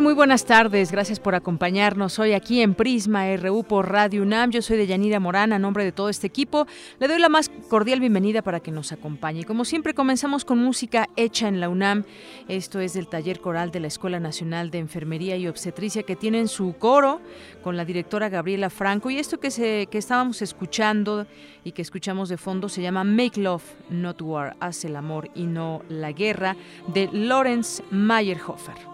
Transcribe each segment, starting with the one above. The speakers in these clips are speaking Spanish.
Muy buenas tardes. Gracias por acompañarnos hoy aquí en Prisma RU por Radio UNAM. Yo soy de Yanira Morán, a nombre de todo este equipo. Le doy la más cordial bienvenida para que nos acompañe. Como siempre, comenzamos con música hecha en la UNAM. Esto es del taller coral de la Escuela Nacional de Enfermería y Obstetricia que tienen su coro con la directora Gabriela Franco. Y esto que, se, que estábamos escuchando y que escuchamos de fondo se llama Make Love, Not War, Haz el amor y no la guerra, de Lawrence Meyerhofer.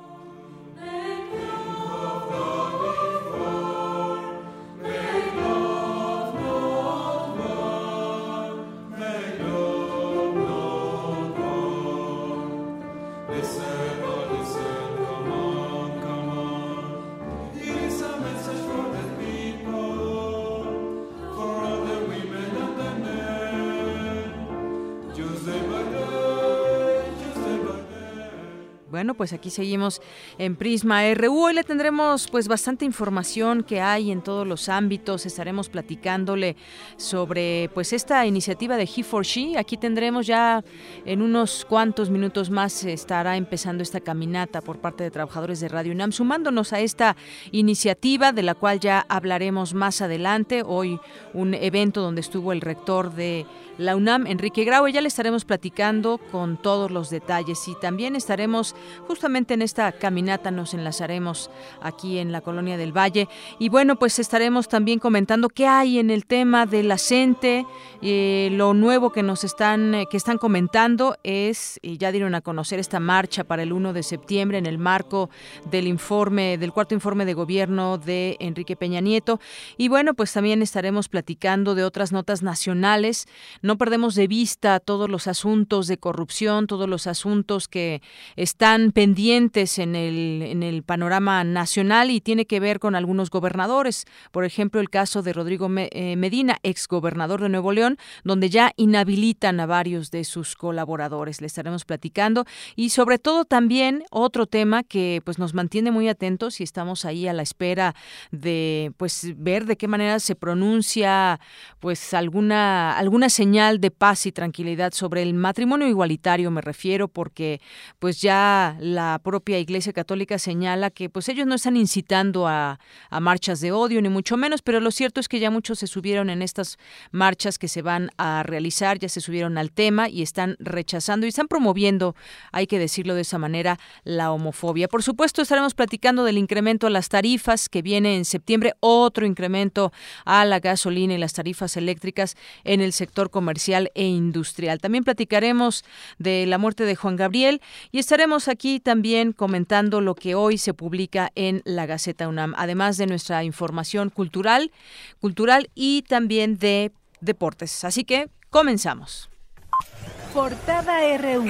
Bueno, pues aquí seguimos en Prisma RU. Hoy le tendremos pues bastante información que hay en todos los ámbitos. Estaremos platicándole sobre pues esta iniciativa de He for She. Aquí tendremos ya en unos cuantos minutos más estará empezando esta caminata por parte de trabajadores de Radio UNAM, sumándonos a esta iniciativa de la cual ya hablaremos más adelante. Hoy un evento donde estuvo el rector de la UNAM, Enrique Grau. Ya le estaremos platicando con todos los detalles y también estaremos justamente en esta caminata, nos enlazaremos aquí en la colonia del Valle. Y bueno, pues estaremos también comentando qué hay en el tema de la CENTE. Eh, lo nuevo que nos están, eh, que están comentando es, y ya dieron a conocer esta marcha para el 1 de septiembre en el marco del informe, del cuarto informe de gobierno de Enrique Peña Nieto. Y bueno, pues también estaremos platicando de otras notas nacionales. Perdemos de vista todos los asuntos de corrupción, todos los asuntos que están pendientes en el, en el panorama nacional y tiene que ver con algunos gobernadores. Por ejemplo, el caso de Rodrigo eh, Medina, exgobernador de Nuevo León, donde ya inhabilitan a varios de sus colaboradores. Le estaremos platicando y sobre todo también otro tema que pues nos mantiene muy atentos y estamos ahí a la espera de pues ver de qué manera se pronuncia pues alguna alguna señal de paz y tranquilidad sobre el matrimonio igualitario, me refiero, porque pues ya la propia Iglesia Católica señala que pues ellos no están incitando a, marchas de odio, ni mucho menos, pero lo cierto es que ya muchos se subieron en estas marchas que se van a realizar, ya se subieron al tema y están rechazando y están promoviendo, hay que decirlo de esa manera, la homofobia. Por supuesto, estaremos platicando del incremento a las tarifas que viene en septiembre, otro incremento a la gasolina y las tarifas eléctricas en el sector comercial e industrial. También platicaremos de la muerte de Juan Gabriel y estaremos aquí también comentando lo que hoy se publica en la Gaceta UNAM, además de nuestra información cultural, cultural y también de deportes. Así que comenzamos. Portada RU.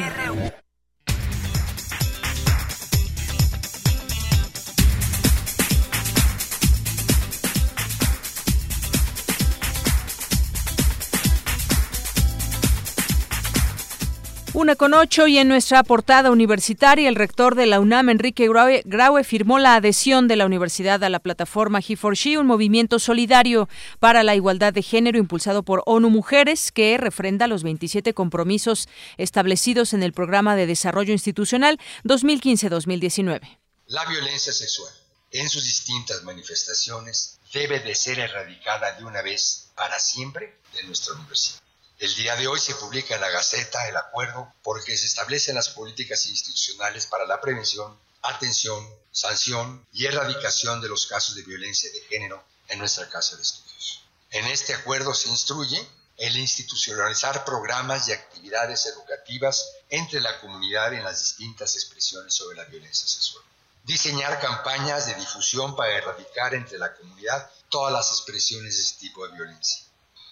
Una con ocho y en nuestra portada universitaria, el rector de la UNAM, Enrique Graue, firmó la adhesión de la universidad a la plataforma He4She, un movimiento solidario para la igualdad de género impulsado por ONU Mujeres que refrenda los 27 compromisos establecidos en el Programa de Desarrollo Institucional 2015-2019. La violencia sexual en sus distintas manifestaciones debe de ser erradicada de una vez para siempre de nuestra universidad. El día de hoy se publica en la Gaceta el acuerdo porque se establecen las políticas institucionales para la prevención, atención, sanción y erradicación de los casos de violencia de género en nuestra casa de estudios. En este acuerdo se instruye el institucionalizar programas y actividades educativas entre la comunidad en las distintas expresiones sobre la violencia sexual. Diseñar campañas de difusión para erradicar entre la comunidad todas las expresiones de este tipo de violencia.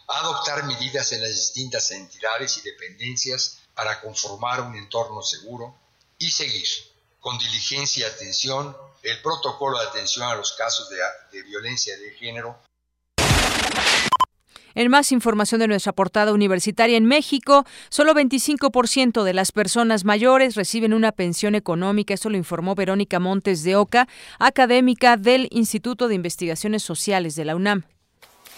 Adoptar medidas en las distintas entidades y dependencias para conformar un entorno seguro y seguir con diligencia y atención el protocolo de atención a los casos de, de violencia de género en más información de nuestra portada universitaria en México, solo 25% de las personas mayores reciben una pensión económica. Esto lo informó Verónica Montes de Oca, académica del Instituto de Investigaciones Sociales de la UNAM.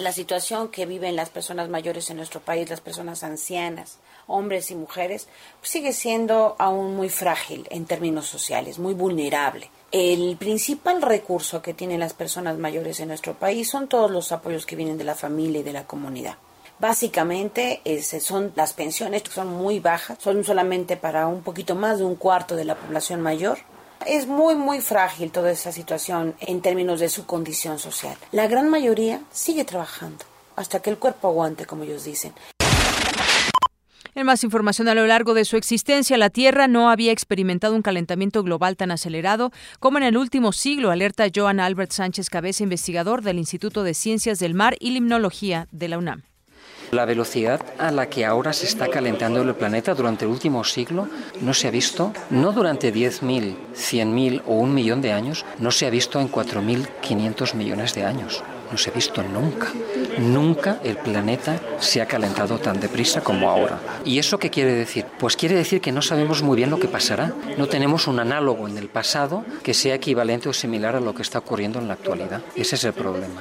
La situación que viven las personas mayores en nuestro país, las personas ancianas, hombres y mujeres, sigue siendo aún muy frágil en términos sociales, muy vulnerable. El principal recurso que tienen las personas mayores en nuestro país son todos los apoyos que vienen de la familia y de la comunidad. Básicamente son las pensiones que son muy bajas, son solamente para un poquito más de un cuarto de la población mayor. Es muy, muy frágil toda esa situación en términos de su condición social. La gran mayoría sigue trabajando hasta que el cuerpo aguante, como ellos dicen. En más información, a lo largo de su existencia, la Tierra no había experimentado un calentamiento global tan acelerado como en el último siglo, alerta Joan Albert Sánchez Cabeza, investigador del Instituto de Ciencias del Mar y Limnología de la UNAM. La velocidad a la que ahora se está calentando el planeta durante el último siglo no se ha visto, no durante 10.000, 100.000 o un millón de años, no se ha visto en 4.500 millones de años no se ha visto nunca. Nunca el planeta se ha calentado tan deprisa como ahora. ¿Y eso qué quiere decir? Pues quiere decir que no sabemos muy bien lo que pasará. No tenemos un análogo en el pasado que sea equivalente o similar a lo que está ocurriendo en la actualidad. Ese es el problema.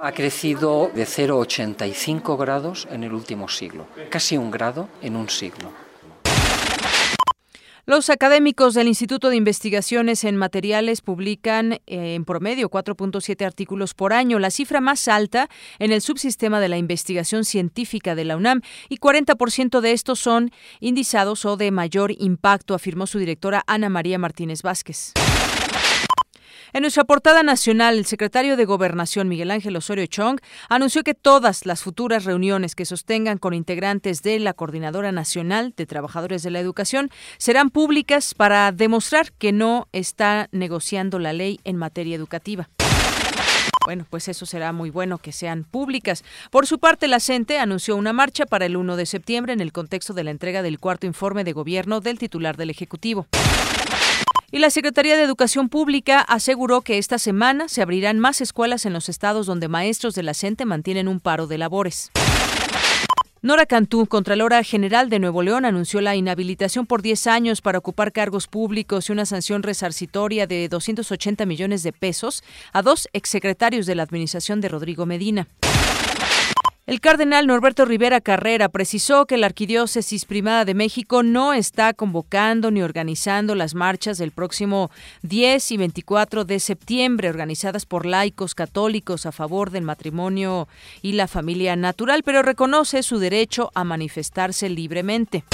Ha crecido de 0,85 grados en el último siglo, casi un grado en un siglo. Los académicos del Instituto de Investigaciones en Materiales publican eh, en promedio 4.7 artículos por año, la cifra más alta en el subsistema de la investigación científica de la UNAM, y 40% de estos son indizados o de mayor impacto, afirmó su directora Ana María Martínez Vázquez. En nuestra portada nacional, el secretario de Gobernación, Miguel Ángel Osorio Chong, anunció que todas las futuras reuniones que sostengan con integrantes de la Coordinadora Nacional de Trabajadores de la Educación serán públicas para demostrar que no está negociando la ley en materia educativa. Bueno, pues eso será muy bueno que sean públicas. Por su parte, la CENTE anunció una marcha para el 1 de septiembre en el contexto de la entrega del cuarto informe de gobierno del titular del Ejecutivo. Y la Secretaría de Educación Pública aseguró que esta semana se abrirán más escuelas en los estados donde maestros de la CENTE mantienen un paro de labores. Nora Cantú, Contralora General de Nuevo León, anunció la inhabilitación por 10 años para ocupar cargos públicos y una sanción resarcitoria de 280 millones de pesos a dos exsecretarios de la administración de Rodrigo Medina. El cardenal Norberto Rivera Carrera precisó que la Arquidiócesis Primada de México no está convocando ni organizando las marchas del próximo 10 y 24 de septiembre organizadas por laicos católicos a favor del matrimonio y la familia natural, pero reconoce su derecho a manifestarse libremente.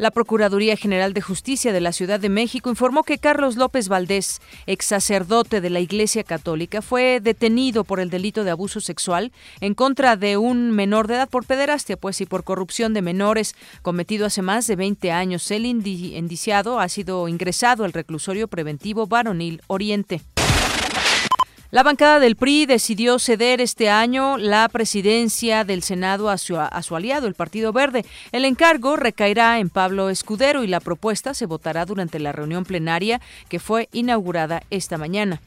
La Procuraduría General de Justicia de la Ciudad de México informó que Carlos López Valdés, ex sacerdote de la Iglesia Católica, fue detenido por el delito de abuso sexual en contra de un menor de edad por pederastia, pues y por corrupción de menores cometido hace más de 20 años. El indiciado ha sido ingresado al reclusorio preventivo Varonil Oriente. La bancada del PRI decidió ceder este año la presidencia del Senado a su, aliado, el Partido Verde. El encargo recaerá en Pablo Escudero y la propuesta se votará durante la reunión plenaria que fue inaugurada esta mañana.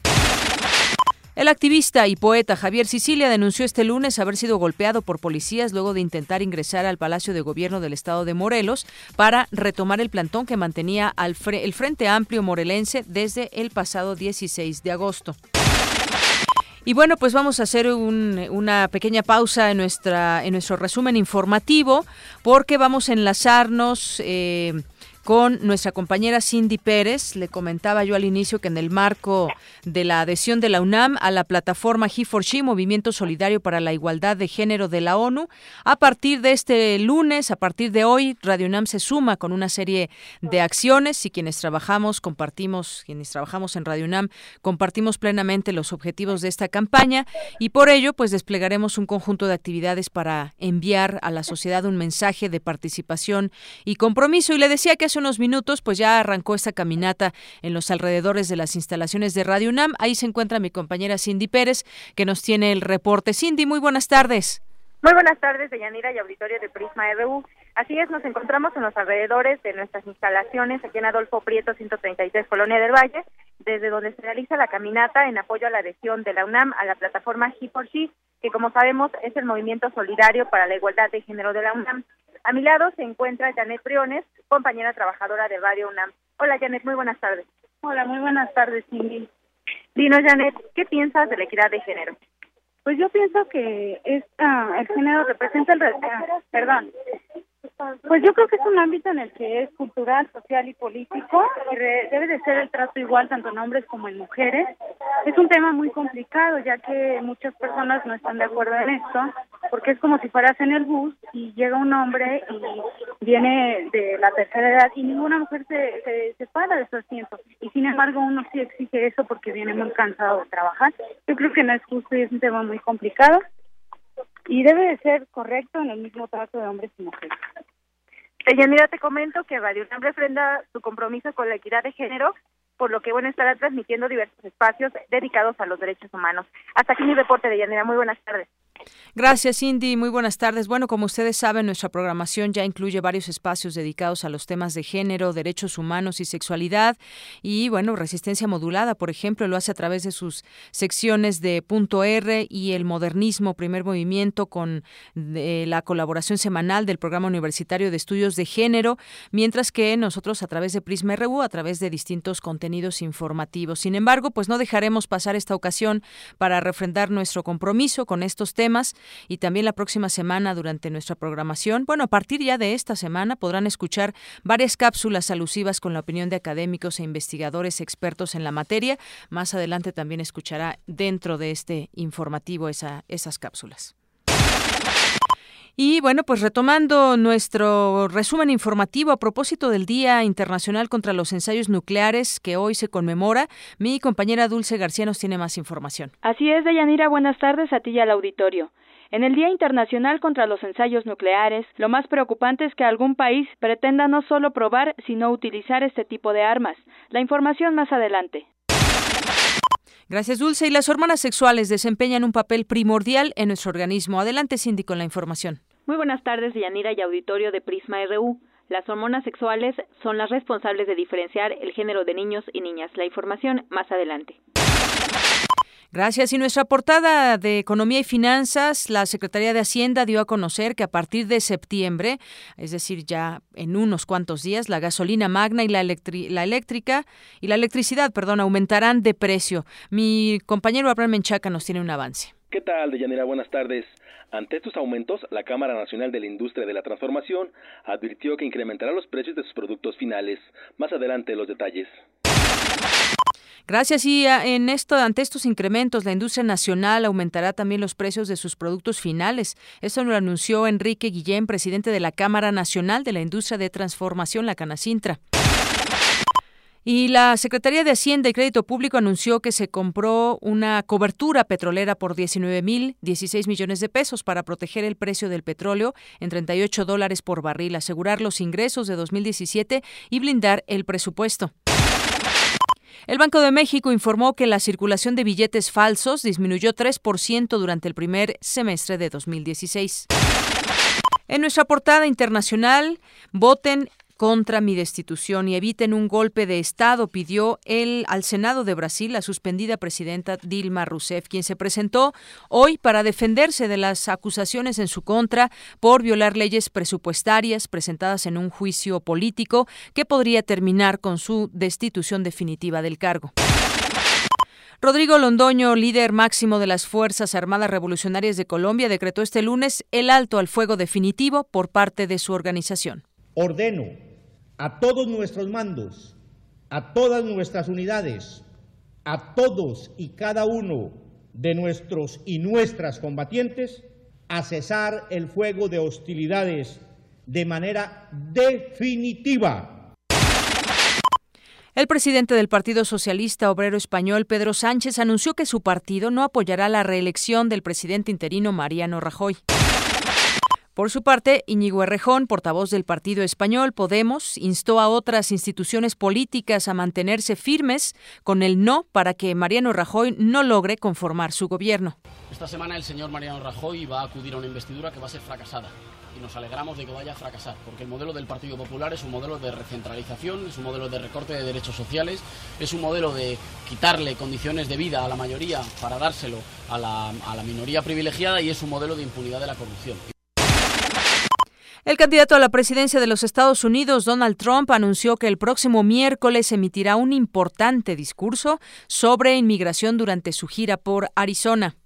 El activista y poeta Javier Sicilia denunció este lunes haber sido golpeado por policías luego de intentar ingresar al Palacio de Gobierno del Estado de Morelos para retomar el plantón que mantenía el Frente Amplio Morelense desde el pasado 16 de agosto. Y bueno, pues vamos a hacer una pequeña pausa en, nuestra, en nuestro resumen informativo porque vamos a enlazarnos. Eh, con nuestra compañera Cindy Pérez. Le comentaba yo al inicio que en el marco de la adhesión de la UNAM a la plataforma He4She, Movimiento Solidario para la Igualdad de Género de la ONU, a partir de este lunes, a partir de hoy, Radio UNAM se suma con una serie de acciones y quienes trabajamos, compartimos, quienes trabajamos en Radio UNAM, compartimos plenamente los objetivos de esta campaña y por ello, pues desplegaremos un conjunto de actividades para enviar a la sociedad un mensaje de participación y compromiso. Y le decía que unos minutos pues ya arrancó esta caminata en los alrededores de las instalaciones de Radio UNAM. Ahí se encuentra mi compañera Cindy Pérez que nos tiene el reporte. Cindy, muy buenas tardes. Muy buenas tardes, Deyanira y auditorio de Prisma RU. Así es, nos encontramos en los alrededores de nuestras instalaciones aquí en Adolfo Prieto 133, Colonia del Valle, desde donde se realiza la caminata en apoyo a la adhesión de la UNAM a la plataforma He for She, que como sabemos es el movimiento solidario para la igualdad de género de la UNAM. A mi lado se encuentra Janet Briones, compañera trabajadora de Radio UNAM. Hola Janet, muy buenas tardes. Hola, muy buenas tardes, Cindy. Dinos Janet, ¿qué piensas de la equidad de género? Pues yo pienso que esta, el género representa el... Perdón, pues yo creo que es un ámbito en el que es cultural, social y político y debe de ser el trato igual tanto en hombres como en mujeres. Es un tema muy complicado ya que muchas personas no están de acuerdo en esto porque es como si fueras en el bus y llega un hombre y viene de la tercera edad y ninguna mujer se, se separa de su asiento y sin embargo uno sí exige eso porque viene muy cansado de trabajar. Yo creo que no es justo y es un tema muy complicado y debe de ser correcto en el mismo trato de hombres y mujeres. mira, te comento que Radio UNAM refrenda su compromiso con la equidad de género, por lo que bueno estará transmitiendo diversos espacios dedicados a los derechos humanos. Hasta aquí mi reporte de Yanira. Muy buenas tardes. Gracias, Cindy. Muy buenas tardes. Bueno, como ustedes saben, nuestra programación ya incluye varios espacios dedicados a los temas de género, derechos humanos y sexualidad. Y bueno, resistencia modulada, por ejemplo, lo hace a través de sus secciones de punto R y el modernismo, primer movimiento, con la colaboración semanal del Programa Universitario de Estudios de Género, mientras que nosotros a través de Prisma RU, a través de distintos contenidos informativos. Sin embargo, pues no dejaremos pasar esta ocasión para refrendar nuestro compromiso con estos temas y también la próxima semana durante nuestra programación. Bueno, a partir ya de esta semana podrán escuchar varias cápsulas alusivas con la opinión de académicos e investigadores expertos en la materia. Más adelante también escuchará dentro de este informativo esa, esas cápsulas. Y bueno, pues retomando nuestro resumen informativo a propósito del Día Internacional contra los Ensayos Nucleares que hoy se conmemora, mi compañera Dulce García nos tiene más información. Así es, Deyanira, buenas tardes a ti y al auditorio. En el Día Internacional contra los Ensayos Nucleares, lo más preocupante es que algún país pretenda no solo probar, sino utilizar este tipo de armas. La información más adelante. Gracias, Dulce. Y las hormonas sexuales desempeñan un papel primordial en nuestro organismo. Adelante, Cindy, con la información. Muy buenas tardes, Yanira y auditorio de Prisma RU. Las hormonas sexuales son las responsables de diferenciar el género de niños y niñas. La información más adelante. Gracias. Y nuestra portada de Economía y Finanzas, la Secretaría de Hacienda dio a conocer que a partir de septiembre, es decir, ya en unos cuantos días, la gasolina magna y la, la eléctrica y la electricidad, perdón, aumentarán de precio. Mi compañero Abraham Menchaca nos tiene un avance. ¿Qué tal, Deyanira? Buenas tardes. Ante estos aumentos, la Cámara Nacional de la Industria de la Transformación advirtió que incrementará los precios de sus productos finales. Más adelante los detalles. Gracias. Y ah, en esto, ante estos incrementos, la industria nacional aumentará también los precios de sus productos finales. Esto lo anunció Enrique Guillén, presidente de la Cámara Nacional de la Industria de Transformación, la Canacintra. Y la Secretaría de Hacienda y Crédito Público anunció que se compró una cobertura petrolera por 19 mil 16 millones de pesos para proteger el precio del petróleo en 38 dólares por barril, asegurar los ingresos de 2017 y blindar el presupuesto. El Banco de México informó que la circulación de billetes falsos disminuyó 3% durante el primer semestre de 2016. En nuestra portada internacional, voten contra mi destitución y eviten un golpe de Estado, pidió el al Senado de Brasil la suspendida presidenta Dilma Rousseff, quien se presentó hoy para defenderse de las acusaciones en su contra por violar leyes presupuestarias presentadas en un juicio político que podría terminar con su destitución definitiva del cargo. Rodrigo Londoño, líder máximo de las Fuerzas Armadas Revolucionarias de Colombia, decretó este lunes el alto al fuego definitivo por parte de su organización. Ordeno a todos nuestros mandos, a todas nuestras unidades, a todos y cada uno de nuestros y nuestras combatientes a cesar el fuego de hostilidades de manera definitiva. El presidente del Partido Socialista Obrero Español, Pedro Sánchez, anunció que su partido no apoyará la reelección del presidente interino Mariano Rajoy. Por su parte, Íñigo Errejón, portavoz del Partido Español Podemos, instó a otras instituciones políticas a mantenerse firmes con el no para que Mariano Rajoy no logre conformar su gobierno. Esta semana el señor Mariano Rajoy va a acudir a una investidura que va a ser fracasada y nos alegramos de que vaya a fracasar, porque el modelo del Partido Popular es un modelo de recentralización, es un modelo de recorte de derechos sociales, es un modelo de quitarle condiciones de vida a la mayoría para dárselo a la minoría privilegiada y es un modelo de impunidad de la corrupción. El candidato a la presidencia de los Estados Unidos, Donald Trump, anunció que el próximo miércoles emitirá un importante discurso sobre inmigración durante su gira por Arizona.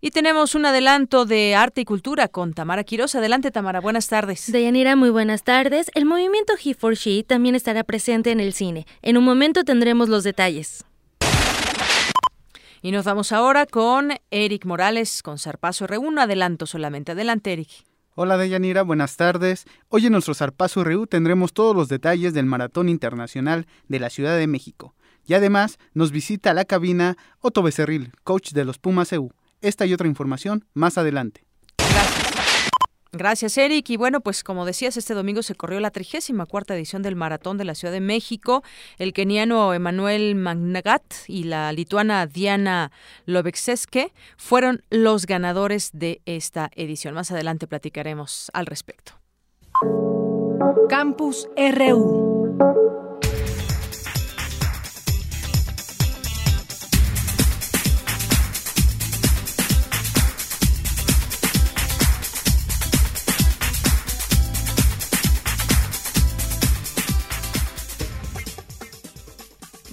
Y tenemos un adelanto de arte y cultura con Tamara Quiroz. Adelante, Tamara. Buenas tardes. Deyanira, muy buenas tardes. El movimiento He for She también estará presente en el cine. En un momento tendremos los detalles. Y nos vamos ahora con Eric Morales con Zarpazo R1. Un adelanto solamente. Adelante, Eric. Hola Deyanira, buenas tardes. Hoy en nuestro Zarpazo RU tendremos todos los detalles del Maratón Internacional de la Ciudad de México. Y además nos visita la cabina Otto Becerril, coach de los Pumas EU. Esta y otra información más adelante. Gracias, Eric. Y bueno, pues como decías, este domingo se corrió la 34 edición del Maratón de la Ciudad de México. El keniano Emanuel Magnagat y la lituana Diana Lovexeske fueron los ganadores de esta edición. Más adelante platicaremos al respecto. Campus RU.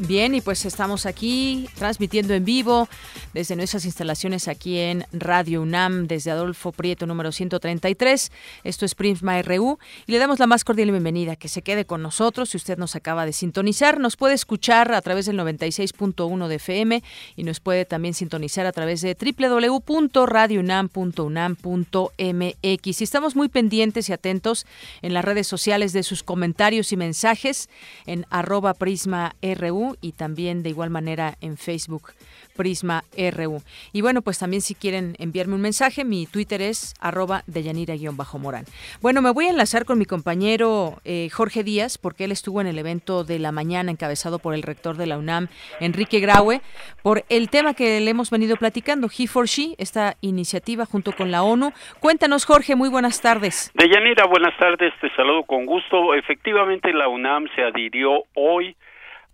Bien, y pues estamos aquí transmitiendo en vivo desde nuestras instalaciones aquí en Radio UNAM, desde Adolfo Prieto número 133. Esto es Prisma RU y le damos la más cordial bienvenida. Que se quede con nosotros. Si usted nos acaba de sintonizar, nos puede escuchar a través del 96.1 de FM y nos puede también sintonizar a traviounam.unam.mx. Y estamos muy pendientes y atentos en las redes sociales de sus comentarios y mensajes en arroba Prisma RU y también de igual manera en Facebook. Prisma RU. Y bueno, pues también si quieren enviarme un mensaje, mi Twitter es arroba deyanira-morán. Bueno, me voy a enlazar con mi compañero eh, Jorge Díaz, porque él estuvo en el evento de la mañana encabezado por el rector de la UNAM, Enrique Graue, por el tema que le hemos venido platicando, He for She, esta iniciativa junto con la ONU. Cuéntanos, Jorge, muy buenas tardes. Deyanira, buenas tardes, te saludo con gusto. Efectivamente, la UNAM se adhirió hoy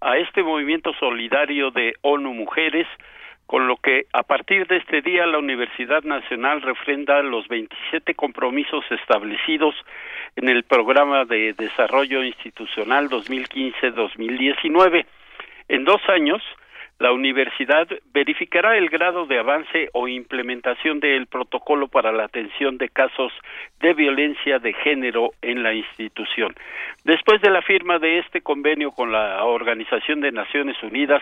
a este movimiento solidario de ONU Mujeres, con lo que a partir de este día la Universidad Nacional refrenda los 27 compromisos establecidos en el programa de desarrollo institucional 2015-2019. En dos años, la universidad verificará el grado de avance o implementación del protocolo para la atención de casos de violencia de género en la institución. Después de la firma de este convenio con la Organización de Naciones Unidas,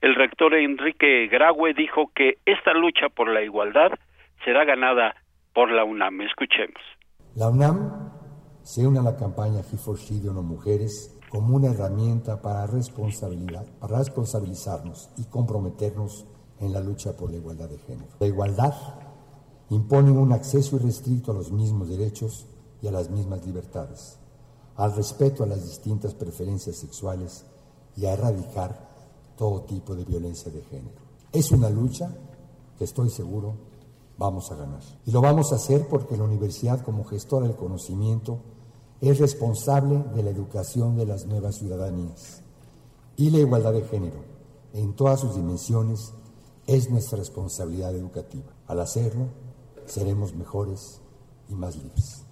el rector Enrique Graue dijo que esta lucha por la igualdad será ganada por la UNAM. Escuchemos. La UNAM se une a la campaña He for She Mujeres como una herramienta para, responsabilidad, para responsabilizarnos y comprometernos en la lucha por la igualdad de género. La igualdad impone un acceso irrestricto a los mismos derechos y a las mismas libertades, al respeto a las distintas preferencias sexuales y a erradicar todo tipo de violencia de género. Es una lucha que estoy seguro vamos a ganar. Y lo vamos a hacer porque la universidad como gestora del conocimiento es responsable de la educación de las nuevas ciudadanías y la igualdad de género en todas sus dimensiones es nuestra responsabilidad educativa. Al hacerlo, seremos mejores y más libres.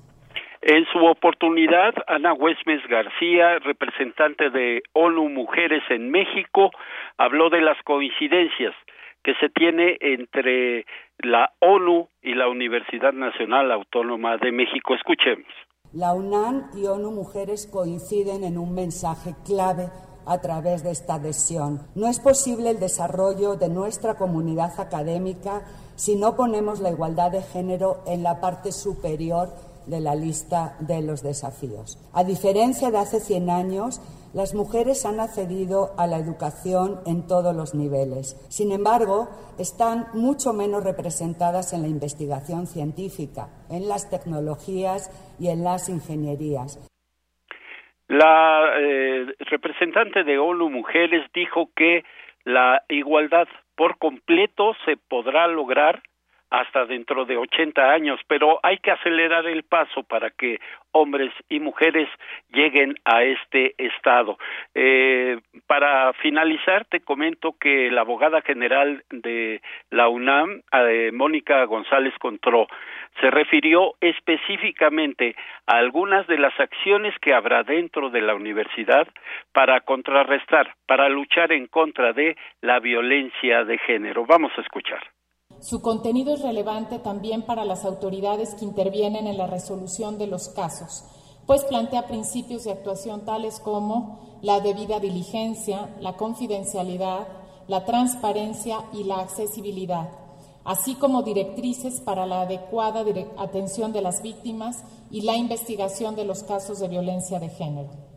En su oportunidad, Ana Huesmes García, representante de ONU Mujeres en México, habló de las coincidencias que se tiene entre la ONU y la Universidad Nacional Autónoma de México. Escuchemos. La UNAM y ONU Mujeres coinciden en un mensaje clave a través de esta adhesión. No es posible el desarrollo de nuestra comunidad académica si no ponemos la igualdad de género en la parte superior de la lista de los desafíos. A diferencia de hace 100 años, las mujeres han accedido a la educación en todos los niveles. Sin embargo, están mucho menos representadas en la investigación científica, en las tecnologías y en las ingenierías. La eh, representante de ONU Mujeres dijo que la igualdad por completo se podrá lograr hasta dentro de 80 años, pero hay que acelerar el paso para que hombres y mujeres lleguen a este estado. Eh, para finalizar, te comento que la abogada general de la UNAM, eh, Mónica González Contró, se refirió específicamente a algunas de las acciones que habrá dentro de la universidad para contrarrestar, para luchar en contra de la violencia de género. Vamos a escuchar. Su contenido es relevante también para las autoridades que intervienen en la resolución de los casos, pues plantea principios de actuación tales como la debida diligencia, la confidencialidad, la transparencia y la accesibilidad, así como directrices para la adecuada atención de las víctimas y la investigación de los casos de violencia de género.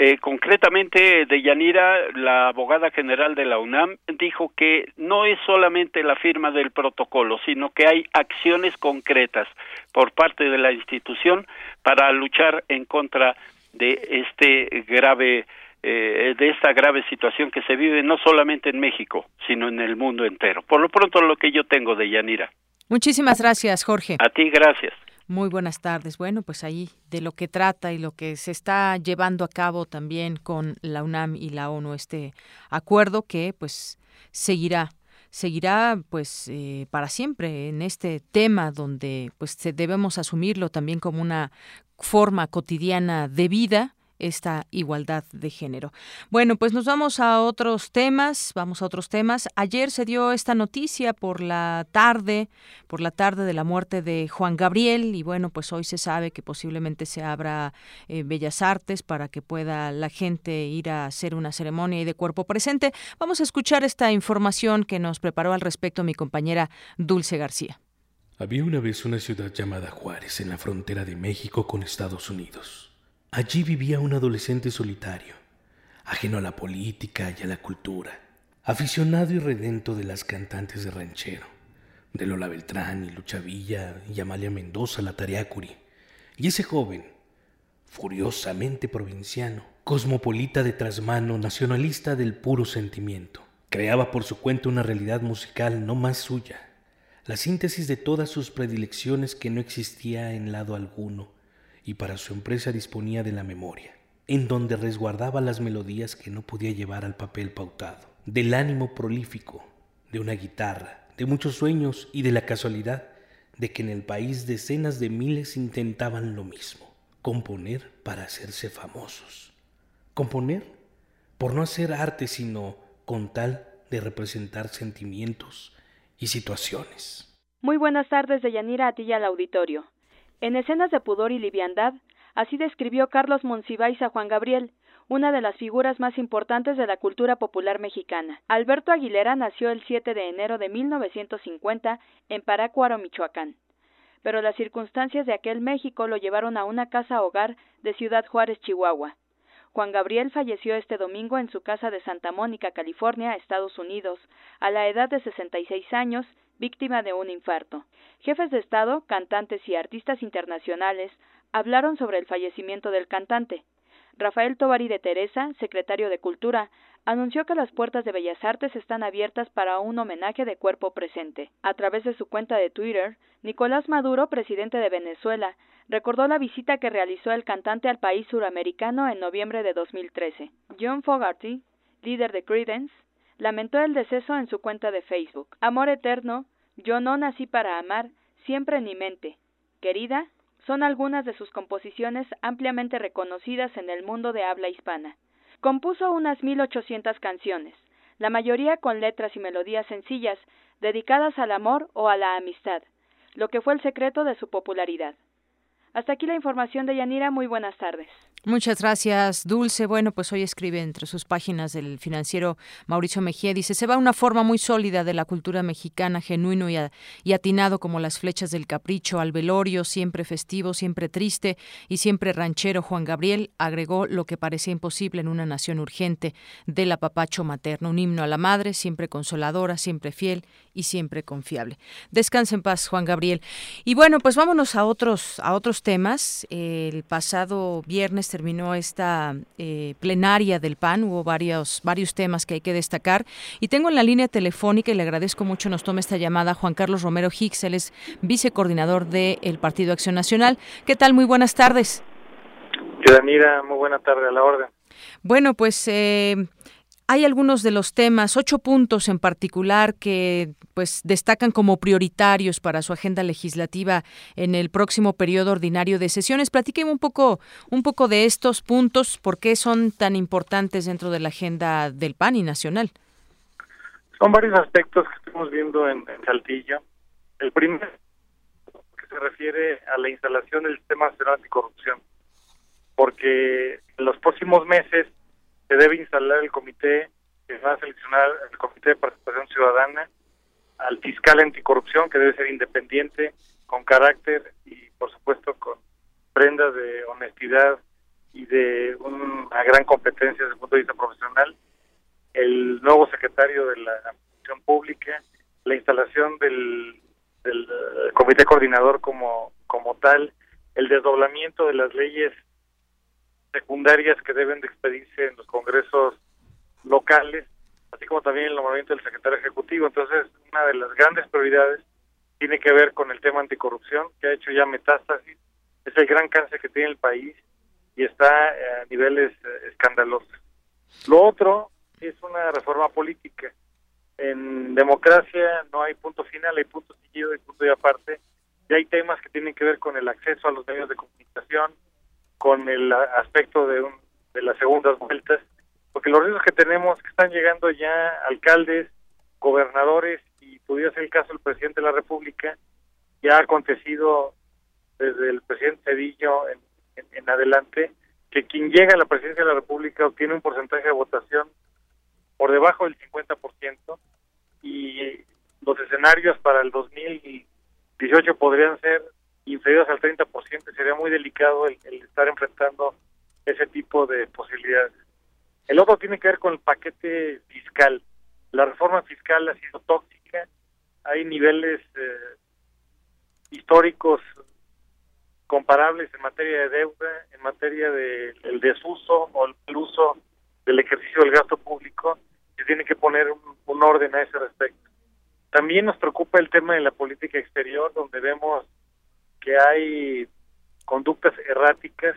Eh, concretamente, de Yanira, la abogada general de la UNAM, dijo que no es solamente la firma del protocolo, sino que hay acciones concretas por parte de la institución para luchar en contra de este grave eh, de esta grave situación que se vive no solamente en México, sino en el mundo entero. Por lo pronto, lo que yo tengo de Yanira. Muchísimas gracias, Jorge. A ti, gracias. Muy buenas tardes. Bueno, pues ahí de lo que trata y lo que se está llevando a cabo también con la UNAM y la ONU, este acuerdo que pues seguirá seguirá pues eh, para siempre en este tema donde pues debemos asumirlo también como una forma cotidiana de vida esta igualdad de género. Bueno, pues nos vamos a otros temas, vamos a otros temas. Ayer se dio esta noticia por la tarde, por la tarde de la muerte de Juan Gabriel y bueno, pues hoy se sabe que posiblemente se abra eh, Bellas Artes para que pueda la gente ir a hacer una ceremonia y de cuerpo presente. Vamos a escuchar esta información que nos preparó al respecto mi compañera Dulce García. Había una vez una ciudad llamada Juárez en la frontera de México con Estados Unidos. Allí vivía un adolescente solitario, ajeno a la política y a la cultura, aficionado y redento de las cantantes de ranchero, de Lola Beltrán y Lucha Villa y Amalia Mendoza la Tariacuri, y ese joven, furiosamente provinciano, cosmopolita de trasmano, nacionalista del puro sentimiento, creaba por su cuenta una realidad musical no más suya, la síntesis de todas sus predilecciones que no existía en lado alguno, y para su empresa disponía de la memoria, en donde resguardaba las melodías que no podía llevar al papel pautado, del ánimo prolífico, de una guitarra, de muchos sueños y de la casualidad de que en el país decenas de miles intentaban lo mismo, componer para hacerse famosos. Componer por no hacer arte sino con tal de representar sentimientos y situaciones. Muy buenas tardes de Yanira a ti y al auditorio. En escenas de pudor y liviandad, así describió Carlos Monsiváis a Juan Gabriel, una de las figuras más importantes de la cultura popular mexicana. Alberto Aguilera nació el 7 de enero de 1950 en Parácuaro, Michoacán. Pero las circunstancias de aquel México lo llevaron a una casa hogar de Ciudad Juárez, Chihuahua. Juan Gabriel falleció este domingo en su casa de Santa Mónica, California, Estados Unidos, a la edad de 66 años víctima de un infarto. Jefes de Estado, cantantes y artistas internacionales hablaron sobre el fallecimiento del cantante. Rafael Tovari de Teresa, secretario de Cultura, anunció que las puertas de Bellas Artes están abiertas para un homenaje de cuerpo presente. A través de su cuenta de Twitter, Nicolás Maduro, presidente de Venezuela, recordó la visita que realizó el cantante al país suramericano en noviembre de 2013. John Fogarty, líder de Credence, lamentó el deceso en su cuenta de Facebook. Amor eterno, yo no nací para amar, siempre en mi mente. Querida, son algunas de sus composiciones ampliamente reconocidas en el mundo de habla hispana. Compuso unas 1800 canciones, la mayoría con letras y melodías sencillas, dedicadas al amor o a la amistad, lo que fue el secreto de su popularidad. Hasta aquí la información de Yanira. Muy buenas tardes. Muchas gracias, Dulce. Bueno, pues hoy escribe entre sus páginas del financiero Mauricio Mejía. Dice, se va una forma muy sólida de la cultura mexicana, genuino y, atinado como las flechas del capricho, al velorio, siempre festivo, siempre triste y siempre ranchero. Juan Gabriel agregó lo que parecía imposible en una nación urgente, del apapacho materno, un himno a la madre, siempre consoladora, siempre fiel y siempre confiable. Descanse en paz, Juan Gabriel. Y bueno, pues vámonos a otros, a otros temas. El pasado viernes terminó esta eh, plenaria del PAN, hubo varios, varios temas que hay que destacar. Y tengo en la línea telefónica, y le agradezco mucho, nos toma esta llamada Juan Carlos Romero Hicks, él es vicecoordinador del Partido Acción Nacional. ¿Qué tal? Muy buenas tardes. Mira, muy buena tarde a la orden. Bueno, pues eh, hay algunos de los temas, ocho puntos en particular que pues destacan como prioritarios para su agenda legislativa en el próximo periodo ordinario de sesiones. Platíqueme un poco, un poco de estos puntos, por qué son tan importantes dentro de la agenda del PAN y nacional. Son varios aspectos que estamos viendo en, en Saltillo. El primero que se refiere a la instalación del sistema nacional anticorrupción, porque en los próximos meses se debe instalar el comité que va a seleccionar el comité de participación ciudadana al fiscal anticorrupción que debe ser independiente con carácter y por supuesto con prendas de honestidad y de una gran competencia desde el punto de vista profesional. El nuevo secretario de la función pública la instalación del, del comité coordinador como como tal el desdoblamiento de las leyes secundarias que deben de expedirse en los congresos locales, así como también el nombramiento del secretario ejecutivo. Entonces, una de las grandes prioridades tiene que ver con el tema anticorrupción, que ha hecho ya metástasis, es el gran cáncer que tiene el país y está a niveles eh, escandalosos. Lo otro es una reforma política. En democracia no hay punto final, hay punto seguido y punto y aparte. Y hay temas que tienen que ver con el acceso a los medios de comunicación, con el aspecto de, de las segundas vueltas, porque los riesgos que tenemos que están llegando ya alcaldes, gobernadores y pudiera ser el caso del presidente de la República, ya ha acontecido desde el presidente Cedillo en, en, adelante, que quien llega a la presidencia de la República obtiene un porcentaje de votación por debajo del 50% y los escenarios para el 2018 podrían ser inferiores al 30%, sería muy delicado el, estar enfrentando ese tipo de posibilidades. El otro tiene que ver con el paquete fiscal. La reforma fiscal ha sido tóxica, hay niveles eh, históricos comparables en materia de deuda, en materia del el desuso o el uso del ejercicio del gasto público, se tiene que poner un, un orden a ese respecto. También nos preocupa el tema de la política exterior, donde vemos que hay conductas erráticas,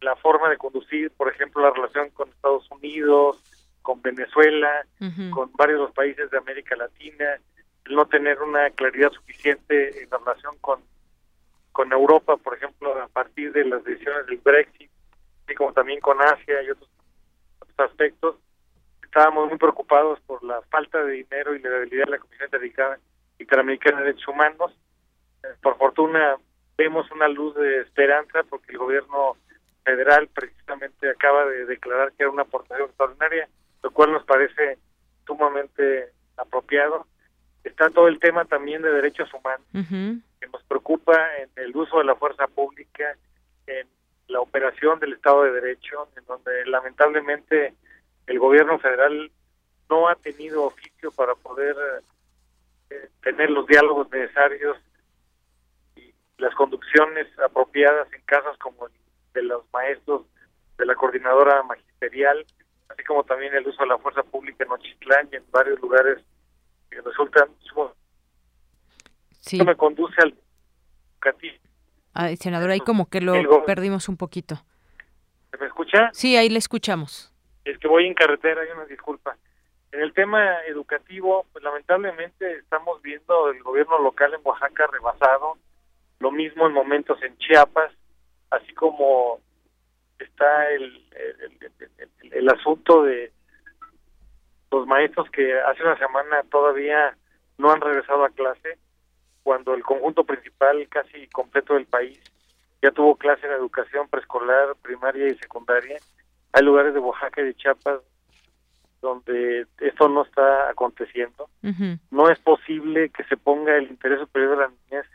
la forma de conducir, por ejemplo, la relación con Estados Unidos, con Venezuela, con varios de los países de América Latina, el no tener una claridad suficiente en la relación con, con Europa, por ejemplo, a partir de las decisiones del Brexit, así como también con Asia y otros, aspectos. Estábamos muy preocupados por la falta de dinero y la debilidad de la Comisión Interamericana de Derechos Humanos. Por fortuna, vemos una luz de esperanza porque el gobierno federal precisamente acaba de declarar que era una aportación extraordinaria, lo cual nos parece sumamente apropiado. Está todo el tema también de derechos humanos, que nos preocupa en el uso de la fuerza pública, en la operación del Estado de Derecho, en donde lamentablemente el gobierno federal no ha tenido oficio para poder eh, tener los diálogos necesarios las conducciones apropiadas en casos como de los maestros de la coordinadora magisterial, así como también el uso de la fuerza pública en Ochitlán y en varios lugares que resultan sí. me conduce al Ay, senador, ahí como que lo perdimos un poquito. ¿Se me escucha? Sí, ahí le escuchamos. Es que voy en carretera, hay una disculpa. En el tema educativo, pues lamentablemente estamos viendo el gobierno local en Oaxaca rebasado, lo mismo en momentos en Chiapas, así como está el, el, asunto de los maestros que hace una semana todavía no han regresado a clase, cuando el conjunto principal casi completo del país ya tuvo clase en educación preescolar, primaria y secundaria. Hay lugares de Oaxaca y de Chiapas donde esto no está aconteciendo. No es posible que se ponga el interés superior de la niñez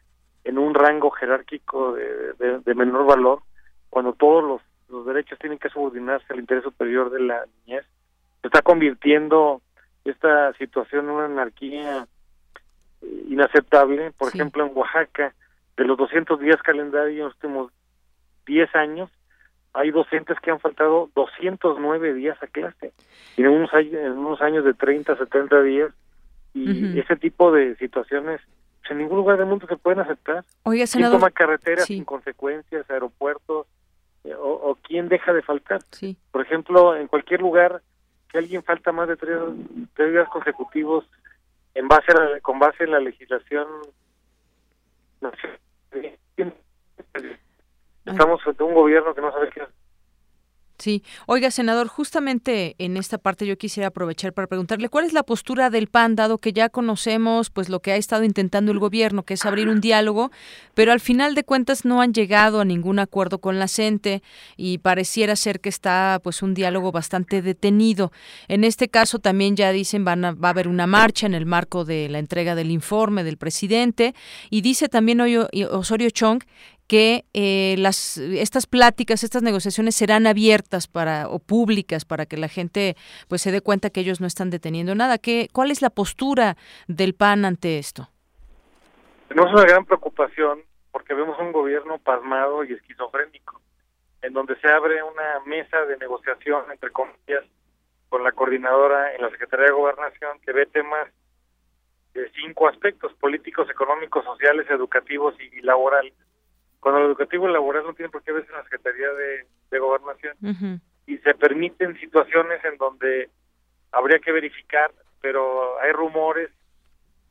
en un rango jerárquico de, menor valor cuando todos los, los, derechos tienen que subordinarse al interés superior de la niñez. Se está convirtiendo esta situación en una anarquía eh, inaceptable. Por ejemplo, en Oaxaca, de los 200 días calendarios en los últimos 10 años, hay docentes que han faltado 209 días a clase en unos años, en unos años de 30, 70 días y ese tipo de situaciones en ningún lugar del mundo se pueden aceptar. Oiga, senador, ¿Quién toma carreteras sin consecuencias, aeropuertos eh, o, quién deja de faltar? Sí. Por ejemplo, en cualquier lugar que alguien falta más de tres, días consecutivos en base con base en la legislación Estamos frente a un gobierno que no sabe qué hacer. Sí. Oiga, senador, justamente en esta parte yo quisiera aprovechar para preguntarle cuál es la postura del PAN, dado que ya conocemos pues lo que ha estado intentando el gobierno, que es abrir un diálogo, pero al final de cuentas no han llegado a ningún acuerdo con la CENTE y pareciera ser que está pues un diálogo bastante detenido. En este caso también ya dicen van a, va a haber una marcha en el marco de la entrega del informe del presidente y dice también hoy Osorio Chong que eh, las estas pláticas, estas negociaciones serán abiertas para o públicas para que la gente pues se dé cuenta que ellos no están deteniendo nada. ¿Qué, ¿Cuál es la postura del PAN ante esto? Tenemos una gran preocupación porque vemos un gobierno pasmado y esquizofrénico, en donde se abre una mesa de negociación, entre comillas, con la coordinadora en la Secretaría de Gobernación, que ve temas de cinco aspectos, políticos, económicos, sociales, educativos y laborales cuando lo educativo y laboral no tiene por qué verse en la Secretaría de, Gobernación. Y se permiten situaciones en donde habría que verificar, pero hay rumores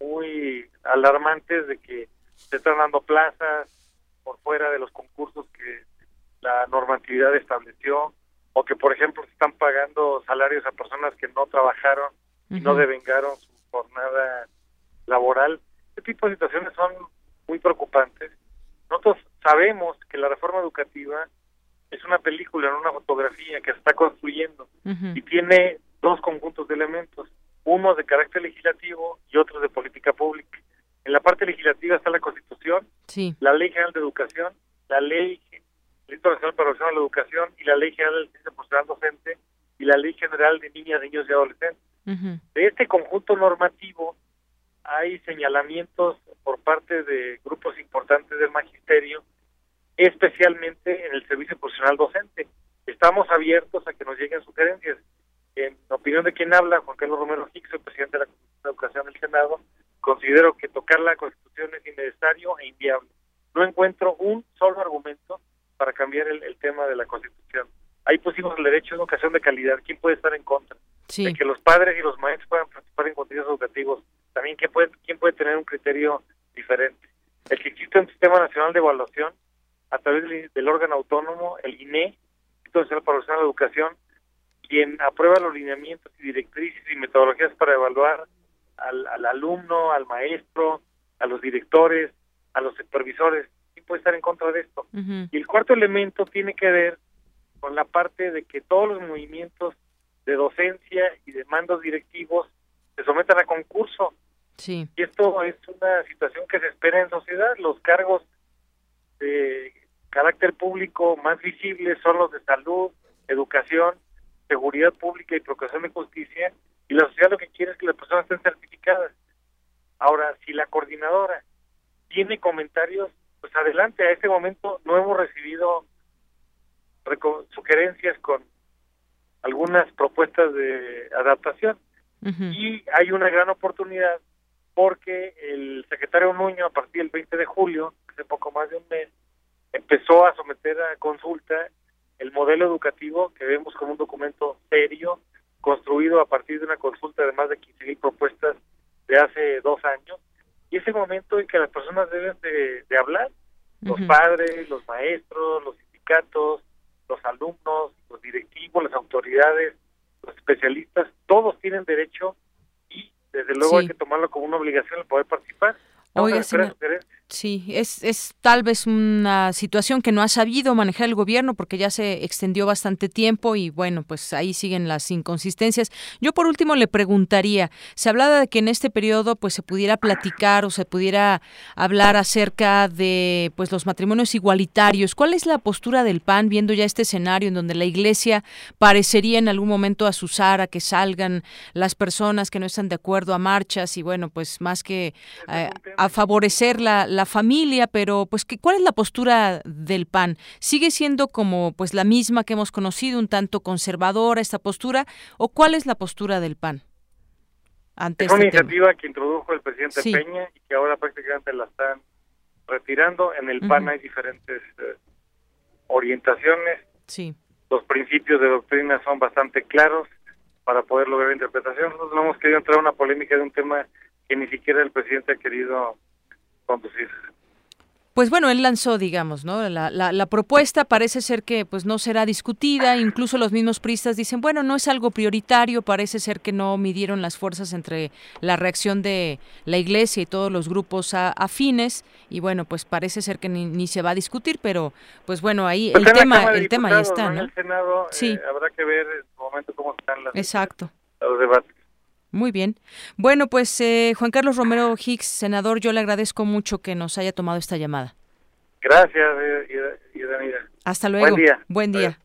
muy alarmantes de que se están dando plazas por fuera de los concursos que la normatividad estableció, o que, por ejemplo, se están pagando salarios a personas que no trabajaron y no devengaron su jornada laboral. Este tipo de situaciones son muy preocupantes. Nosotros sabemos que la reforma educativa es una película, no una fotografía que se está construyendo y tiene dos conjuntos de elementos, uno de carácter legislativo y otro de política pública. En la parte legislativa está la Constitución, la Ley General de Educación, la Ley Nacional para la Educación y la Ley General del Ciencia Profesional Docente y la Ley General de Niñas, Niños y Adolescentes. De este conjunto normativo hay señalamientos por parte de grupos importantes del magisterio, especialmente en el servicio profesional docente. Estamos abiertos a que nos lleguen sugerencias. En opinión de quien habla, Juan Carlos Romero Hicks, el presidente de la Comisión de Educación del Senado, considero que tocar la Constitución es innecesario e inviable. No encuentro un solo argumento para cambiar el, tema de la Constitución. Ahí pusimos el derecho a una educación de calidad. ¿Quién puede estar en contra? De que los padres y los maestros puedan participar en contenidos educativos también quién puede, quién puede tener un criterio diferente. El que existe un sistema nacional de evaluación a través del, órgano autónomo, el INE, Instituto Nacional para la Educación, quien aprueba los lineamientos y directrices y metodologías para evaluar al, al alumno, al maestro, a los directores, a los supervisores. ¿Quién puede estar en contra de esto? Y el cuarto elemento tiene que ver con la parte de que todos los movimientos de docencia y de mandos directivos se sometan a concurso. Sí. Y esto es una situación que se espera en sociedad. Los cargos de carácter público más visibles son los de salud, educación, seguridad pública y procuración de justicia. Y la sociedad lo que quiere es que las personas estén certificadas. Ahora, si la coordinadora tiene comentarios, pues adelante. A este momento no hemos recibido sugerencias con algunas propuestas de adaptación. Y hay una gran oportunidad porque el secretario Nuño, a partir del 20 de julio, hace poco más de un mes, empezó a someter a consulta el modelo educativo que vemos como un documento serio, construido a partir de una consulta de más de 15.000 propuestas de hace dos años. Y ese momento en que las personas deben de, hablar, los padres, los maestros, los sindicatos, los alumnos, los directivos, las autoridades, los especialistas, todos tienen derecho y desde luego hay que tomarlo como una obligación el poder participar. Sí, es, es tal vez una situación que no ha sabido manejar el gobierno porque ya se extendió bastante tiempo y bueno, pues ahí siguen las inconsistencias. Yo por último le preguntaría, se hablaba de que en este periodo pues se pudiera platicar o se pudiera hablar acerca de pues los matrimonios igualitarios. ¿Cuál es la postura del PAN viendo ya este escenario en donde la Iglesia parecería en algún momento asusar a que salgan las personas que no están de acuerdo a marchas y bueno, pues más que eh, a favorecer la la familia, pero pues ¿cuál es la postura del PAN? ¿Sigue siendo como pues la misma que hemos conocido, un tanto conservadora esta postura o cuál es la postura del PAN? Ante es una este iniciativa que introdujo el presidente Peña y que ahora prácticamente la están retirando. En el PAN hay diferentes eh, orientaciones. Sí. Los principios de doctrina son bastante claros para poder lograr interpretación. Nosotros no hemos querido entrar a una polémica de un tema que ni siquiera el presidente ha querido pues bueno, él lanzó, digamos, ¿no? La, la, propuesta parece ser que pues no será discutida, incluso los mismos pristas dicen, bueno, no es algo prioritario, parece ser que no midieron las fuerzas entre la reacción de la Iglesia y todos los grupos afines y bueno, pues parece ser que ni, se va a discutir, pero pues bueno, ahí pues el tema el tema ahí está, ¿no? En el Senado sí. Eh, habrá que ver en su momento cómo están las, Exacto. los debates. Muy bien. Bueno, pues eh, Juan Carlos Romero Hicks, senador, yo le agradezco mucho que nos haya tomado esta llamada. Gracias, y Hasta luego. Buen día. Buen día.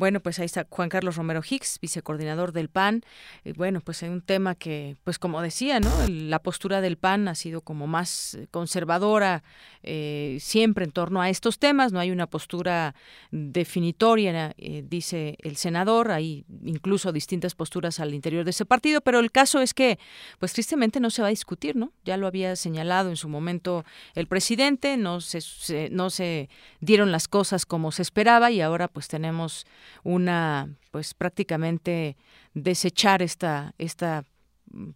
Bueno, pues ahí está Juan Carlos Romero Hicks, vicecoordinador del PAN. Y bueno, pues hay un tema que, pues como decía, ¿no? La postura del PAN ha sido como más conservadora eh, siempre en torno a estos temas. No hay una postura definitoria, eh, dice el senador. Hay incluso distintas posturas al interior de ese partido, pero el caso es que, pues tristemente no se va a discutir, ¿no? Ya lo había señalado en su momento el presidente, no se no se dieron las cosas como se esperaba y ahora pues tenemos una, pues prácticamente desechar esta, esta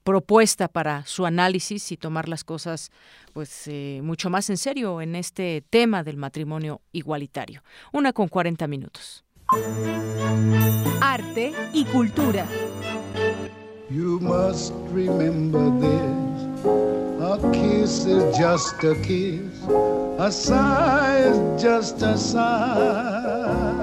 propuesta para su análisis y tomar las cosas pues eh, mucho más en serio en este tema del matrimonio igualitario. Una con 40 minutos. Arte y cultura. You must remember this. A kiss is just a kiss. A sigh is just a sigh.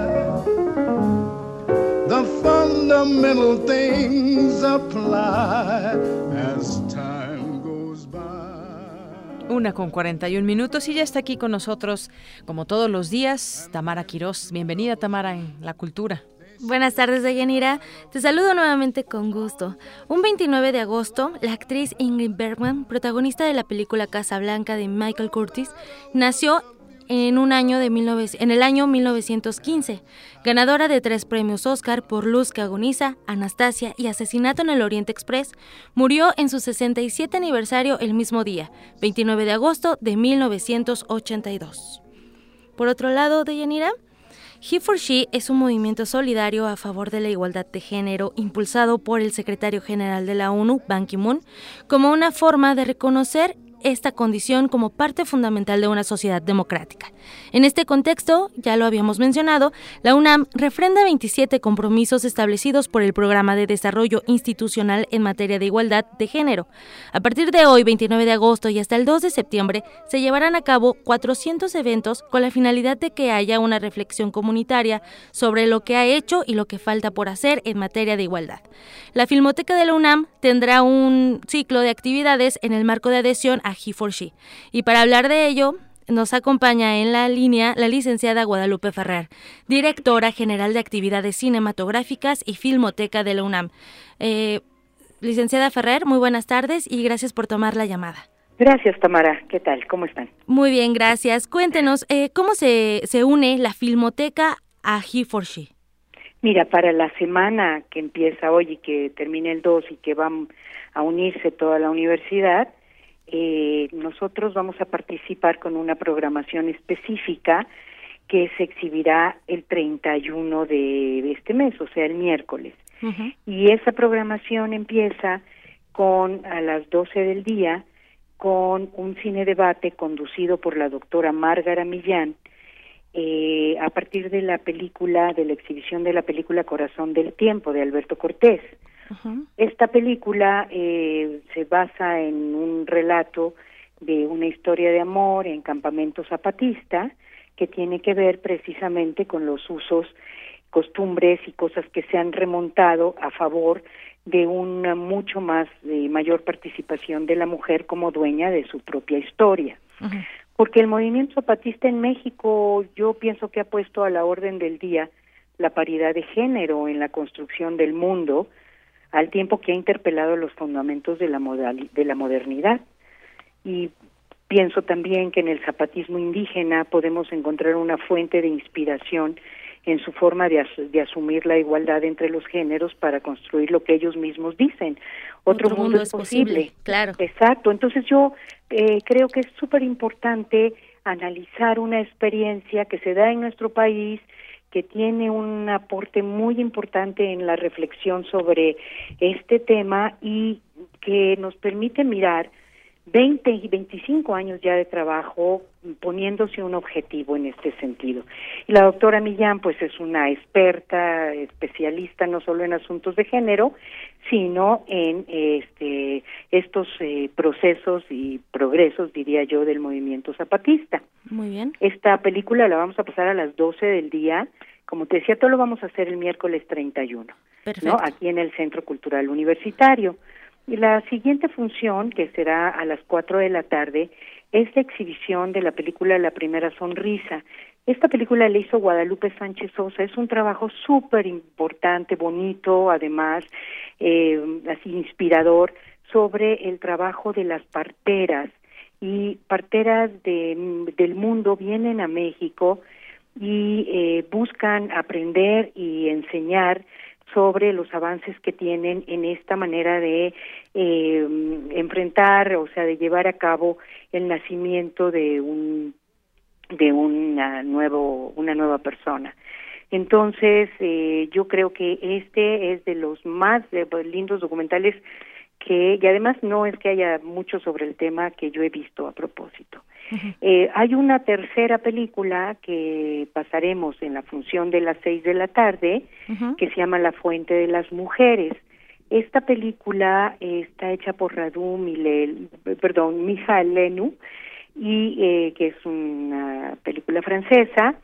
Fundamental things apply as time goes by. Una con 41 minutos y ya está aquí con nosotros, como todos los días, Tamara Quirós. Bienvenida, Tamara, en La Cultura. Buenas tardes, Deyanira. Te saludo nuevamente con gusto. Un 29 de agosto, la actriz Ingrid Bergman, protagonista de la película Casa Blanca de Michael Curtis, nació en, un año de en el año 1915, ganadora de tres premios Oscar por Luz que agoniza, Anastasia y Asesinato en el Oriente Express, murió en su 67 aniversario el mismo día, 29 de agosto de 1982. Por otro lado, Deyanira, He for She es un movimiento solidario a favor de la igualdad de género impulsado por el secretario general de la ONU, Ban Ki-moon, como una forma de reconocer esta condición como parte fundamental de una sociedad democrática. En este contexto, ya lo habíamos mencionado, la UNAM refrenda 27 compromisos establecidos por el Programa de Desarrollo Institucional en materia de igualdad de género. A partir de hoy, 29 de agosto y hasta el 2 de septiembre, se llevarán a cabo 400 eventos con la finalidad de que haya una reflexión comunitaria sobre lo que ha hecho y lo que falta por hacer en materia de igualdad. La Filmoteca de la UNAM tendrá un ciclo de actividades en el marco de adhesión a He for She. Y para hablar de ello, nos acompaña en la línea la licenciada Guadalupe Ferrer, directora general de actividades cinematográficas y filmoteca de la UNAM. Eh, licenciada Ferrer, muy buenas tardes y gracias por tomar la llamada. Gracias, Tamara. ¿Qué tal? ¿Cómo están? Muy bien, gracias. Cuéntenos, eh, ¿cómo se, se une la filmoteca a He for She? Mira, para la semana que empieza hoy y que termina el 2 y que va a unirse toda la universidad, eh, nosotros vamos a participar con una programación específica que se exhibirá el 31 de este mes, o sea, el miércoles. Y esa programación empieza con a las 12 del día con un cine debate conducido por la doctora Márgara Millán eh, a partir de la película, de la exhibición de la película Corazón del Tiempo de Alberto Cortés. Esta película eh, se basa en un relato de una historia de amor en campamento zapatista que tiene que ver precisamente con los usos, costumbres y cosas que se han remontado a favor de una mucho más de mayor participación de la mujer como dueña de su propia historia. Porque el movimiento zapatista en México yo pienso que ha puesto a la orden del día la paridad de género en la construcción del mundo, al tiempo que ha interpelado los fundamentos de la, de la modernidad. Y pienso también que en el zapatismo indígena podemos encontrar una fuente de inspiración en su forma de, de, asumir la igualdad entre los géneros para construir lo que ellos mismos dicen. Otro, mundo, es posible. Claro. Exacto. Entonces yo eh, creo que es súper importante analizar una experiencia que se da en nuestro país que tiene un aporte muy importante en la reflexión sobre este tema y que nos permite mirar 20 y 25 años ya de trabajo poniéndose un objetivo en este sentido. Y la doctora Millán pues es una experta, especialista no solo en asuntos de género, sino en este estos eh, procesos y progresos, diría yo, del movimiento zapatista. Muy bien. Esta película la vamos a pasar a las 12 del día. Como te decía, todo lo vamos a hacer el miércoles 31, Perfecto. ¿no? Aquí en el Centro Cultural Universitario. Y la siguiente función, que será a las 4 de la tarde, es la exhibición de la película La Primera Sonrisa. Esta película la hizo Guadalupe Sánchez Sosa, es un trabajo súper importante, bonito, además, eh, inspirador, sobre el trabajo de las parteras. Y parteras de, del mundo vienen a México y eh, buscan aprender y enseñar sobre los avances que tienen en esta manera de eh, enfrentar, o sea, de llevar a cabo el nacimiento de un de una nuevo una nueva persona. Entonces, eh, yo creo que este es de los más lindos documentales que, y además no es que haya mucho sobre el tema que yo he visto a propósito. Eh, hay una tercera película que pasaremos en la función de las seis de la tarde, que se llama La Fuente de las Mujeres. Esta película está hecha por Radu Milel, perdón, Mijael Lenu, y eh, que es una película francesa,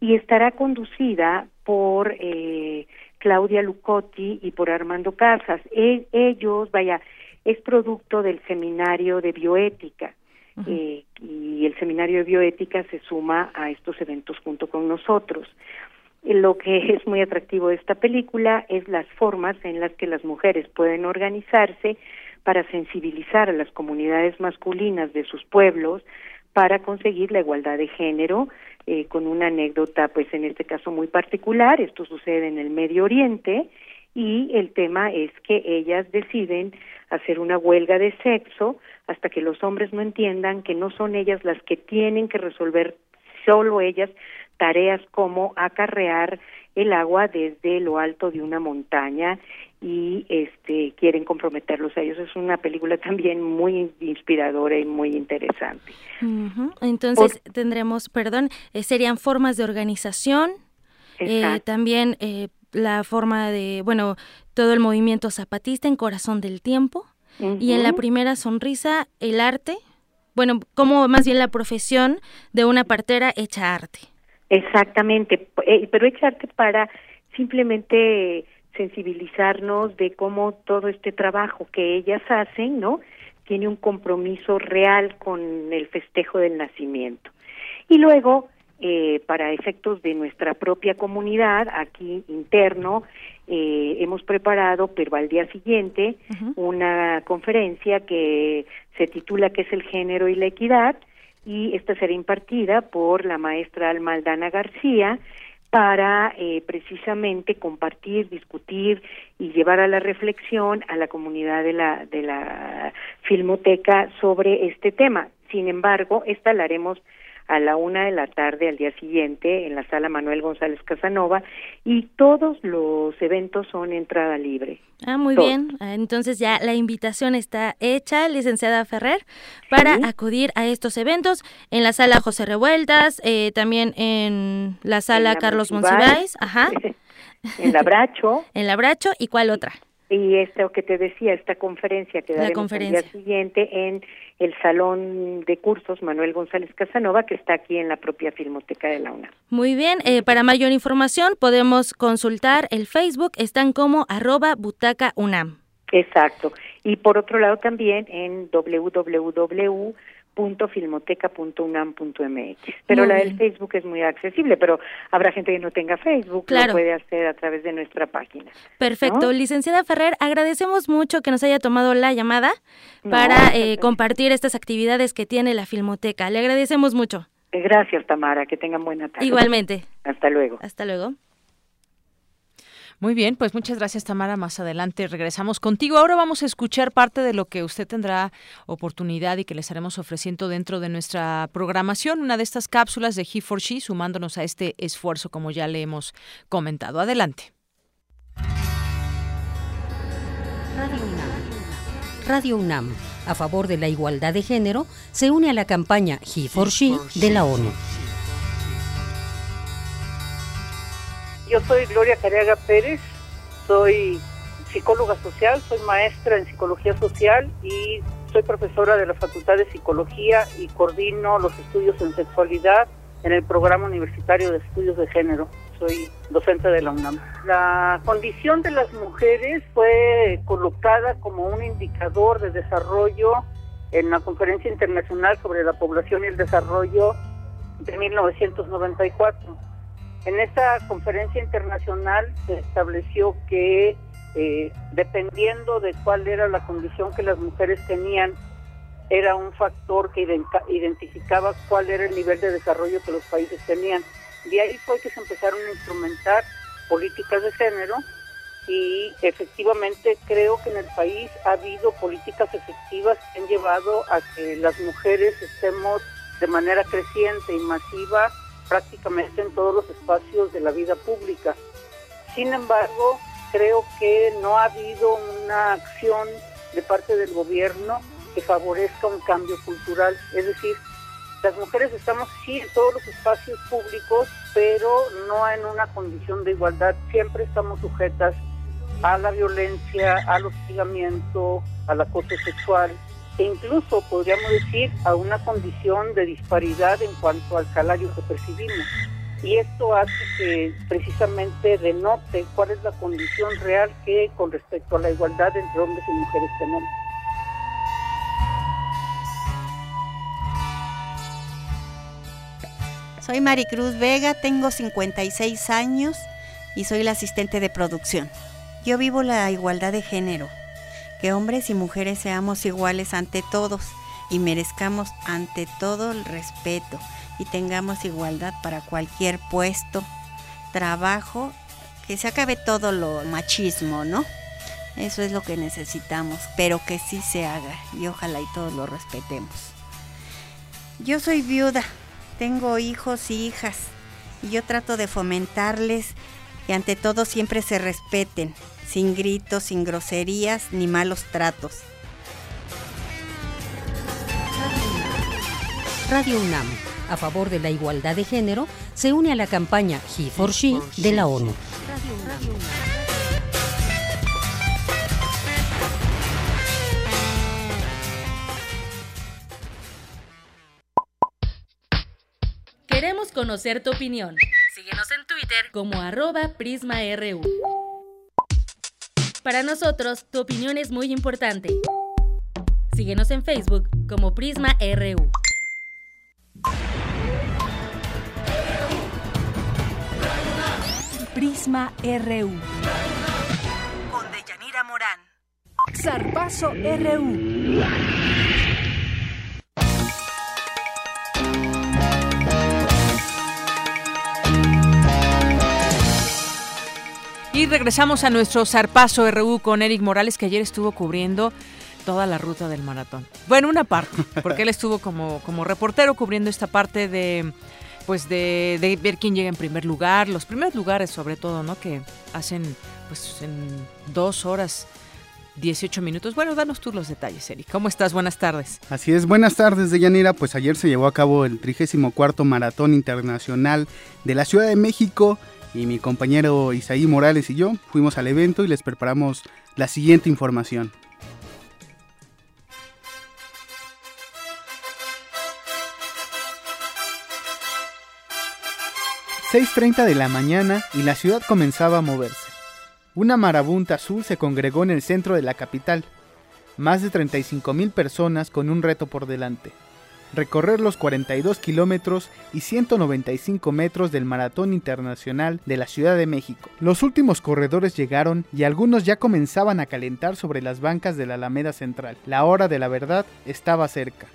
y estará conducida por eh, Claudia Lucotti y por Armando Casas. E, ellos, vaya, es producto del seminario de bioética eh, y el seminario de bioética se suma a estos eventos junto con nosotros. Lo que es muy atractivo de esta película es las formas en las que las mujeres pueden organizarse para sensibilizar a las comunidades masculinas de sus pueblos para conseguir la igualdad de género, eh, con una anécdota, pues en este caso muy particular, esto sucede en el Medio Oriente, y el tema es que ellas deciden hacer una huelga de sexo hasta que los hombres no entiendan que no son ellas las que tienen que resolver solo ellas tareas como acarrear el agua desde lo alto de una montaña y este quieren comprometerlos a ellos. Es una película también muy inspiradora y muy interesante. Entonces tendremos, perdón, eh, serían formas de organización, eh, también eh, la forma de, bueno, todo el movimiento zapatista en Corazón del Tiempo y en la primera sonrisa el arte, bueno, como más bien la profesión de una partera hecha arte. Exactamente, pero hecha arte para simplemente sensibilizarnos de cómo todo este trabajo que ellas hacen, ¿no? Tiene un compromiso real con el festejo del nacimiento. Y luego, eh, para efectos de nuestra propia comunidad, aquí interno, eh, hemos preparado, pero al día siguiente, una conferencia que se titula ¿Qué es el género y la equidad? Y esta será impartida por la maestra Almaldana García, para eh, precisamente compartir, discutir y llevar a la reflexión a la comunidad de la de la filmoteca sobre este tema. Sin embargo, esta la haremos a la una de la tarde al día siguiente en la sala Manuel González Casanova y todos los eventos son entrada libre. Ah, muy bien. Ah, entonces ya la invitación está hecha, licenciada Ferrer, para acudir a estos eventos en la sala José Revueltas, eh, también en la sala Carlos Monsiváis, ajá. en la Bracho. en la Bracho, ¿y cuál otra? Y esto que te decía, esta conferencia que daremos el día siguiente en el Salón de Cursos Manuel González Casanova, que está aquí en la propia Filmoteca de la UNAM. Muy bien, eh, para mayor información podemos consultar el Facebook, están como arroba butaca UNAM. Exacto. Y por otro lado también en www filmoteca.unam.mx. Pero la del Facebook es muy accesible, pero habrá gente que no tenga Facebook, lo puede hacer a través de nuestra página. Perfecto. Licenciada Ferrer, agradecemos mucho que nos haya tomado la llamada para eh, compartir estas actividades que tiene la Filmoteca. Le agradecemos mucho. Gracias, Tamara. Que tengan buena tarde. Igualmente. Hasta luego. Hasta luego. Muy bien, pues muchas gracias Tamara. Más adelante regresamos contigo. Ahora vamos a escuchar parte de lo que usted tendrá oportunidad y que le estaremos ofreciendo dentro de nuestra programación, una de estas cápsulas de He for She, sumándonos a este esfuerzo como ya le hemos comentado. Adelante. Radio UNAM. Radio UNAM, a favor de la igualdad de género, se une a la campaña He for She de la ONU. Yo soy Gloria Cariaga Pérez, soy psicóloga social, soy maestra en psicología social y soy profesora de la Facultad de Psicología y coordino los estudios en sexualidad en el programa universitario de estudios de género. Soy docente de la UNAM. La condición de las mujeres fue colocada como un indicador de desarrollo en la Conferencia Internacional sobre la Población y el Desarrollo de 1994 en esta conferencia internacional se estableció que eh, dependiendo de cuál era la condición que las mujeres tenían, era un factor que identificaba cuál era el nivel de desarrollo que los países tenían. De ahí fue que se empezaron a instrumentar políticas de género y efectivamente creo que en el país ha habido políticas efectivas que han llevado a que las mujeres estemos de manera creciente y masiva prácticamente en todos los espacios de la vida pública. Sin embargo, creo que no ha habido una acción de parte del gobierno que favorezca un cambio cultural. Es decir, las mujeres estamos sí en todos los espacios públicos, pero no en una condición de igualdad. Siempre estamos sujetas a la violencia, al hostigamiento, al acoso sexual e incluso podríamos decir a una condición de disparidad en cuanto al salario que percibimos. Y esto hace que precisamente denote cuál es la condición real que con respecto a la igualdad entre hombres y mujeres tenemos. Soy Maricruz Vega, tengo 56 años y soy la asistente de producción. Yo vivo la igualdad de género que hombres y mujeres seamos iguales ante todos y merezcamos ante todo el respeto y tengamos igualdad para cualquier puesto, trabajo, que se acabe todo lo machismo, ¿no? Eso es lo que necesitamos, pero que sí se haga y ojalá y todos lo respetemos. Yo soy viuda, tengo hijos y hijas y yo trato de fomentarles y ante todo siempre se respeten sin gritos, sin groserías ni malos tratos. Radio UNAM, a favor de la igualdad de género, se une a la campaña He for She de la ONU. Queremos conocer tu opinión. Síguenos en Twitter como arroba PrismaRU. Para nosotros, tu opinión es muy importante. Síguenos en Facebook como Prisma RU. Prisma RU. Con Deyanira Morán. Zarpazo RU. Regresamos a nuestro zarpazo RU con Eric Morales, que ayer estuvo cubriendo toda la ruta del maratón. Bueno, una parte, porque él estuvo como, como reportero cubriendo esta parte de pues de, ver quién llega en primer lugar, los primeros lugares sobre todo, ¿no? Que hacen pues en dos horas 18 minutos. Bueno, danos tú los detalles, Eric. ¿Cómo estás? Buenas tardes. Así es, buenas tardes, Deyanira. Pues ayer se llevó a cabo el 34 Maratón Internacional de la Ciudad de México y mi compañero Isaí Morales y yo fuimos al evento y les preparamos la siguiente información. 6.30 de la mañana y la ciudad comenzaba a moverse. Una marabunta azul se congregó en el centro de la capital. Más de 35.000 personas con un reto por delante. Recorrer los 42 kilómetros y 195 metros del Maratón Internacional de la Ciudad de México. Los últimos corredores llegaron y algunos ya comenzaban a calentar sobre las bancas de la Alameda Central. La hora de la verdad estaba cerca.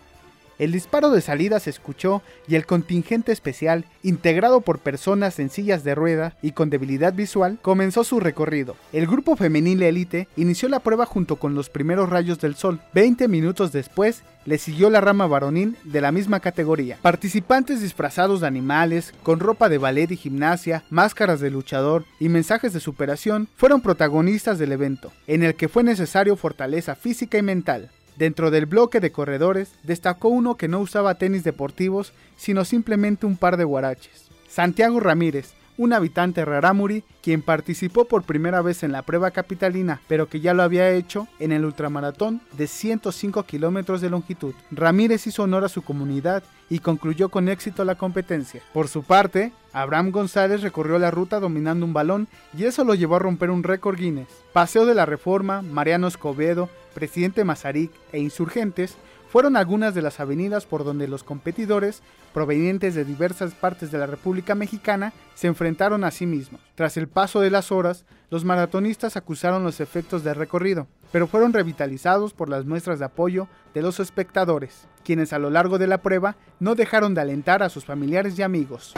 El disparo de salida se escuchó y el contingente especial, integrado por personas en sillas de rueda y con debilidad visual, comenzó su recorrido. El grupo femenil élite inició la prueba junto con los primeros rayos del sol. Veinte minutos después, le siguió la rama varonil de la misma categoría. Participantes disfrazados de animales, con ropa de ballet y gimnasia, máscaras de luchador y mensajes de superación fueron protagonistas del evento, en el que fue necesario fortaleza física y mental. Dentro del bloque de corredores destacó uno que no usaba tenis deportivos, sino simplemente un par de guaraches. Santiago Ramírez, un habitante rarámuri, quien participó por primera vez en la prueba capitalina, pero que ya lo había hecho en el ultramaratón de 105 kilómetros de longitud. Ramírez hizo honor a su comunidad y concluyó con éxito la competencia. Por su parte, Abraham González recorrió la ruta dominando un balón y eso lo llevó a romper un récord Guinness. Paseo de la Reforma, Mariano Escobedo, Presidente Mazarik e Insurgentes fueron algunas de las avenidas por donde los competidores, provenientes de diversas partes de la República Mexicana, se enfrentaron a sí mismos. Tras el paso de las horas, los maratonistas acusaron los efectos del recorrido, pero fueron revitalizados por las muestras de apoyo de los espectadores, quienes a lo largo de la prueba no dejaron de alentar a sus familiares y amigos.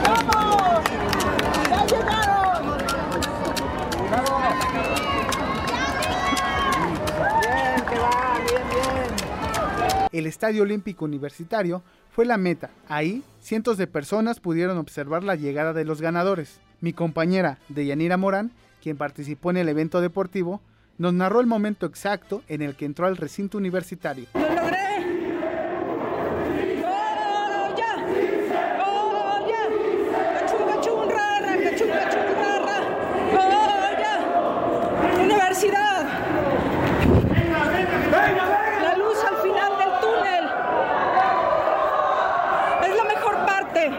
El Estadio Olímpico Universitario fue la meta. Ahí, cientos de personas pudieron observar la llegada de los ganadores. Mi compañera Deyanira Morán, quien participó en el evento deportivo, nos narró el momento exacto en el que entró al recinto universitario. ¡Lo logré! Universidad. La luz al final del túnel. Es la mejor parte.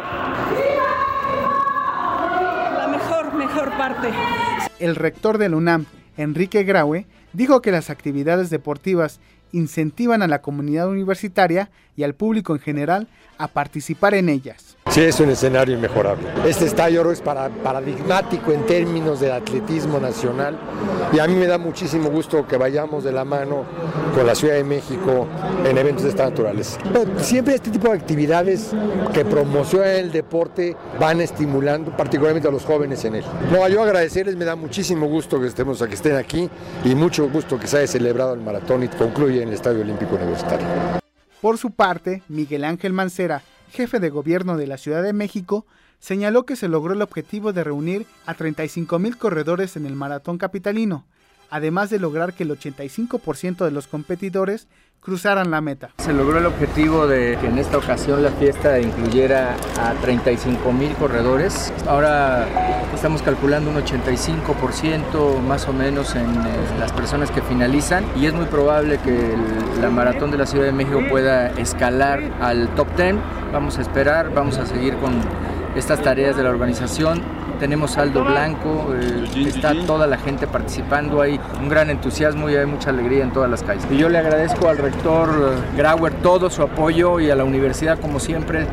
La mejor, mejor parte. El rector de UNAM, Enrique Graue, dijo que las actividades deportivas incentivan a la comunidad universitaria y al público en general a participar en ellas. Sí, es un escenario inmejorable. Este estadio es para, paradigmático en términos del atletismo nacional y a mí me da muchísimo gusto que vayamos de la mano con la Ciudad de México en eventos de esta naturaleza. Siempre este tipo de actividades que promocionan el deporte van estimulando particularmente a los jóvenes en él. No, yo agradecerles, me da muchísimo gusto que estemos que estén aquí y mucho gusto que se haya celebrado el maratón y concluye en el Estadio Olímpico Universitario. Por su parte, Miguel Ángel Mancera, jefe de gobierno de la Ciudad de México, señaló que se logró el objetivo de reunir a 35 mil corredores en el maratón capitalino, además de lograr que el 85% de los competidores cruzaran la meta. Se logró el objetivo de que en esta ocasión la fiesta incluyera a 35 mil corredores. Ahora estamos calculando un 85% más o menos en eh, las personas que finalizan y es muy probable que la maratón de la Ciudad de México pueda escalar al top 10. Vamos a esperar, vamos a seguir con estas tareas de la organización tenemos saldo blanco, eh, está toda la gente participando, hay un gran entusiasmo y hay mucha alegría en todas las calles. Y yo le agradezco al rector eh, Grauer todo su apoyo y a la universidad como siempre.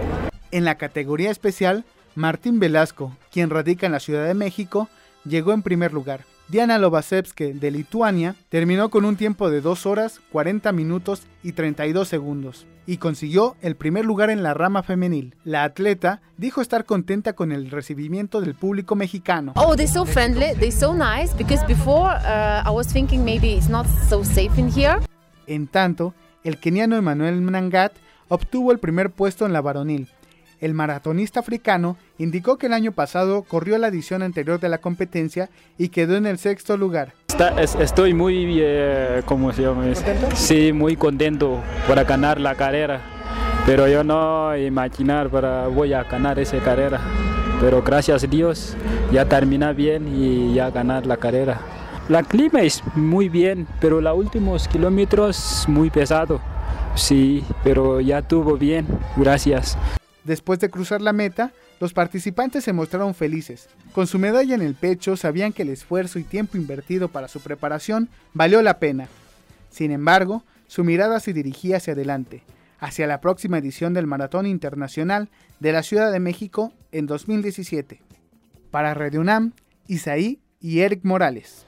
En la categoría especial, Martín Velasco, quien radica en la Ciudad de México, llegó en primer lugar. Diana Lovasevske de Lituania terminó con un tiempo de 2 horas, 40 minutos y 32 segundos y consiguió el primer lugar en la rama femenil. La atleta dijo estar contenta con el recibimiento del público mexicano. Oh, they're so friendly, they're so nice because before uh, I was thinking maybe it's not so safe in here. En tanto, el keniano Emmanuel Mnangat obtuvo el primer puesto en la varonil. El maratonista africano indicó que el año pasado corrió la edición anterior de la competencia y quedó en el sexto lugar. Está, es, estoy muy, eh, ¿cómo se llama? ¿Contento? Sí, muy contento para ganar la carrera, pero yo no imaginar para voy a ganar esa carrera. pero gracias a Dios ya termina bien y ya ganar la carrera. La clima es muy bien, pero los últimos kilómetros muy pesado. Sí, pero ya tuvo bien, gracias. Después de cruzar la meta, los participantes se mostraron felices. Con su medalla en el pecho sabían que el esfuerzo y tiempo invertido para su preparación valió la pena. Sin embargo, su mirada se dirigía hacia adelante, hacia la próxima edición del Maratón Internacional de la Ciudad de México en 2017. Para Radio UNAM, Isaí y Eric Morales.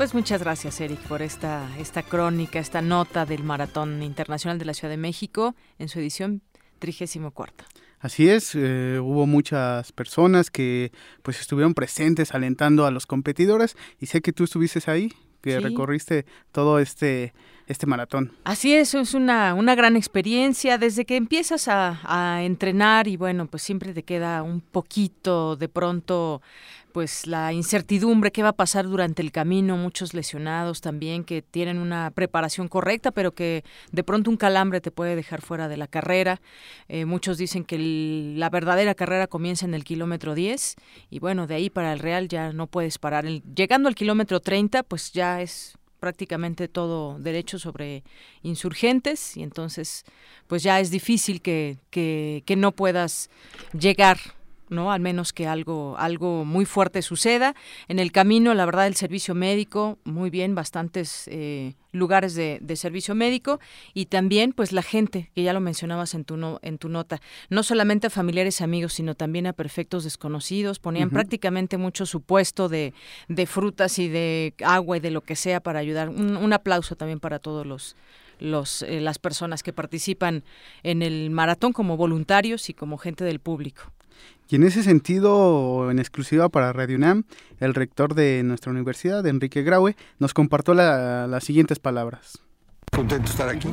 Pues muchas gracias, Eric, por esta, esta crónica, esta nota del Maratón Internacional de la Ciudad de México en su edición 34. Así es, eh, hubo muchas personas que pues estuvieron presentes alentando a los competidores y sé que tú estuviste ahí, que recorriste todo este este maratón. Así es, es una, una gran experiencia desde que empiezas a, a entrenar y bueno, pues siempre te queda un poquito de pronto pues la incertidumbre qué va a pasar durante el camino, muchos lesionados también que tienen una preparación correcta, pero que de pronto un calambre te puede dejar fuera de la carrera. Eh, muchos dicen que la verdadera carrera comienza en el kilómetro 10 y bueno, de ahí para el Real ya no puedes parar. llegando al kilómetro 30, pues ya es prácticamente todo derecho sobre insurgentes y entonces pues ya es difícil que, que no puedas llegar ¿no? Al menos que algo, algo muy fuerte suceda. En el camino, la verdad, el servicio médico, muy bien, bastantes eh, lugares de, servicio médico y también, pues, la gente, que ya lo mencionabas en tu, no, en tu nota, no solamente a familiares y amigos, sino también a perfectos desconocidos. Ponían prácticamente mucho supuesto de, de frutas y de agua y de lo que sea para ayudar. Un, un aplauso también para todos los los, eh, las personas que participan en el maratón como voluntarios y como gente del público. Y en ese sentido, en exclusiva para Radio UNAM, el rector de nuestra universidad, Enrique Graue, nos compartió las siguientes palabras. Contento de estar aquí.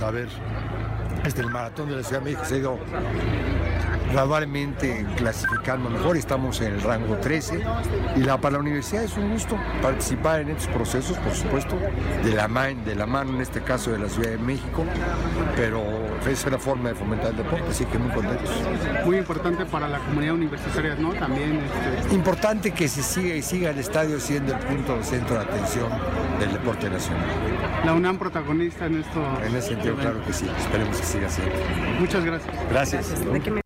A ver, este el maratón de la Ciudad de México se ha ido gradualmente clasificando mejor, estamos en el rango 13 y la, para la universidad es un gusto participar en estos procesos, por supuesto, de la, man, de la mano en este caso de la Ciudad de México, pero es una forma de fomentar el deporte, así que muy contentos. Muy importante para la comunidad universitaria, ¿no? También. Este... Importante que se siga y siga el estadio siendo el punto de centro de atención del deporte nacional. La UNAM protagonista en esto. En ese sentido, claro que sí, esperemos que siga siendo. Muchas gracias. Gracias.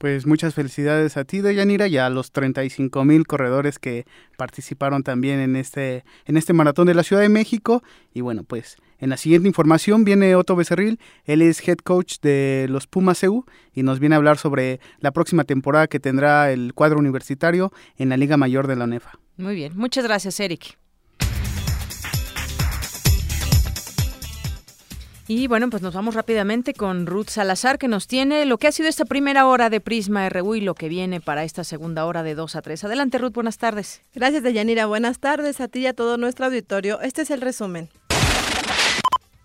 Pues muchas felicidades a ti, Deyanira, y a los 35 mil corredores que participaron también en este, en este maratón de la Ciudad de México. Y bueno, pues en la siguiente información viene Otto Becerril, él es head coach de los Pumas EU y nos viene a hablar sobre la próxima temporada que tendrá el cuadro universitario en la Liga Mayor de la UNEFA. Muy bien, muchas gracias, Eric. Y bueno, pues nos vamos rápidamente con Ruth Salazar, que nos tiene lo que ha sido esta primera hora de Prisma RU y lo que viene para esta segunda hora de 2 a 3. Adelante, Ruth, buenas tardes. Gracias, Deyanira. Buenas tardes a ti y a todo nuestro auditorio. Este es el resumen.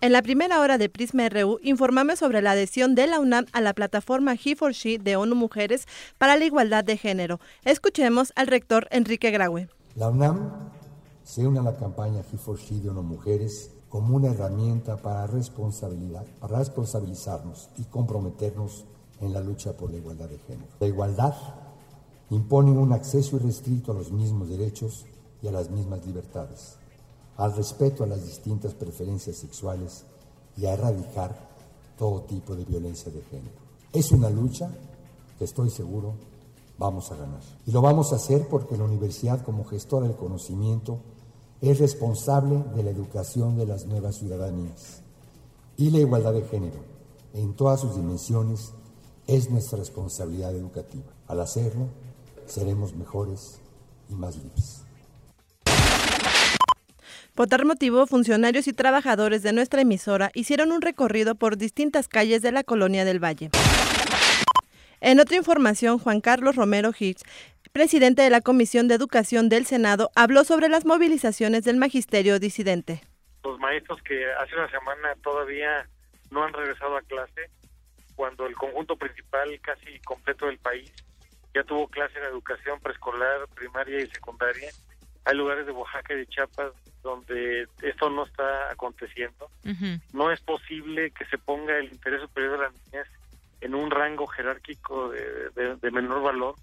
En la primera hora de Prisma RU informamos sobre la adhesión de la UNAM a la plataforma He for She de ONU Mujeres para la igualdad de género. Escuchemos al rector Enrique Graue. La UNAM se une a la campaña He for She de ONU Mujeres como una herramienta para, responsabilidad, para responsabilizarnos y comprometernos en la lucha por la igualdad de género. La igualdad impone un acceso irrestricto a los mismos derechos y a las mismas libertades, al respeto a las distintas preferencias sexuales y a erradicar todo tipo de violencia de género. Es una lucha que estoy seguro vamos a ganar. Y lo vamos a hacer porque la universidad como gestora del conocimiento es responsable de la educación de las nuevas ciudadanías y la igualdad de género en todas sus dimensiones es nuestra responsabilidad educativa. Al hacerlo, seremos mejores y más libres. Por tal motivo, funcionarios y trabajadores de nuestra emisora hicieron un recorrido por distintas calles de la colonia del Valle. En otra información, Juan Carlos Romero Hitch, presidente de la Comisión de Educación del Senado, habló sobre las movilizaciones del magisterio disidente. Los maestros que hace una semana todavía no han regresado a clase, cuando el conjunto principal casi completo del país ya tuvo clase en educación preescolar, primaria y secundaria, hay lugares de Oaxaca y de Chiapas donde esto no está aconteciendo. No es posible que se ponga el interés superior de la niñez en un rango jerárquico de, menor valor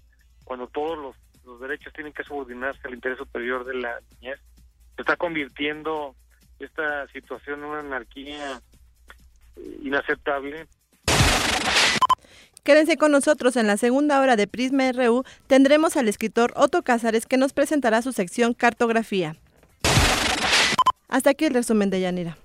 cuando todos los, derechos tienen que subordinarse al interés superior de la niñez. Se está convirtiendo esta situación en una anarquía inaceptable. Quédense con nosotros en la segunda hora de Prisma RU. Tendremos al escritor Otto Cázares que nos presentará su sección Cartografía. Hasta aquí el resumen de Yanira.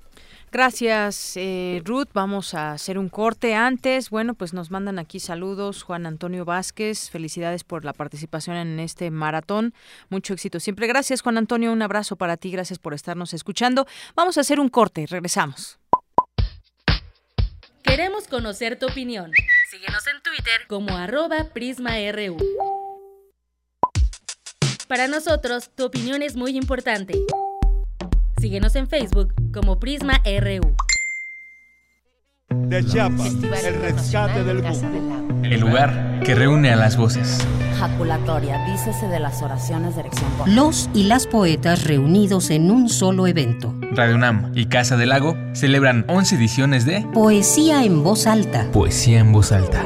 Gracias, eh, Ruth. Vamos a hacer un corte antes. Bueno, pues nos mandan aquí saludos. Juan Antonio Vázquez, felicidades por la participación en este maratón. Mucho éxito siempre. Gracias, Juan Antonio. Un abrazo para ti. Gracias por estarnos escuchando. Vamos a hacer un corte. Regresamos. Queremos conocer tu opinión. Síguenos en Twitter como arroba PrismaRU. Para nosotros, tu opinión es muy importante. Síguenos en Facebook como Prisma RU. De Chiapas, el rescate del mundo. El lugar que reúne a las voces. Jaculatoria, dícese de las oraciones de erección. Los y las poetas reunidos en un solo evento. Radio Nam y Casa del Lago celebran 11 ediciones de Poesía en voz alta. Poesía en voz alta.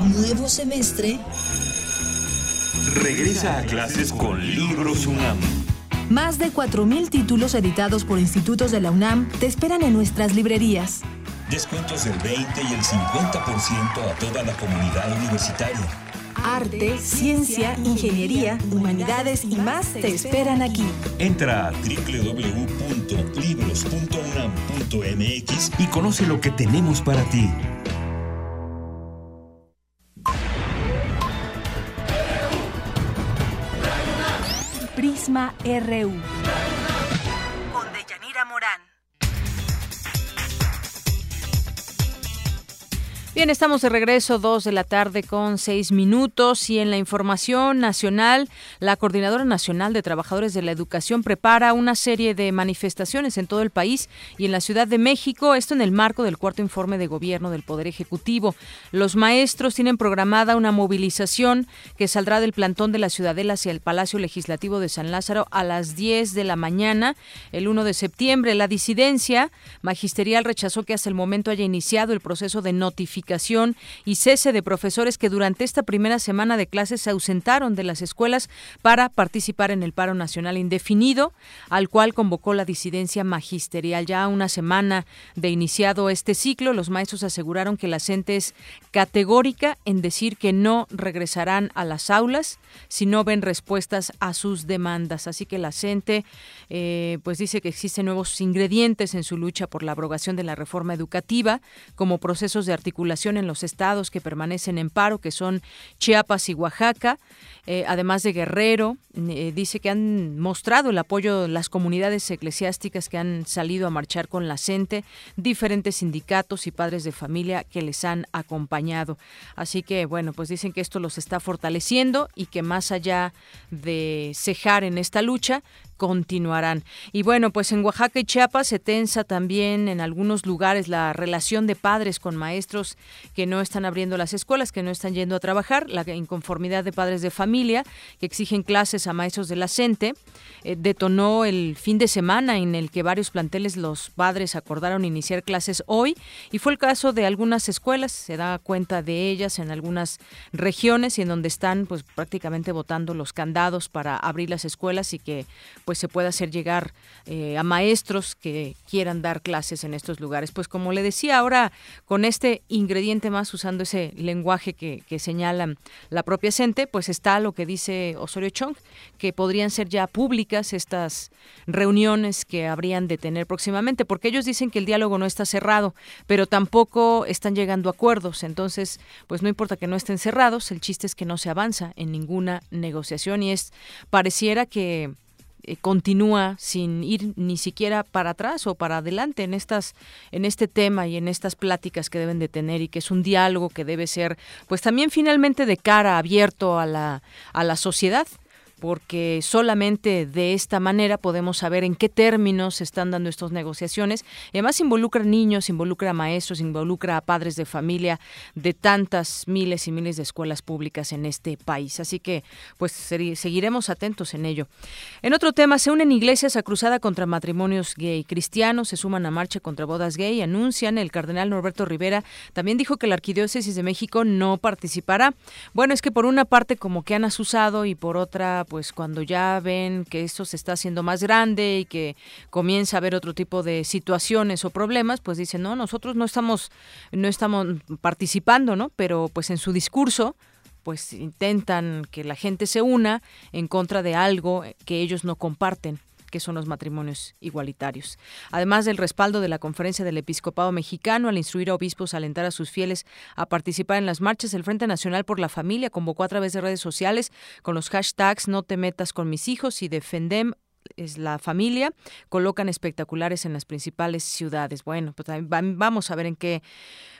Nuevo semestre. Regresa a clases con Libros UNAM. Más de 4.000 títulos editados por institutos de la UNAM te esperan en nuestras librerías. Descuentos del 20 y el 50% a toda la comunidad universitaria. Arte, ciencia, ingeniería, humanidades y más te esperan aquí. Entra a www.libros.unam.mx y conoce lo que tenemos para ti. Prisma RU. Bien, estamos de regreso, dos de la tarde con seis minutos y en la información nacional, la Coordinadora Nacional de Trabajadores de la Educación prepara una serie de manifestaciones en todo el país y en la Ciudad de México, esto en el marco del cuarto informe de gobierno del Poder Ejecutivo. Los maestros tienen programada una movilización que saldrá del plantón de la Ciudadela hacia el Palacio Legislativo de San Lázaro a las 10 de la mañana, el 1 de septiembre. La disidencia magisterial rechazó que hasta el momento haya iniciado el proceso de notificación y cese de profesores que durante esta primera semana de clases se ausentaron de las escuelas para participar en el paro nacional indefinido, al cual convocó la disidencia magisterial. Ya una semana de iniciado este ciclo, los maestros aseguraron que la CENTE es categórica en decir que no regresarán a las aulas si no ven respuestas a sus demandas. Así que la CENTE eh, pues dice que existen nuevos ingredientes en su lucha por la abrogación de la reforma educativa, como procesos de articulación en los estados que permanecen en paro, que son Chiapas y Oaxaca, eh, además de Guerrero. Eh, dice que han mostrado el apoyo de las comunidades eclesiásticas que han salido a marchar con la CENTE, diferentes sindicatos y padres de familia que les han acompañado. Así que, bueno, pues dicen que esto los está fortaleciendo y que más allá de cejar en esta lucha, continuarán. Y bueno, pues en Oaxaca y Chiapas se tensa también en algunos lugares la relación de padres con maestros que no están abriendo las escuelas, que no están yendo a trabajar, la inconformidad de padres de familia que exigen clases a maestros de la CENTE, eh, detonó el fin de semana en el que varios planteles los padres acordaron iniciar clases hoy y fue el caso de algunas escuelas, se da cuenta de ellas en algunas regiones y en donde están pues prácticamente votando los candados para abrir las escuelas y que pues se pueda hacer llegar eh, a maestros que quieran dar clases en estos lugares. Pues como le decía ahora con este ingrediente más usando ese lenguaje que, que señala la propia CENTE, pues está lo que dice Osorio Chong, que podrían ser ya públicas estas reuniones que habrían de tener próximamente, porque ellos dicen que el diálogo no está cerrado, pero tampoco están llegando a acuerdos. Entonces, pues no importa que no estén cerrados, el chiste es que no se avanza en ninguna negociación y es pareciera que eh, continúa sin ir ni siquiera para atrás o para adelante en estas en este tema y en estas pláticas que deben de tener y que es un diálogo que debe ser pues también finalmente de cara abierto a la a la sociedad porque solamente de esta manera podemos saber en qué términos se están dando estas negociaciones. además involucra niños, involucra maestros, involucra a padres de familia de tantas miles y miles de escuelas públicas en este país. Así que pues seguiremos atentos en ello. En otro tema, se unen iglesias a cruzada contra matrimonios gay. Cristianos se suman a marcha contra bodas gay, anuncian el cardenal Norberto Rivera también dijo que la Arquidiócesis de México no participará. Bueno, es que por una parte como que han asusado y por otra pues cuando ya ven que esto se está haciendo más grande y que comienza a haber otro tipo de situaciones o problemas, pues dicen, no, nosotros no estamos, no estamos participando, ¿no? Pero pues en su discurso pues intentan que la gente se una en contra de algo que ellos no comparten que son los matrimonios igualitarios. Además del respaldo de la Conferencia del Episcopado Mexicano al instruir a obispos a alentar a sus fieles a participar en las marchas, el Frente Nacional por la Familia convocó a través de redes sociales con los hashtags No te metas con mis hijos y defendem es la familia, colocan espectaculares en las principales ciudades. Bueno, pues vamos a ver en qué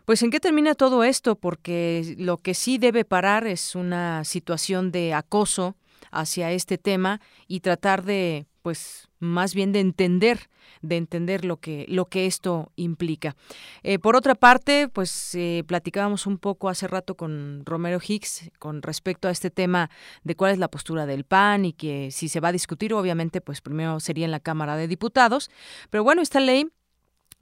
pues en qué termina todo esto porque lo que sí debe parar es una situación de acoso hacia este tema y tratar de pues más bien de entender de entender lo que lo que esto implica. Eh, por otra parte pues eh, platicábamos un poco hace rato con Romero Hicks con respecto a este tema de cuál es la postura del PAN y que si se va a discutir obviamente pues primero sería en la Cámara de Diputados. Pero bueno esta ley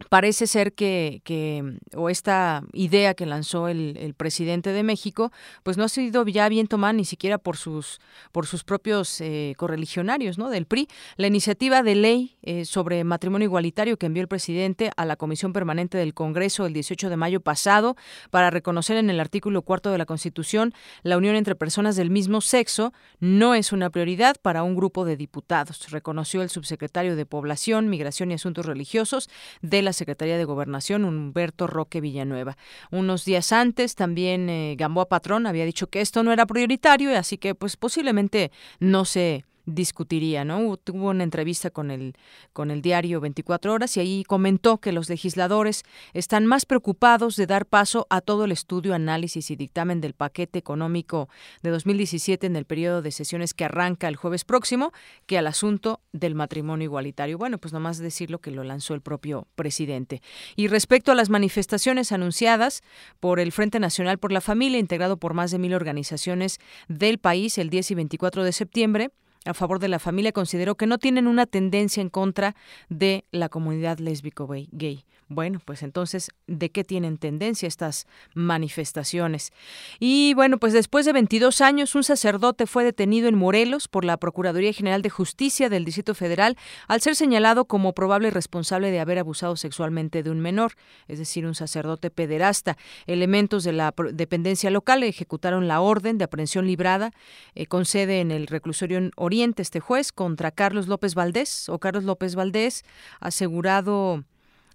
parece ser que, que, o esta idea que lanzó el, el, presidente de México, pues no ha sido ya bien tomada ni siquiera por sus, por sus propios eh, correligionarios ¿no? del PRI. La iniciativa de ley eh, sobre matrimonio igualitario que envió el presidente a la Comisión Permanente del Congreso el 18 de mayo pasado para reconocer en el artículo cuarto de la Constitución la unión entre personas del mismo sexo no es una prioridad para un grupo de diputados, reconoció el subsecretario de Población, Migración y Asuntos Religiosos de la Secretaría de Gobernación, Humberto Roque Villanueva. Unos días antes también eh, Gamboa Patrón había dicho que esto no era prioritario, así que pues posiblemente no se discutiría, ¿no? Tuvo una entrevista con el con el diario 24 horas y ahí comentó que los legisladores están más preocupados de dar paso a todo el estudio, análisis y dictamen del paquete económico de 2017 en el periodo de sesiones que arranca el jueves próximo que al asunto del matrimonio igualitario. Bueno, pues nomás decirlo que lo lanzó el propio presidente. Y respecto a las manifestaciones anunciadas por el Frente Nacional por la Familia, integrado por más de mil organizaciones del país el 10 y 24 de septiembre, a favor de la familia consideró que no tienen una tendencia en contra de la comunidad lésbico-gay. Bueno, pues entonces, ¿de qué tienen tendencia estas manifestaciones? Y bueno, pues después de 22 años, un sacerdote fue detenido en Morelos por la Procuraduría General de Justicia del Distrito Federal al ser señalado como probable responsable de haber abusado sexualmente de un menor, es decir, un sacerdote pederasta. Elementos de la dependencia local ejecutaron la orden de aprehensión librada eh, con sede en el reclusorio Oriente este juez contra Carlos López Valdés o Carlos López Valdés, asegurado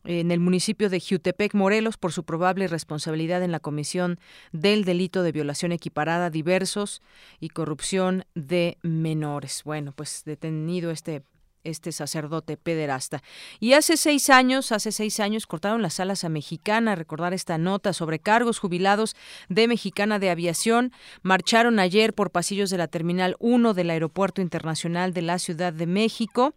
en el municipio de Jutepec, Morelos, por su probable responsabilidad en la comisión del delito de violación equiparada diversos y corrupción de menores. Bueno, pues detenido este este sacerdote pederasta. Y hace seis años, hace seis años, cortaron las alas a Mexicana, recordar esta nota sobre cargos jubilados de Mexicana de Aviación. Marcharon ayer por pasillos de la Terminal 1 del Aeropuerto Internacional de la Ciudad de México.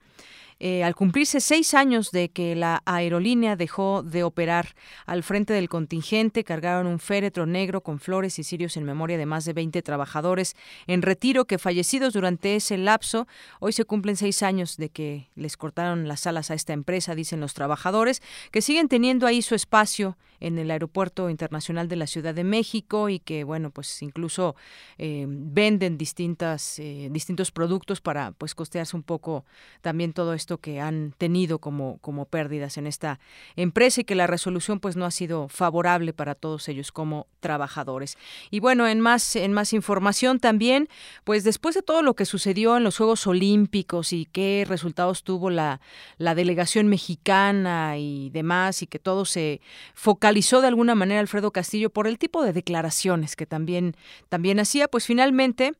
Eh, al cumplirse seis años de que la aerolínea dejó de operar al frente del contingente, cargaron un féretro negro con flores y cirios en memoria de más de 20 trabajadores en retiro que fallecidos durante ese lapso. Hoy se cumplen seis años de que les cortaron las alas a esta empresa, dicen los trabajadores, que siguen teniendo ahí su espacio en el Aeropuerto Internacional de la Ciudad de México y que, bueno, pues incluso eh, venden distintas, eh, distintos productos para pues costearse un poco también todo esto que han tenido como, como pérdidas en esta empresa y que la resolución pues no ha sido favorable para todos ellos como trabajadores. Y bueno, en más, en más información también, pues después de todo lo que sucedió en los Juegos Olímpicos y qué resultados tuvo la, la delegación mexicana y demás y que todo se focalizó de alguna manera Alfredo Castillo por el tipo de declaraciones que también, también hacía, pues finalmente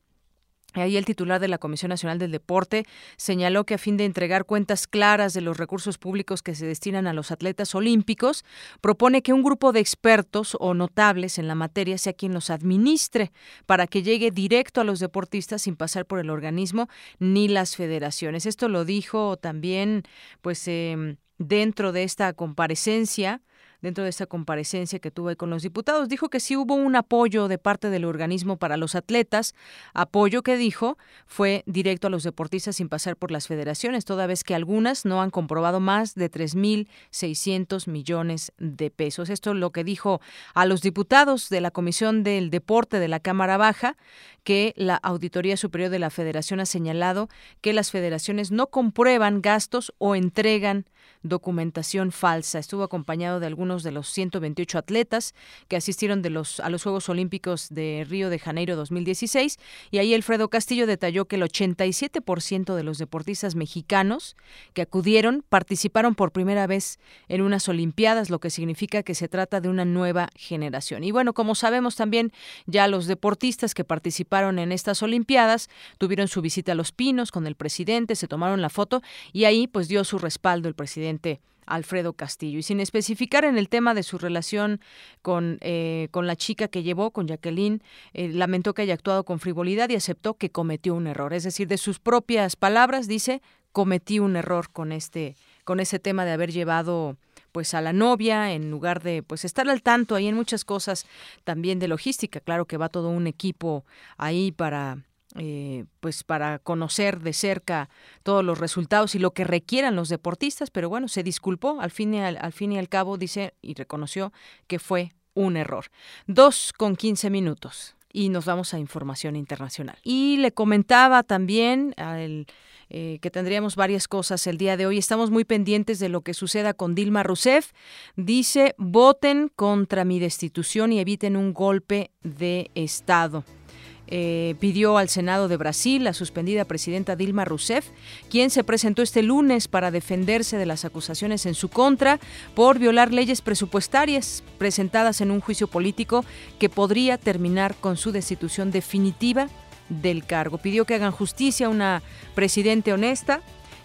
Ahí el titular de la Comisión Nacional del Deporte señaló que a fin de entregar cuentas claras de los recursos públicos que se destinan a los atletas olímpicos, propone que un grupo de expertos o notables en la materia sea quien los administre para que llegue directo a los deportistas sin pasar por el organismo ni las federaciones. Esto lo dijo también, pues, eh, dentro de esta comparecencia dentro de esta comparecencia que tuve con los diputados. Dijo que sí hubo un apoyo de parte del organismo para los atletas, apoyo que dijo fue directo a los deportistas sin pasar por las federaciones, toda vez que algunas no han comprobado más de 3.600 millones de pesos. Esto es lo que dijo a los diputados de la Comisión del Deporte de la Cámara Baja, que la Auditoría Superior de la Federación ha señalado que las federaciones no comprueban gastos o entregan documentación falsa. Estuvo acompañado de algunos de los 128 atletas que asistieron de los, a los Juegos Olímpicos de Río de Janeiro 2016 y ahí Alfredo Castillo detalló que el 87% de los deportistas mexicanos que acudieron participaron por primera vez en unas Olimpiadas, lo que significa que se trata de una nueva generación. Y bueno, como sabemos también, ya los deportistas que participaron en estas Olimpiadas tuvieron su visita a Los Pinos con el presidente, se tomaron la foto y ahí pues dio su respaldo el presidente Alfredo Castillo. Y sin especificar en el tema de su relación con, eh, con la chica que llevó, con Jacqueline, eh, lamentó que haya actuado con frivolidad y aceptó que cometió un error. Es decir, de sus propias palabras, dice, cometí un error con este, con ese tema de haber llevado pues a la novia en lugar de pues estar al tanto ahí en muchas cosas también de logística claro que va todo un equipo ahí para eh, pues para conocer de cerca todos los resultados y lo que requieran los deportistas, pero bueno, se disculpó al fin y al, fin y al cabo, dice y reconoció que fue un error. Dos con quince minutos y nos vamos a información internacional. Y le comentaba también eh, que tendríamos varias cosas el día de hoy. Estamos muy pendientes de lo que suceda con Dilma Rousseff. Dice, voten contra mi destitución y eviten un golpe de Estado. Eh, pidió al Senado de Brasil la suspendida presidenta Dilma Rousseff, quien se presentó este lunes para defenderse de las acusaciones en su contra por violar leyes presupuestarias presentadas en un juicio político que podría terminar con su destitución definitiva del cargo. Pidió que hagan justicia a una presidente honesta,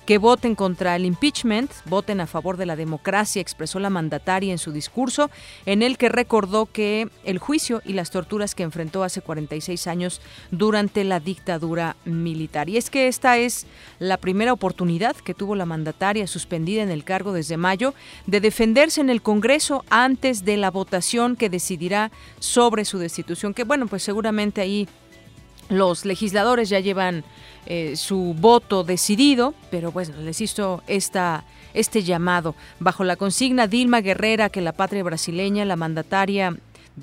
que voten contra el impeachment, voten a favor de la democracia, expresó la mandataria en su discurso, en el que recordó que el juicio y las torturas que enfrentó hace 46 años durante la dictadura militar. Y es que esta es la primera oportunidad que tuvo la mandataria suspendida en el cargo desde mayo de defenderse en el Congreso antes de la votación que decidirá sobre su destitución, que bueno, pues seguramente ahí los legisladores ya llevan eh, su voto decidido, pero bueno, les hizo esta, este llamado. Bajo la consigna Dilma Guerrera, que la patria brasileña, la mandataria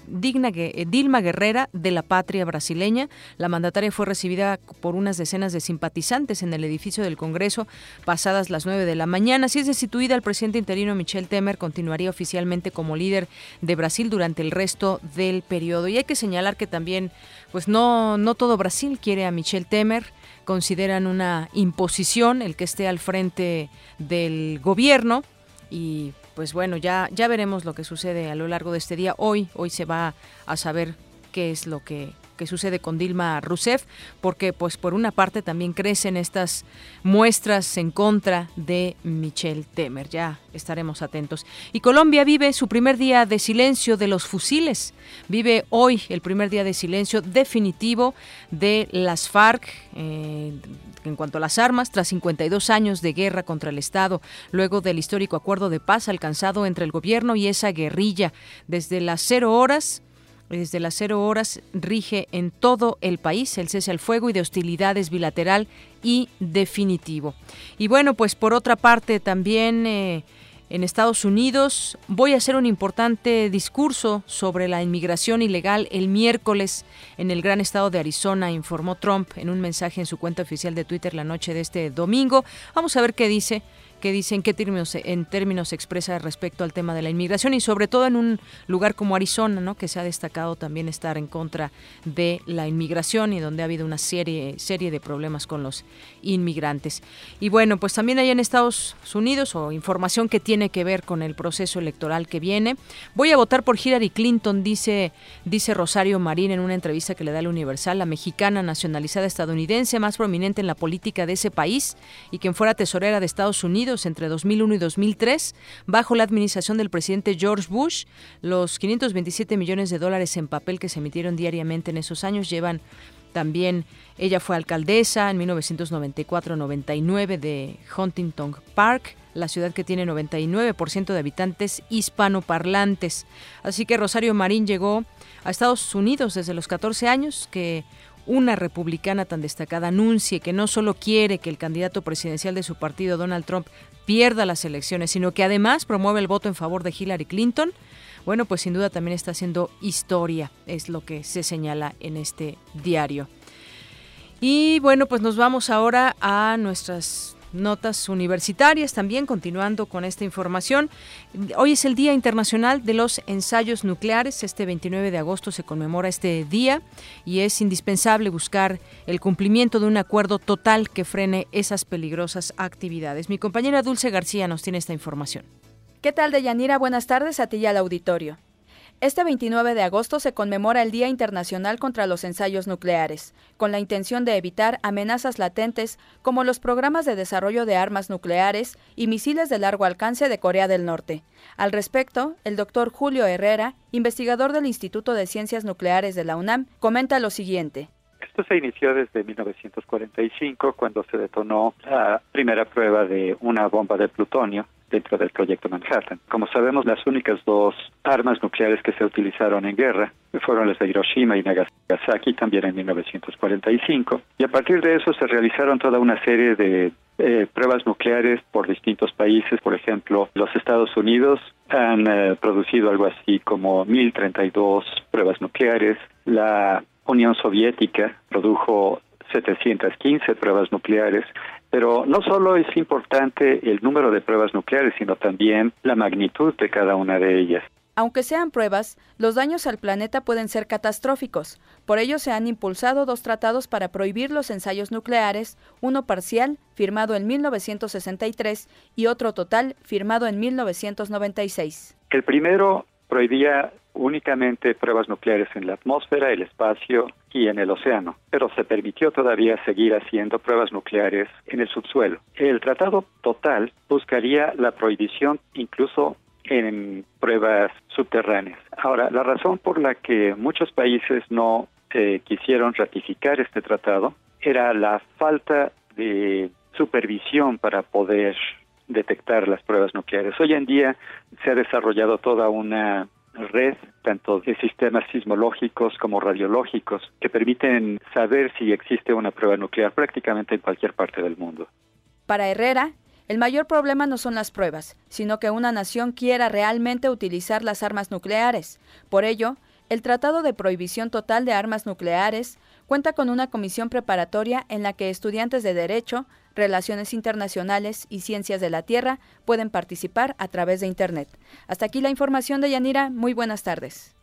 Digna, eh, Dilma Guerrera de la patria brasileña. La mandataria fue recibida por unas decenas de simpatizantes en el edificio del Congreso pasadas las 9 de la mañana. Si es destituida, el presidente interino Michel Temer continuaría oficialmente como líder de Brasil durante el resto del periodo. Y hay que señalar que también, pues no, no todo Brasil quiere a Michel Temer consideran una imposición el que esté al frente del gobierno y pues bueno, ya, ya veremos lo que sucede a lo largo de este día. Hoy, hoy se va a saber qué es lo que que sucede con Dilma Rousseff, porque pues por una parte también crecen estas muestras en contra de Michelle Temer. Ya estaremos atentos. Y Colombia vive su primer día de silencio de los fusiles. Vive hoy el primer día de silencio definitivo de las FARC. Eh, en cuanto a las armas, tras 52 años de guerra contra el Estado, luego del histórico acuerdo de paz alcanzado entre el gobierno y esa guerrilla, desde las cero horas desde las cero horas rige en todo el país el cese al fuego y de hostilidades bilateral y definitivo. Y bueno, pues por otra parte también eh, en Estados Unidos voy a hacer un importante discurso sobre la inmigración ilegal el miércoles en el gran estado de Arizona, informó Trump en un mensaje en su cuenta oficial de Twitter la noche de este domingo. Vamos a ver qué dice que dicen qué términos, en términos expresa respecto al tema de la inmigración y sobre todo en un lugar como Arizona, ¿no? que se ha destacado también estar en contra de la inmigración y donde ha habido una serie, serie de problemas con los inmigrantes. Y bueno, pues también hay en Estados Unidos o información que tiene que ver con el proceso electoral que viene. Voy a votar por Hillary Clinton, dice, dice Rosario Marín en una entrevista que le da el Universal, la mexicana nacionalizada estadounidense más prominente en la política de ese país y quien fuera tesorera de Estados Unidos entre 2001 y 2003, bajo la administración del presidente George Bush. Los 527 millones de dólares en papel que se emitieron diariamente en esos años llevan también, ella fue alcaldesa en 1994-99 de Huntington Park, la ciudad que tiene 99% de habitantes hispanoparlantes. Así que Rosario Marín llegó a Estados Unidos desde los 14 años, que una republicana tan destacada anuncie que no solo quiere que el candidato presidencial de su partido, Donald Trump, pierda las elecciones, sino que además promueve el voto en favor de Hillary Clinton, bueno, pues sin duda también está haciendo historia, es lo que se señala en este diario. Y bueno, pues nos vamos ahora a nuestras notas universitarias también, continuando con esta información. Hoy es el Día Internacional de los Ensayos Nucleares. Este 29 de agosto se conmemora este día y es indispensable buscar el cumplimiento de un acuerdo total que frene esas peligrosas actividades. Mi compañera Dulce García nos tiene esta información. ¿Qué tal, Deyanira? Buenas tardes a ti y al auditorio. Este 29 de agosto se conmemora el Día Internacional contra los Ensayos Nucleares, con la intención de evitar amenazas latentes como los programas de desarrollo de armas nucleares y misiles de largo alcance de Corea del Norte. Al respecto, el doctor Julio Herrera, investigador del Instituto de Ciencias Nucleares de la UNAM, comenta lo siguiente. Esto se inició desde 1945, cuando se detonó la primera prueba de una bomba de plutonio dentro del proyecto Manhattan. Como sabemos, las únicas dos armas nucleares que se utilizaron en guerra fueron las de Hiroshima y Nagasaki también en 1945 y a partir de eso se realizaron toda una serie de eh, pruebas nucleares por distintos países. Por ejemplo, los Estados Unidos han eh, producido algo así como 1032 pruebas nucleares. La Unión Soviética produjo 715 pruebas nucleares, pero no solo es importante el número de pruebas nucleares, sino también la magnitud de cada una de ellas. Aunque sean pruebas, los daños al planeta pueden ser catastróficos. Por ello se han impulsado dos tratados para prohibir los ensayos nucleares, uno parcial, firmado en 1963, y otro total, firmado en 1996. El primero prohibía únicamente pruebas nucleares en la atmósfera, el espacio y en el océano, pero se permitió todavía seguir haciendo pruebas nucleares en el subsuelo. El tratado total buscaría la prohibición incluso en pruebas subterráneas. Ahora, la razón por la que muchos países no eh, quisieron ratificar este tratado era la falta de supervisión para poder detectar las pruebas nucleares. Hoy en día se ha desarrollado toda una red tanto de sistemas sismológicos como radiológicos que permiten saber si existe una prueba nuclear prácticamente en cualquier parte del mundo. Para Herrera, el mayor problema no son las pruebas, sino que una nación quiera realmente utilizar las armas nucleares. Por ello, el Tratado de Prohibición Total de Armas Nucleares cuenta con una comisión preparatoria en la que estudiantes de Derecho, Relaciones Internacionales y Ciencias de la Tierra pueden participar a través de Internet. Hasta aquí la información de Yanira. Muy buenas tardes.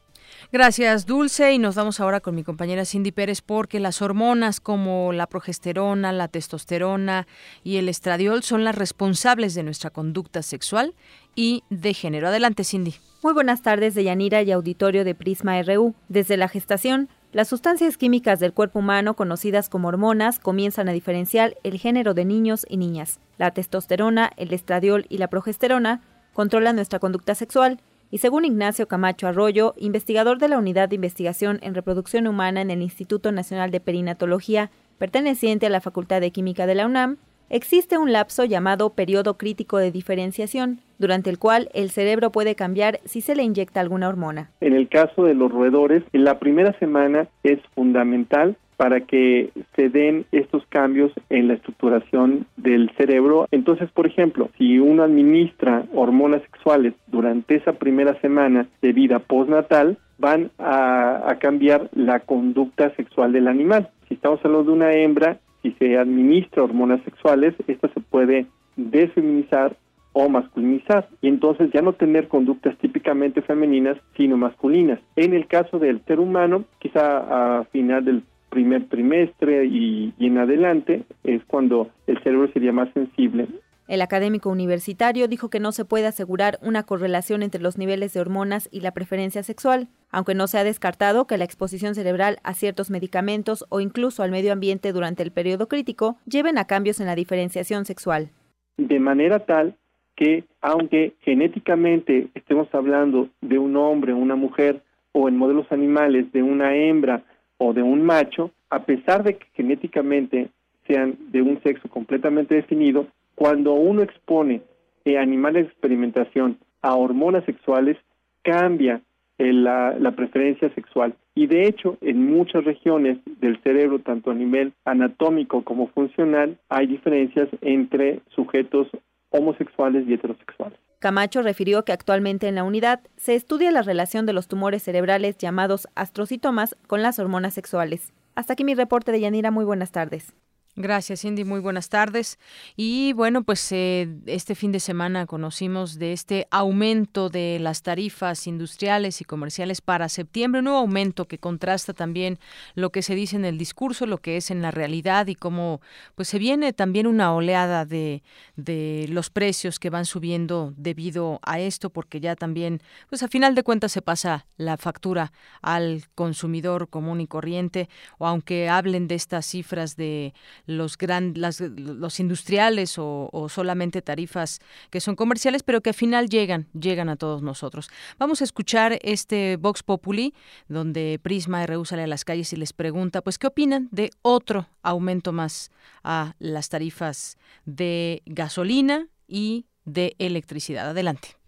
Gracias, Dulce. Y nos vamos ahora con mi compañera Cindy Pérez porque las hormonas como la progesterona, la testosterona y el estradiol son las responsables de nuestra conducta sexual y de género. Adelante, Cindy. Muy buenas tardes, Deyanira y auditorio de Prisma RU. Desde la gestación, las sustancias químicas del cuerpo humano, conocidas como hormonas, comienzan a diferenciar el género de niños y niñas. La testosterona, el estradiol y la progesterona controlan nuestra conducta sexual y según Ignacio Camacho Arroyo, investigador de la Unidad de Investigación en Reproducción Humana en el Instituto Nacional de Perinatología, perteneciente a la Facultad de Química de la UNAM, existe un lapso llamado periodo crítico de diferenciación, durante el cual el cerebro puede cambiar si se le inyecta alguna hormona. En el caso de los roedores, en la primera semana es fundamental para que se den estos cambios en la estructuración del cerebro. Entonces, por ejemplo, si uno administra hormonas sexuales durante esa primera semana de vida postnatal, van a, a cambiar la conducta sexual del animal. Si estamos hablando de una hembra, si se administra hormonas sexuales, esta se puede desfeminizar o masculinizar y entonces ya no tener conductas típicamente femeninas sino masculinas. En el caso del ser humano, quizá a final del primer trimestre y, y en adelante es cuando el cerebro sería más sensible el académico universitario dijo que no se puede asegurar una correlación entre los niveles de hormonas y la preferencia sexual, aunque no se ha descartado que la exposición cerebral a ciertos medicamentos o incluso al medio ambiente durante el periodo crítico lleven a cambios en la diferenciación sexual. De manera tal que, aunque genéticamente estemos hablando de un hombre o una mujer, o en modelos animales de una hembra o de un macho, a pesar de que genéticamente sean de un sexo completamente definido, cuando uno expone eh, animales de experimentación a hormonas sexuales, cambia eh, la, la, preferencia sexual. Y de hecho, en muchas regiones del cerebro, tanto a nivel anatómico como funcional, hay diferencias entre sujetos homosexuales y heterosexuales. Camacho refirió que actualmente en la unidad se estudia la relación de los tumores cerebrales llamados astrocitomas con las hormonas sexuales. Hasta aquí mi reporte de Yanira. Muy buenas tardes. Gracias, Cindy. Muy buenas tardes. Y bueno, pues eh, este fin de semana conocimos de este aumento de las tarifas industriales y comerciales para septiembre, un nuevo aumento que contrasta también lo que se dice en el discurso, lo que es en la realidad y cómo pues se viene también una oleada de, de los precios que van subiendo debido a esto, porque ya también, pues a final de cuentas se pasa la factura al consumidor común y corriente, o aunque hablen de estas cifras de los, gran, los industriales o, solamente tarifas que son comerciales, pero que al final llegan, llegan a todos nosotros. Vamos a escuchar este Vox Populi, donde Prisma RU sale a las calles y les pregunta, pues, ¿qué opinan de otro aumento más a las tarifas de gasolina y de electricidad? Adelante.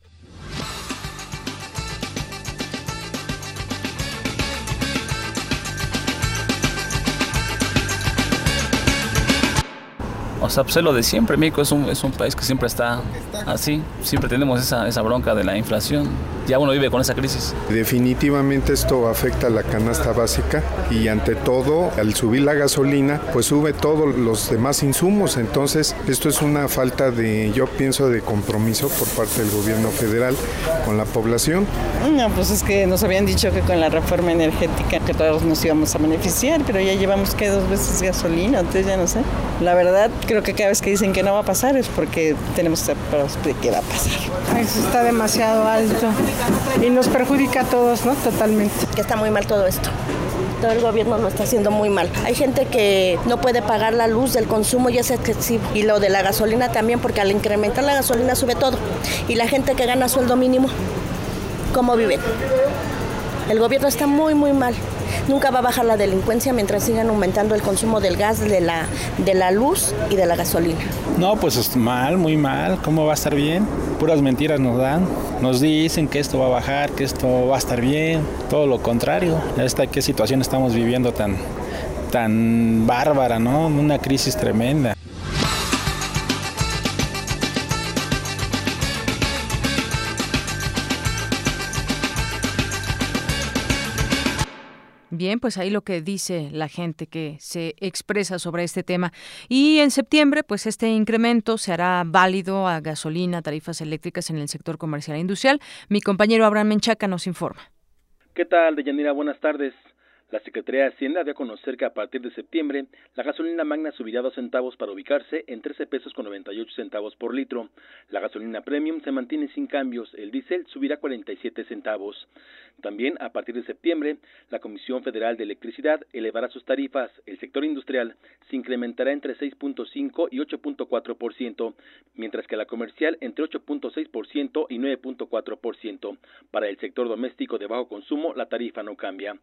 O sea, pues es lo de siempre. México es un, es un país que siempre está así. Siempre tenemos esa, esa bronca de la inflación. Ya uno vive con esa crisis. Definitivamente esto afecta a la canasta básica y ante todo, al subir la gasolina, pues sube todos los demás insumos. Entonces, esto es una falta de, yo pienso, de compromiso por parte del gobierno federal con la población. No, pues es que nos habían dicho que con la reforma energética que todos nos íbamos a beneficiar, pero ya llevamos que dos veces gasolina, entonces ya no sé. La verdad, creo que cada vez que dicen que no va a pasar es porque tenemos que de qué va a pasar. Eso está demasiado alto y nos perjudica a todos, ¿no? Totalmente. Que está muy mal todo esto todo el gobierno lo está haciendo muy mal. Hay gente que no puede pagar la luz del consumo y es excesivo. Y lo de la gasolina también, porque al incrementar la gasolina sube todo. Y la gente que gana sueldo mínimo, ¿cómo viven? El gobierno está muy, muy mal. Nunca va a bajar la delincuencia mientras sigan aumentando el consumo del gas, de la, de la luz y de la gasolina. No, pues es mal, muy mal. ¿Cómo va a estar bien? Puras mentiras nos dan. Nos dicen que esto va a bajar, que esto va a estar bien. Todo lo contrario. Esta qué situación estamos viviendo tan, tan bárbara, ¿no? Una crisis tremenda. Bien, pues ahí lo que dice la gente que se expresa sobre este tema. Y en septiembre, pues este incremento se hará válido a gasolina, tarifas eléctricas en el sector comercial e industrial. Mi compañero Abraham Menchaca nos informa. ¿Qué tal, Deyanira? Buenas tardes. La Secretaría de Hacienda dio a conocer que a partir de septiembre la gasolina magna subirá dos centavos para ubicarse en 13 pesos con 98 centavos por litro. La gasolina premium se mantiene sin cambios. El diésel subirá 47 centavos. También a partir de septiembre la Comisión Federal de Electricidad elevará sus tarifas. El sector industrial se incrementará entre 6.5 y 8.4%, mientras que la comercial entre 8.6% y 9.4%. Para el sector doméstico de bajo consumo la tarifa no cambia.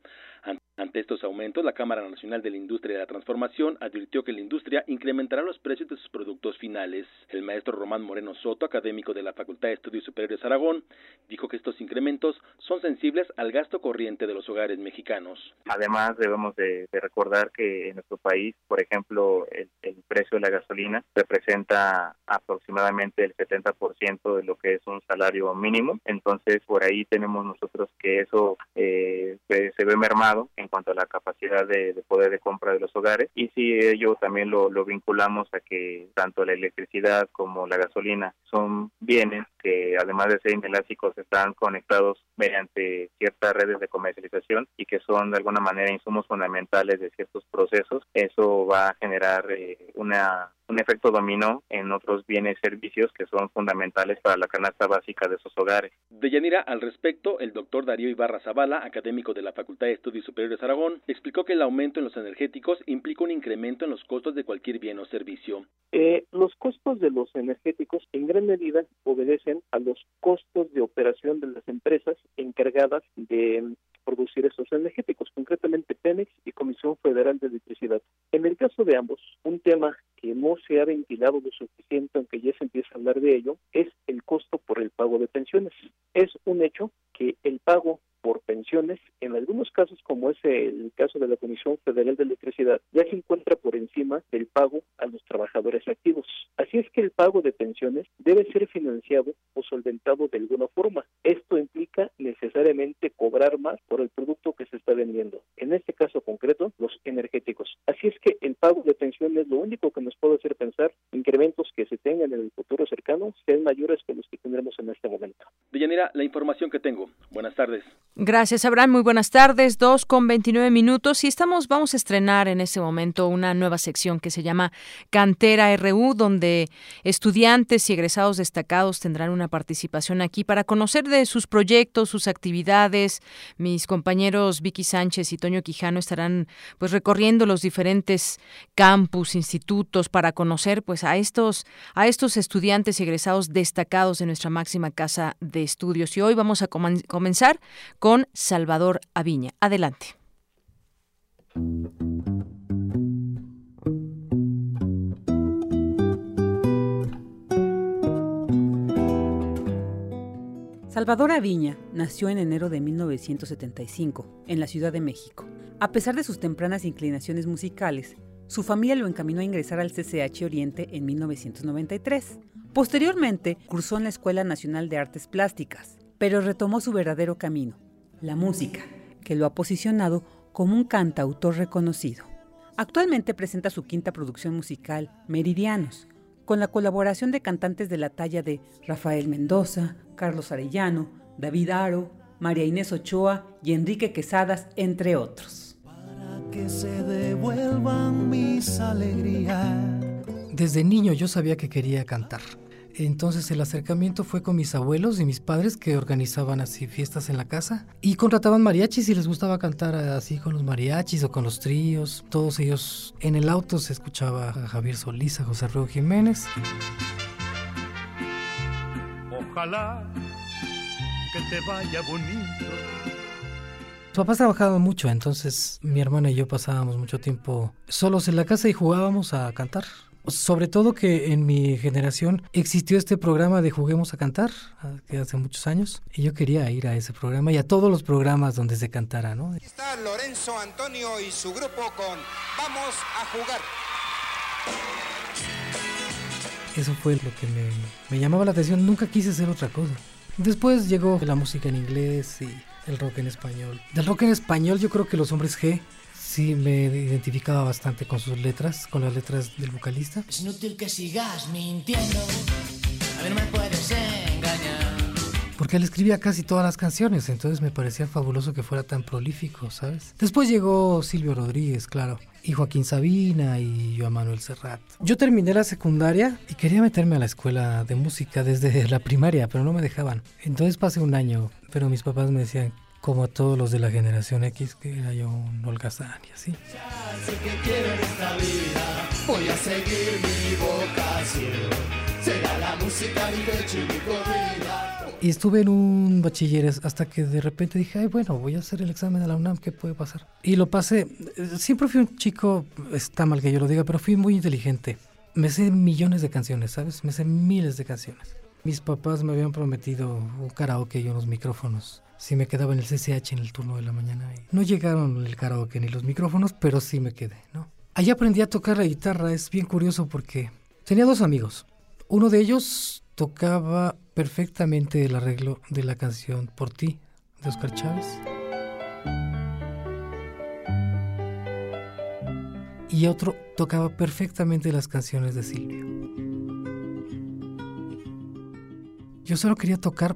Ante estos aumentos, la Cámara Nacional de la Industria de la Transformación advirtió que la industria incrementará los precios de sus productos finales. El maestro Román Moreno Soto, académico de la Facultad de Estudios Superiores Aragón, dijo que estos incrementos son sensibles al gasto corriente de los hogares mexicanos. Además, debemos de, recordar que en nuestro país, por ejemplo, el, precio de la gasolina representa aproximadamente el 70% de lo que es un salario mínimo. Entonces, por ahí tenemos nosotros que eso eh, se ve mermado en cuanto a la capacidad de, poder de compra de los hogares y si ello también lo, lo vinculamos a que tanto la electricidad como la gasolina son bienes que además de ser inelásticos están conectados mediante ciertas redes de comercialización y que son de alguna manera insumos fundamentales de ciertos procesos, eso va a generar eh, una un efecto dominó en otros bienes y servicios que son fundamentales para la canasta básica de esos hogares. De Yanira, al respecto, el doctor Darío Ibarra Zavala, académico de la Facultad de Estudios Superiores Aragón, explicó que el aumento en los energéticos implica un incremento en los costos de cualquier bien o servicio. Eh, los costos de los energéticos en gran medida obedecen a los costos de operación de las empresas encargadas de producir esos energéticos, concretamente Pemex y Comisión Federal de Electricidad. En el caso de ambos, un tema que no se ha ventilado lo suficiente, aunque ya se empieza a hablar de ello, es el costo por el pago de pensiones. Es un hecho que el pago por pensiones, en algunos casos como es el caso de la Comisión Federal de Electricidad, ya se encuentra por encima del pago a los trabajadores activos. Así es que el pago de pensiones debe ser financiado o solventado de alguna forma. Esto implica necesariamente cobrar más por el producto que se está vendiendo. En este caso concreto, los energéticos. Así es que el pago de pensiones lo único que nos puede hacer pensar incrementos que se tengan en el futuro cercano sean mayores que los que tendremos en este momento. Villanera, la información que tengo. Buenas tardes. Gracias, Abraham. Muy buenas tardes. Dos con 29 minutos. Y estamos, vamos a estrenar en este momento una nueva sección que se llama Cantera RU, donde estudiantes y egresados destacados tendrán una participación aquí para conocer de sus proyectos, sus actividades. Mis compañeros Vicky Sánchez y Toño Quijano estarán pues recorriendo los diferentes campus, institutos para conocer pues a estos, a estos estudiantes y egresados destacados de nuestra máxima casa de estudios. Y hoy vamos a comenzar con Salvador Aviña. Adelante. Salvador Aviña nació en enero de 1975 en la Ciudad de México. A pesar de sus tempranas inclinaciones musicales, su familia lo encaminó a ingresar al CCH Oriente en 1993. Posteriormente, cursó en la Escuela Nacional de Artes Plásticas, pero retomó su verdadero camino, la música, que lo ha posicionado como un cantautor reconocido. Actualmente presenta su quinta producción musical, Meridianos, con la colaboración de cantantes de la talla de Rafael Mendoza, Carlos Arellano, David Aro, María Inés Ochoa y Enrique Quesadas, entre otros. Para que se devuelvan mis alegrías. Desde niño yo sabía que quería cantar. Entonces el acercamiento fue con mis abuelos y mis padres que organizaban así fiestas en la casa y contrataban mariachis y les gustaba cantar así con los mariachis o con los tríos. Todos ellos en el auto se escuchaba a Javier Solís, a José Ruego Jiménez. Ojalá que te vaya bonito. Mis papás trabajaban mucho, entonces mi hermana y yo pasábamos mucho tiempo solos en la casa y jugábamos a cantar. Sobre todo que en mi generación existió este programa de Juguemos a Cantar, que hace muchos años, y yo quería ir a ese programa y a todos los programas donde se cantara, ¿no? Está Lorenzo Antonio y su grupo con Vamos a jugar. Eso fue lo que me, me llamaba la atención, nunca quise hacer otra cosa. Después llegó la música en inglés y el rock en español. Del rock en español yo creo que Los Hombres G sí me identificaba bastante con sus letras, con las letras del vocalista. Es inútil que sigas mintiendo, a ver, no me puedes engañar. porque él escribía casi todas las canciones, entonces me parecía fabuloso que fuera tan prolífico, ¿sabes? Después llegó Silvio Rodríguez, claro, y Joaquín Sabina y Joan Manuel Serrat. Yo terminé la secundaria y quería meterme a la escuela de música desde la primaria, pero no me dejaban. Entonces pasé un año, pero mis papás me decían, como a todos los de la generación X, que era yo un holgazán y así. sé que quiero en esta vida, voy a seguir mi vocación. Será la música mi pecho y mi corrida. Y estuve en un bachilleres hasta que de repente dije, ay, bueno, voy a hacer el examen de la UNAM, ¿qué puede pasar? Y lo pasé. Siempre fui un chico, está mal que yo lo diga, pero fui muy inteligente. Me sé millones de canciones, ¿sabes? Me sé miles de canciones. Mis papás me habían prometido un karaoke y unos micrófonos. Si me quedaba en el CCH en el turno de la mañana. No llegaron el karaoke ni los micrófonos, pero sí me quedé, ¿no? Allí aprendí a tocar la guitarra. Es bien curioso porque tenía dos amigos. Uno de ellos tocaba perfectamente el arreglo de la canción Por ti de Oscar Chávez. Y otro tocaba perfectamente las canciones de Silvio. Yo solo quería tocar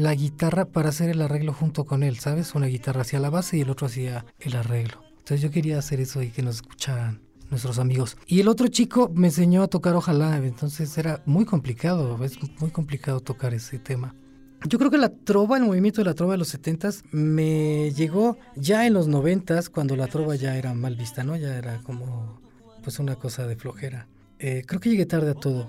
la guitarra para hacer el arreglo junto con él, ¿sabes? Una guitarra hacia la base y el otro hacía el arreglo. Entonces yo quería hacer eso y que nos escucharan nuestros amigos. Y el otro chico me enseñó a tocar ojalá, entonces era muy complicado, es muy complicado tocar ese tema. Yo creo que la trova, el movimiento de la trova de los 70 me llegó ya en los 90 cuando la trova ya era mal vista, ¿no? Ya era como pues una cosa de flojera. Eh, creo que llegué tarde a todo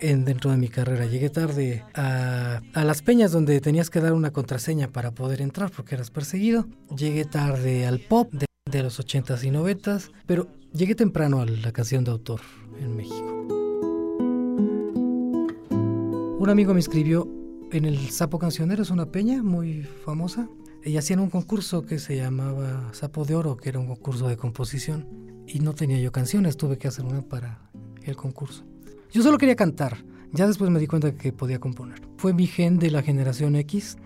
en, dentro de mi carrera. Llegué tarde a, a, las peñas donde tenías que dar una contraseña para poder entrar porque eras perseguido. Llegué tarde al pop de, de los 80s y 90s, pero llegué temprano a la canción de autor en México. Un amigo me escribió en el Sapo Cancionero, es una peña muy famosa, y hacían un concurso que se llamaba Sapo de Oro, que era un concurso de composición, y no tenía yo canciones, tuve que hacer una para el concurso. Yo solo quería cantar, ya después me di cuenta que podía componer. Fue mi gen de la generación X,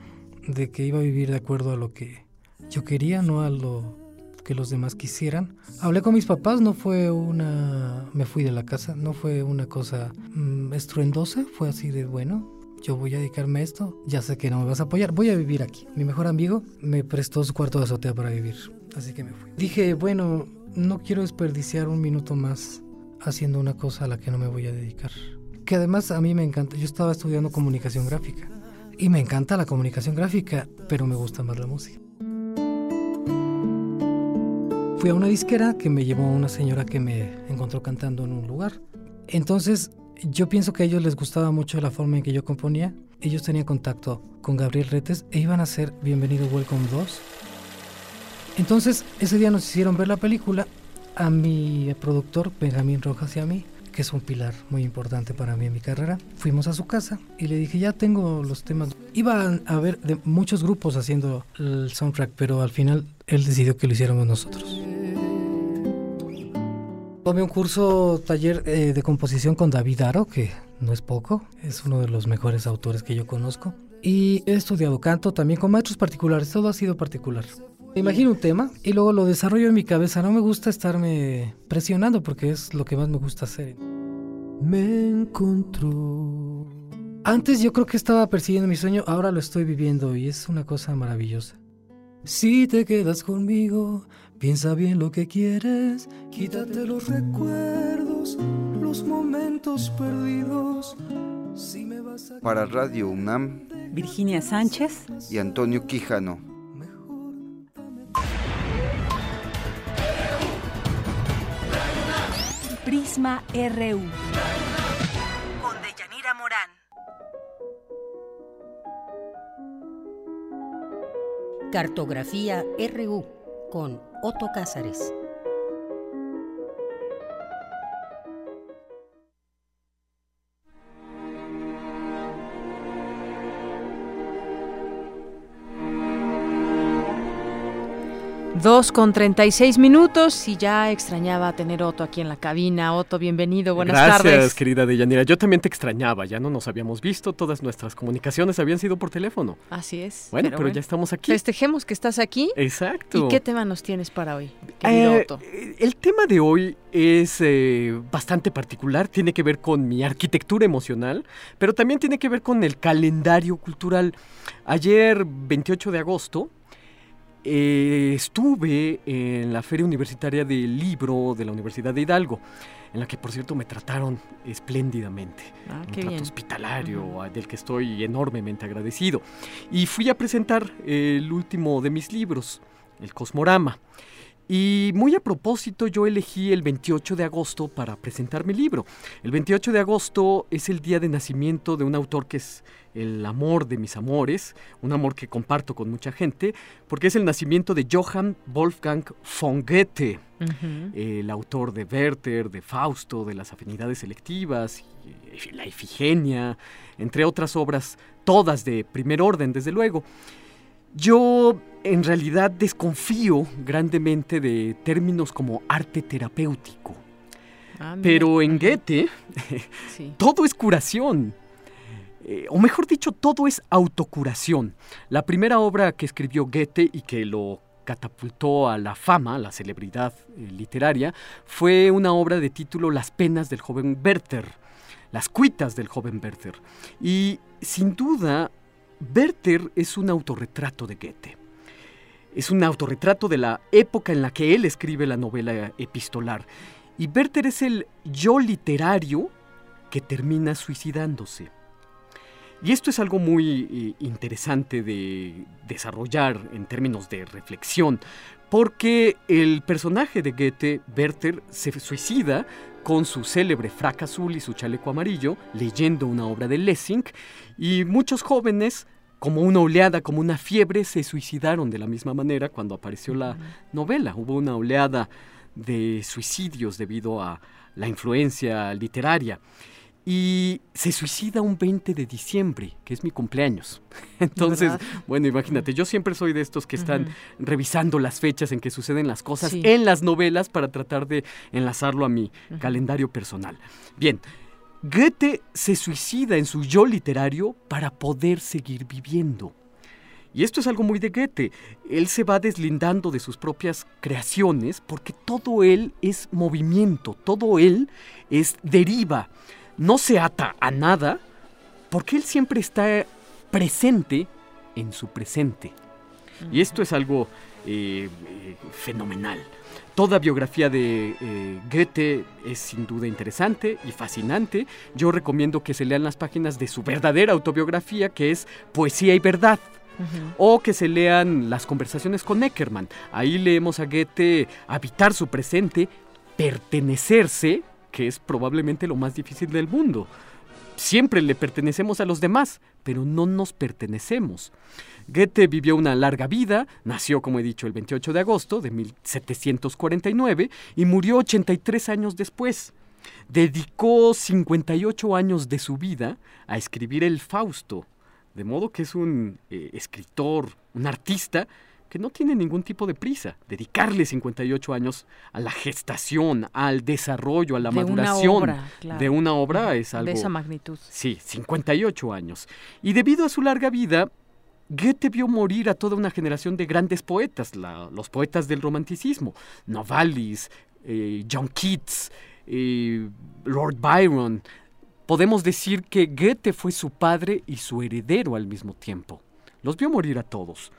de que iba a vivir de acuerdo a lo que yo quería, no a lo que los demás quisieran. Hablé con mis papás, no fue una... me fui de la casa, no fue una cosa mmm, estruendosa, fue así de, bueno, yo voy a dedicarme a esto, ya sé que no me vas a apoyar, voy a vivir aquí. Mi mejor amigo me prestó su cuarto de azotea para vivir, así que me fui. Dije, bueno, no quiero desperdiciar un minuto más haciendo una cosa a la que no me voy a dedicar. Que además a mí me encanta, yo estaba estudiando comunicación gráfica y me encanta la comunicación gráfica, pero me gusta más la música. Fui a una disquera que me llevó una señora que me encontró cantando en un lugar. Entonces yo pienso que a ellos les gustaba mucho la forma en que yo componía. Ellos tenían contacto con Gabriel Retes e iban a hacer Bienvenido Welcome 2. Entonces ese día nos hicieron ver la película a mi productor Benjamín Rojas y a mí, que es un pilar muy importante para mí en mi carrera. Fuimos a su casa y le dije, ya tengo los temas. Iba a haber de muchos grupos haciendo el soundtrack, pero al final él decidió que lo hiciéramos nosotros. Tomé un curso taller eh, de composición con David Aro, que no es poco, es uno de los mejores autores que yo conozco. Y he estudiado canto también con maestros particulares, todo ha sido particular. Imagino un tema y luego lo desarrollo en mi cabeza. No me gusta estarme presionando porque es lo que más me gusta hacer. Me encontró. Antes yo creo que estaba persiguiendo mi sueño, ahora lo estoy viviendo y es una cosa maravillosa. Si te quedas conmigo, piensa bien lo que quieres, quítate los recuerdos, los momentos perdidos. Si me vas a... Para Radio UNAM, Virginia Sánchez y Antonio Quijano. Prisma RU. Con Deyanira Morán. Cartografía RU con Otto Cázares. Dos con treinta y seis minutos y ya extrañaba tener Otto aquí en la cabina. Otto, bienvenido, buenas Gracias, tardes. Gracias, querida Deyanira. Yo también te extrañaba, ya no nos habíamos visto, todas nuestras comunicaciones habían sido por teléfono. Así es. Bueno, pero, pero bueno. ya estamos aquí. Festejemos que estás aquí. Exacto. ¿Y qué tema nos tienes para hoy, querido eh, Otto? El tema de hoy es eh, bastante particular, tiene que ver con mi arquitectura emocional, pero también tiene que ver con el calendario cultural. Ayer, 28 de agosto, eh, estuve en la Feria Universitaria del Libro de la Universidad de Hidalgo, en la que por cierto me trataron espléndidamente. Ah, un trato bien. hospitalario uh -huh. del que estoy enormemente agradecido. Y fui a presentar el último de mis libros, El Cosmorama. Y muy a propósito, yo elegí el 28 de agosto para presentar mi libro. El 28 de agosto es el día de nacimiento de un autor que es el amor de mis amores, un amor que comparto con mucha gente, porque es el nacimiento de Johann Wolfgang von Goethe, uh -huh. el autor de Werther, de Fausto, de las afinidades selectivas, La Ifigenia, entre otras obras, todas de primer orden, desde luego. Yo en realidad desconfío grandemente de términos como arte terapéutico. Ah, pero en Goethe sí. todo es curación. Eh, o mejor dicho, todo es autocuración. La primera obra que escribió Goethe y que lo catapultó a la fama, a la celebridad eh, literaria, fue una obra de título Las penas del joven Werther, las cuitas del joven Werther. Y sin duda, Werther es un autorretrato de Goethe. Es un autorretrato de la época en la que él escribe la novela epistolar. Y Werther es el yo literario que termina suicidándose. Y esto es algo muy eh, interesante de desarrollar en términos de reflexión, porque el personaje de Goethe, Werther, se suicida con su célebre frac azul y su chaleco amarillo, leyendo una obra de Lessing, y muchos jóvenes, como una oleada, como una fiebre, se suicidaron de la misma manera cuando apareció la novela. Hubo una oleada de suicidios debido a la influencia literaria. Y se suicida un 20 de diciembre, que es mi cumpleaños. Entonces, ¿verdad? bueno, imagínate, yo siempre soy de estos que están uh -huh. revisando las fechas en que suceden las cosas sí. en las novelas para tratar de enlazarlo a mi uh -huh. calendario personal. Bien, Goethe se suicida en su yo literario para poder seguir viviendo. Y esto es algo muy de Goethe. Él se va deslindando de sus propias creaciones porque todo él es movimiento, todo él es deriva no se ata a nada porque él siempre está presente en su presente. Y esto es algo eh, eh, fenomenal. Toda biografía de eh, Goethe es sin duda interesante y fascinante. Yo recomiendo que se lean las páginas de su verdadera autobiografía, que es Poesía y Verdad. Uh -huh. O que se lean las conversaciones con Eckermann. Ahí leemos a Goethe habitar su presente, pertenecerse que es probablemente lo más difícil del mundo. Siempre le pertenecemos a los demás, pero no nos pertenecemos. Goethe vivió una larga vida, nació, como he dicho, el 28 de agosto de 1749 y murió 83 años después. Dedicó 58 años de su vida a escribir el Fausto, de modo que es un eh, escritor, un artista que no tiene ningún tipo de prisa. Dedicarle 58 años a la gestación, al desarrollo, a la de maduración una obra, claro. de una obra es algo... De esa magnitud. Sí, 58 años. Y debido a su larga vida, Goethe vio morir a toda una generación de grandes poetas, la, los poetas del romanticismo, Novalis, eh, John Keats, eh, Lord Byron. Podemos decir que Goethe fue su padre y su heredero al mismo tiempo. Los vio morir a todos.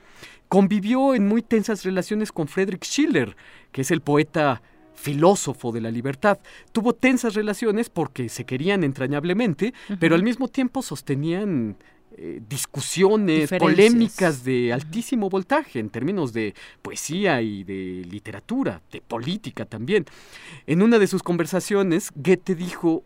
Convivió en muy tensas relaciones con Friedrich Schiller, que es el poeta filósofo de la libertad. Tuvo tensas relaciones porque se querían entrañablemente, uh -huh. pero al mismo tiempo sostenían eh, discusiones polémicas de altísimo voltaje en términos de poesía y de literatura, de política también. En una de sus conversaciones, Goethe dijo,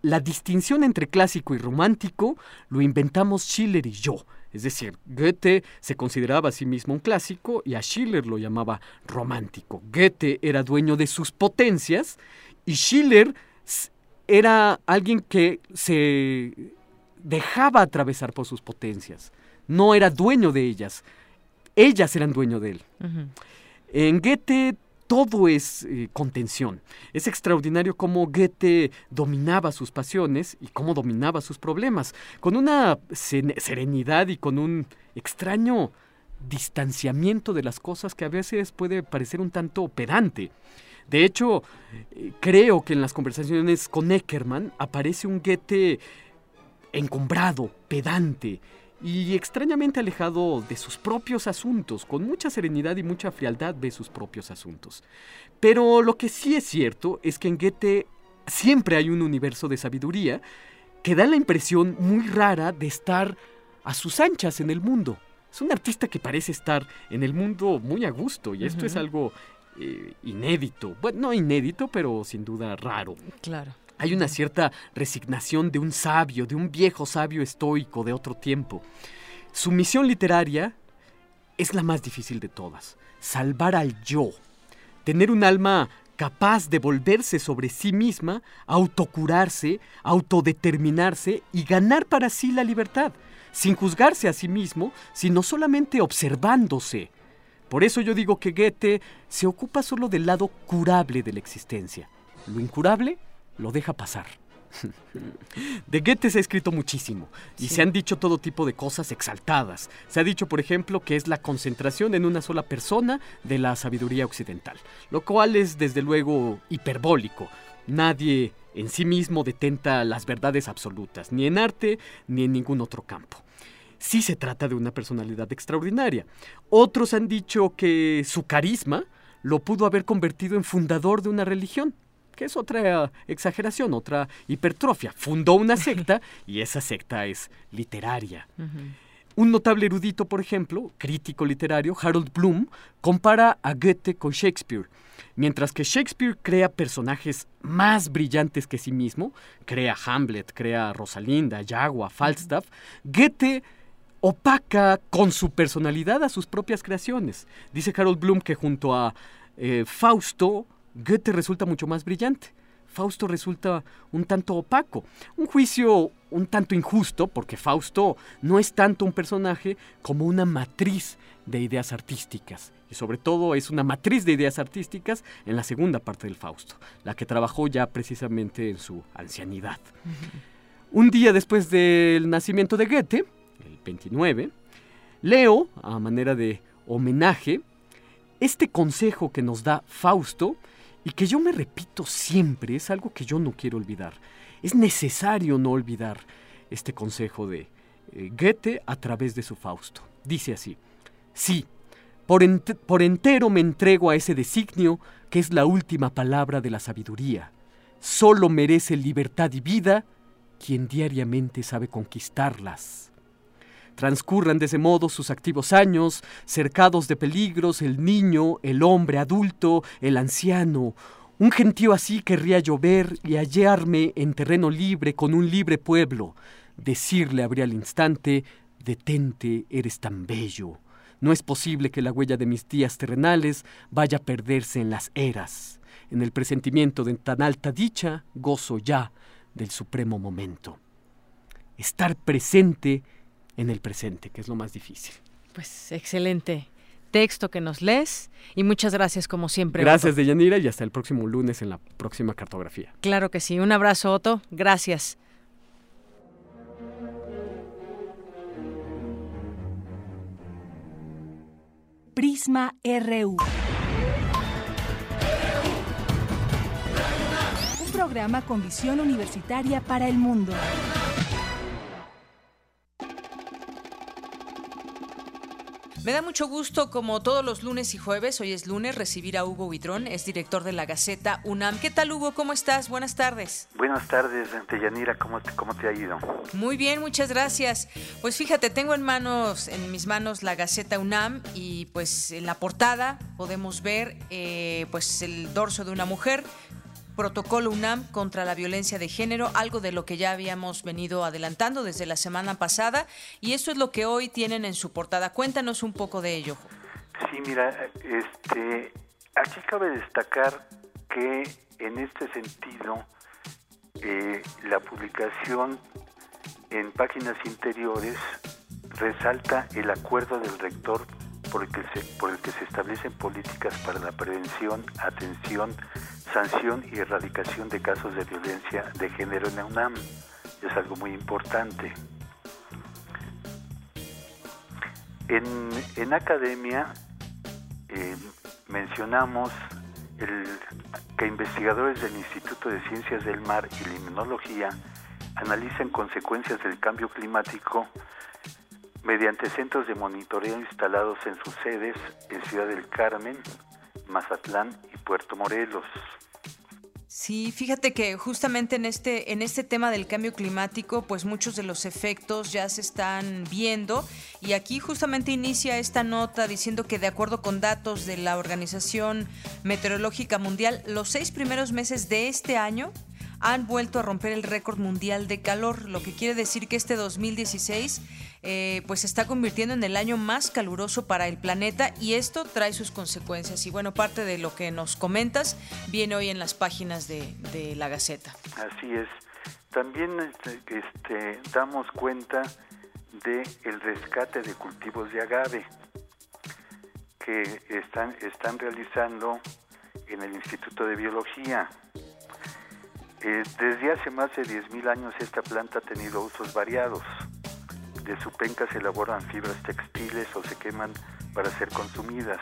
la distinción entre clásico y romántico lo inventamos Schiller y yo. Es decir, Goethe se consideraba a sí mismo un clásico y a Schiller lo llamaba romántico. Goethe era dueño de sus potencias y Schiller era alguien que se dejaba atravesar por sus potencias. No era dueño de ellas. Ellas eran dueño de él. Uh -huh. En Goethe todo es eh, contención. Es extraordinario cómo Goethe dominaba sus pasiones y cómo dominaba sus problemas, con una serenidad y con un extraño distanciamiento de las cosas que a veces puede parecer un tanto pedante. De hecho, eh, creo que en las conversaciones con Eckermann aparece un Goethe encumbrado, pedante, y extrañamente alejado de sus propios asuntos, con mucha serenidad y mucha frialdad ve sus propios asuntos. Pero lo que sí es cierto es que en Goethe siempre hay un universo de sabiduría que da la impresión muy rara de estar a sus anchas en el mundo. Es un artista que parece estar en el mundo muy a gusto y esto es algo eh, inédito. Bueno, no inédito, pero sin duda raro. Claro. Hay una cierta resignación de un sabio, de un viejo sabio estoico de otro tiempo. Su misión literaria es la más difícil de todas, salvar al yo, tener un alma capaz de volverse sobre sí misma, autocurarse, autodeterminarse y ganar para sí la libertad, sin juzgarse a sí mismo, sino solamente observándose. Por eso yo digo que Goethe se ocupa solo del lado curable de la existencia. Lo incurable lo deja pasar. De Goethe se ha escrito muchísimo y se han dicho todo tipo de cosas exaltadas. Se ha dicho, por ejemplo, que es la concentración en una sola persona de la sabiduría occidental, lo cual es desde luego hiperbólico. Nadie en sí mismo detenta las verdades absolutas, ni en arte ni en ningún otro campo. Sí se trata de una personalidad extraordinaria. Otros han dicho que su carisma lo pudo haber convertido en fundador de una religión que es otra exageración, otra hipertrofia. Fundó una secta y esa secta es literaria. Un notable erudito, por ejemplo, crítico literario, Harold Bloom, compara a Goethe con Shakespeare. Mientras que Shakespeare crea personajes más brillantes que sí mismo, crea Hamlet, crea Rosalinda, Yagua, Falstaff, Goethe opaca con su personalidad a sus propias creaciones. Dice Harold Bloom que junto a eh, Fausto, Goethe resulta mucho más brillante. Fausto resulta un tanto opaco. Un juicio un tanto injusto porque Fausto no es tanto un personaje como una matriz de ideas artísticas. Y sobre todo es una matriz de ideas artísticas en la segunda parte del Fausto, la que trabajó ya precisamente en su ancianidad. Un día después del nacimiento de Goethe, el 29, leo, a manera de homenaje, este consejo que nos da Fausto y que yo me repito siempre, es algo que yo no quiero olvidar. Es necesario no olvidar este consejo de eh, Goethe a través de su Fausto. Dice así, sí, por, por entero me entrego a ese designio que es la última palabra de la sabiduría. Solo merece libertad y vida quien diariamente sabe conquistarlas. Transcurran de ese modo sus activos años, cercados de peligros, el niño, el hombre adulto, el anciano. Un gentío así querría llover y hallarme en terreno libre con un libre pueblo. Decirle habría al instante, detente, eres tan bello. No es posible que la huella de mis días terrenales vaya a perderse en las eras. En el presentimiento de tan alta dicha, gozo ya del supremo momento. Estar presente en el presente, que es lo más difícil. Pues excelente texto que nos lees y muchas gracias como siempre. Gracias de Deyanira y hasta el próximo lunes en la próxima cartografía. Claro que sí, un abrazo Otto, gracias. Prisma RU. Un programa con visión universitaria para el mundo. Me da mucho gusto, como todos los lunes y jueves, hoy es lunes, recibir a Hugo Huitrón, es director de la Gaceta UNAM. ¿Qué tal, Hugo? ¿Cómo estás? Buenas tardes. Buenas tardes, Yanira. ¿Cómo te, ¿Cómo te ha ido? Muy bien, muchas gracias. Pues fíjate, tengo en manos, en mis manos la Gaceta UNAM y pues en la portada podemos ver eh, pues el dorso de una mujer Protocolo UNAM contra la violencia de género, algo de lo que ya habíamos venido adelantando desde la semana pasada y eso es lo que hoy tienen en su portada. Cuéntanos un poco de ello. Sí, mira, este, aquí cabe destacar que en este sentido eh, la publicación en páginas interiores resalta el acuerdo del rector por el, que se, por el que se establecen políticas para la prevención, atención, sanción y erradicación de casos de violencia de género en la UNAM. Es algo muy importante. En, en academia eh, mencionamos que investigadores del Instituto de Ciencias del Mar y Limnología analizan consecuencias del cambio climático mediante centros de monitoreo instalados en sus sedes en Ciudad del Carmen, Mazatlán y Puerto Morelos. Sí, fíjate que justamente en este, en este tema del cambio climático, pues muchos de los efectos ya se están viendo y aquí justamente inicia esta nota diciendo que de acuerdo con datos de la Organización Meteorológica Mundial, los seis primeros meses de este año han vuelto a romper el récord mundial de calor, lo que quiere decir que este 2016 eh, pues se está convirtiendo en el año más caluroso para el planeta y esto trae sus consecuencias. Y bueno, parte de lo que nos comentas viene hoy en las páginas de, la Gaceta. Así es. También este, este, damos cuenta de el rescate de cultivos de agave que están, están realizando en el Instituto de Biología. Eh, desde hace más de 10.000 años esta planta ha tenido usos variados. De su penca se elaboran fibras textiles o se queman para ser consumidas.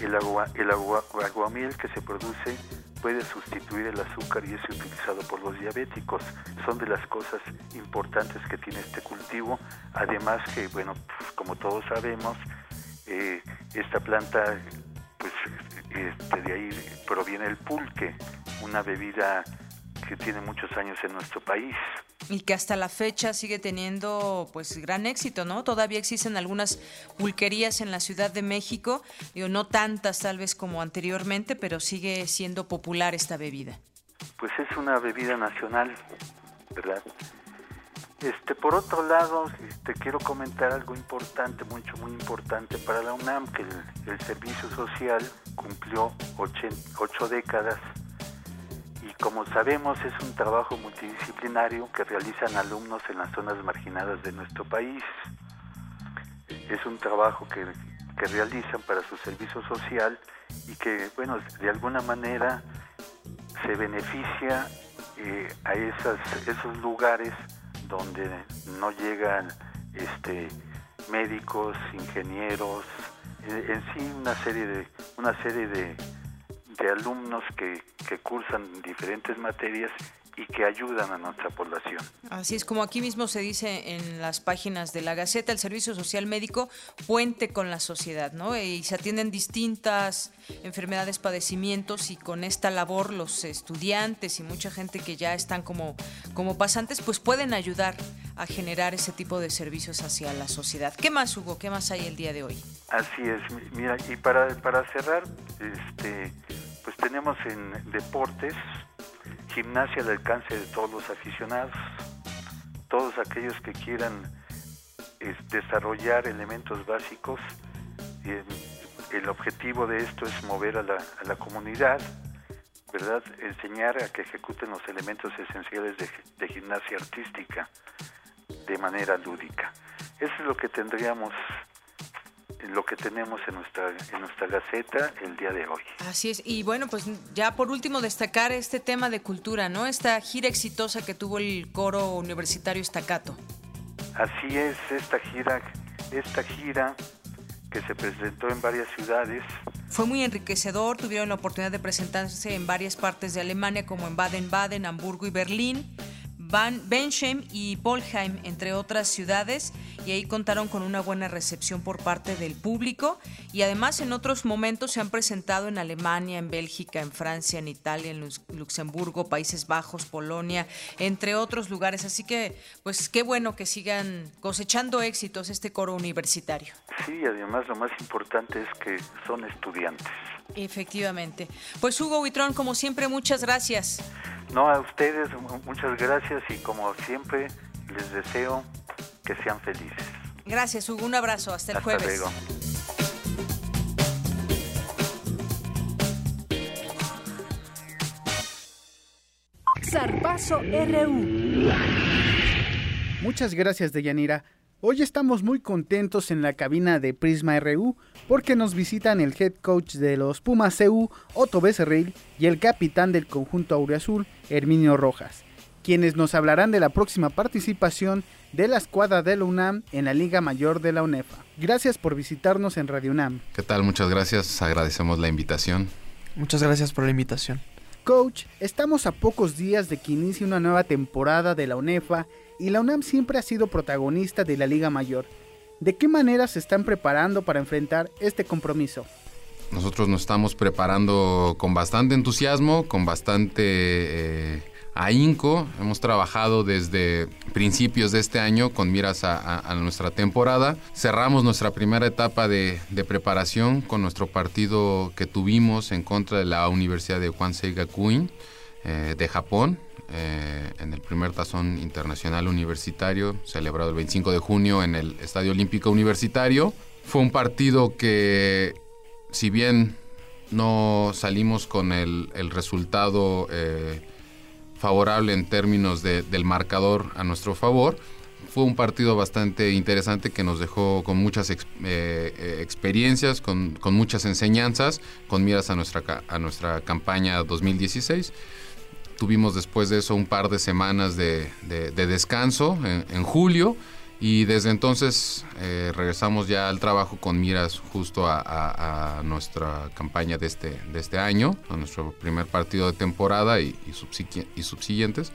El, agua, el agua, aguamiel que se produce puede sustituir el azúcar y es utilizado por los diabéticos. Son de las cosas importantes que tiene este cultivo. Además que, bueno, pues, como todos sabemos, eh, esta planta, pues este, de ahí proviene el pulque, una bebida que tiene muchos años en nuestro país. Y que hasta la fecha sigue teniendo pues gran éxito, ¿no? Todavía existen algunas pulquerías en la Ciudad de México, digo, no tantas tal vez como anteriormente, pero sigue siendo popular esta bebida. Pues es una bebida nacional, ¿verdad? Este, por otro lado, te este, quiero comentar algo importante, mucho, muy importante para la UNAM, que el, servicio social cumplió ocho décadas y como sabemos es un trabajo multidisciplinario que realizan alumnos en las zonas marginadas de nuestro país. Es un trabajo que, realizan para su servicio social y que, bueno, de alguna manera se beneficia eh, a esas, esos lugares donde no llegan este, médicos, ingenieros, en sí una serie de, una serie de de alumnos que, que cursan diferentes materias y que ayudan a nuestra población. Así es, como aquí mismo se dice en las páginas de la Gaceta, el Servicio Social Médico puente con la sociedad, ¿no? Y se atienden distintas enfermedades, padecimientos y con esta labor los estudiantes y mucha gente que ya están como, como pasantes, pues pueden ayudar a generar ese tipo de servicios hacia la sociedad. ¿Qué más, Hugo? ¿Qué más hay el día de hoy? Así es, mira, y para, para cerrar, este pues tenemos en deportes, gimnasia al alcance de todos los aficionados, todos aquellos que quieran desarrollar elementos básicos. el objetivo de esto es mover a la, a la, comunidad, ¿verdad? Enseñar a que ejecuten los elementos esenciales de, de gimnasia artística de manera lúdica. Eso es lo que tendríamos lo que tenemos en nuestra, en nuestra Gaceta el día de hoy. Así es, y bueno, pues ya por último destacar este tema de cultura, ¿no? Esta gira exitosa que tuvo el coro universitario Estacato. Así es, esta gira, esta gira que se presentó en varias ciudades. Fue muy enriquecedor, tuvieron la oportunidad de presentarse en varias partes de Alemania como en Baden-Baden, Hamburgo y Berlín. Van Bensheim y Polheim, entre otras ciudades, y ahí contaron con una buena recepción por parte del público. Y además en otros momentos se han presentado en Alemania, en Bélgica, en Francia, en Italia, en Luxemburgo, Países Bajos, Polonia, entre otros lugares. Así que, pues qué bueno que sigan cosechando éxitos este coro universitario. Sí, además lo más importante es que son estudiantes. Efectivamente. Pues Hugo Huitrón, como siempre, muchas gracias. No, a ustedes muchas gracias y como siempre les deseo que sean felices. Gracias, Hugo. Un abrazo. Hasta el Hasta jueves. Luego. Zarpazo RU. Muchas gracias, Deyanira. Hoy estamos muy contentos en la cabina de Prisma RU porque nos visitan el head coach de los Pumas CU, Otto Becerril, y el capitán del conjunto Aureazul, Herminio Rojas, quienes nos hablarán de la próxima participación de la escuadra de la UNAM en la Liga Mayor de la UNEFA. Gracias por visitarnos en Radio UNAM. ¿Qué tal? Muchas gracias. Agradecemos la invitación. Muchas gracias por la invitación. Coach, estamos a pocos días de que inicie una nueva temporada de la UNEFA y la UNAM siempre ha sido protagonista de la Liga Mayor. ¿De qué manera se están preparando para enfrentar este compromiso? Nosotros nos estamos preparando con bastante entusiasmo, con bastante eh, ahínco. Hemos trabajado desde principios de este año con miras a, nuestra temporada. Cerramos nuestra primera etapa de, preparación con nuestro partido que tuvimos en contra de la Universidad de Juan Gakuin eh, de Japón eh, en el primer tazón internacional universitario, celebrado el 25 de junio en el Estadio Olímpico Universitario. Fue un partido que, si bien no salimos con el, resultado eh, favorable en términos del marcador a nuestro favor, fue un partido bastante interesante que nos dejó con muchas eh, experiencias, con, con, muchas enseñanzas, con miras a nuestra, a nuestra campaña 2016 tuvimos después de eso un par de semanas de, descanso en, julio y desde entonces eh, regresamos ya al trabajo con miras justo a, nuestra campaña de este, de este año, a nuestro primer partido de temporada y, y, subsiguientes.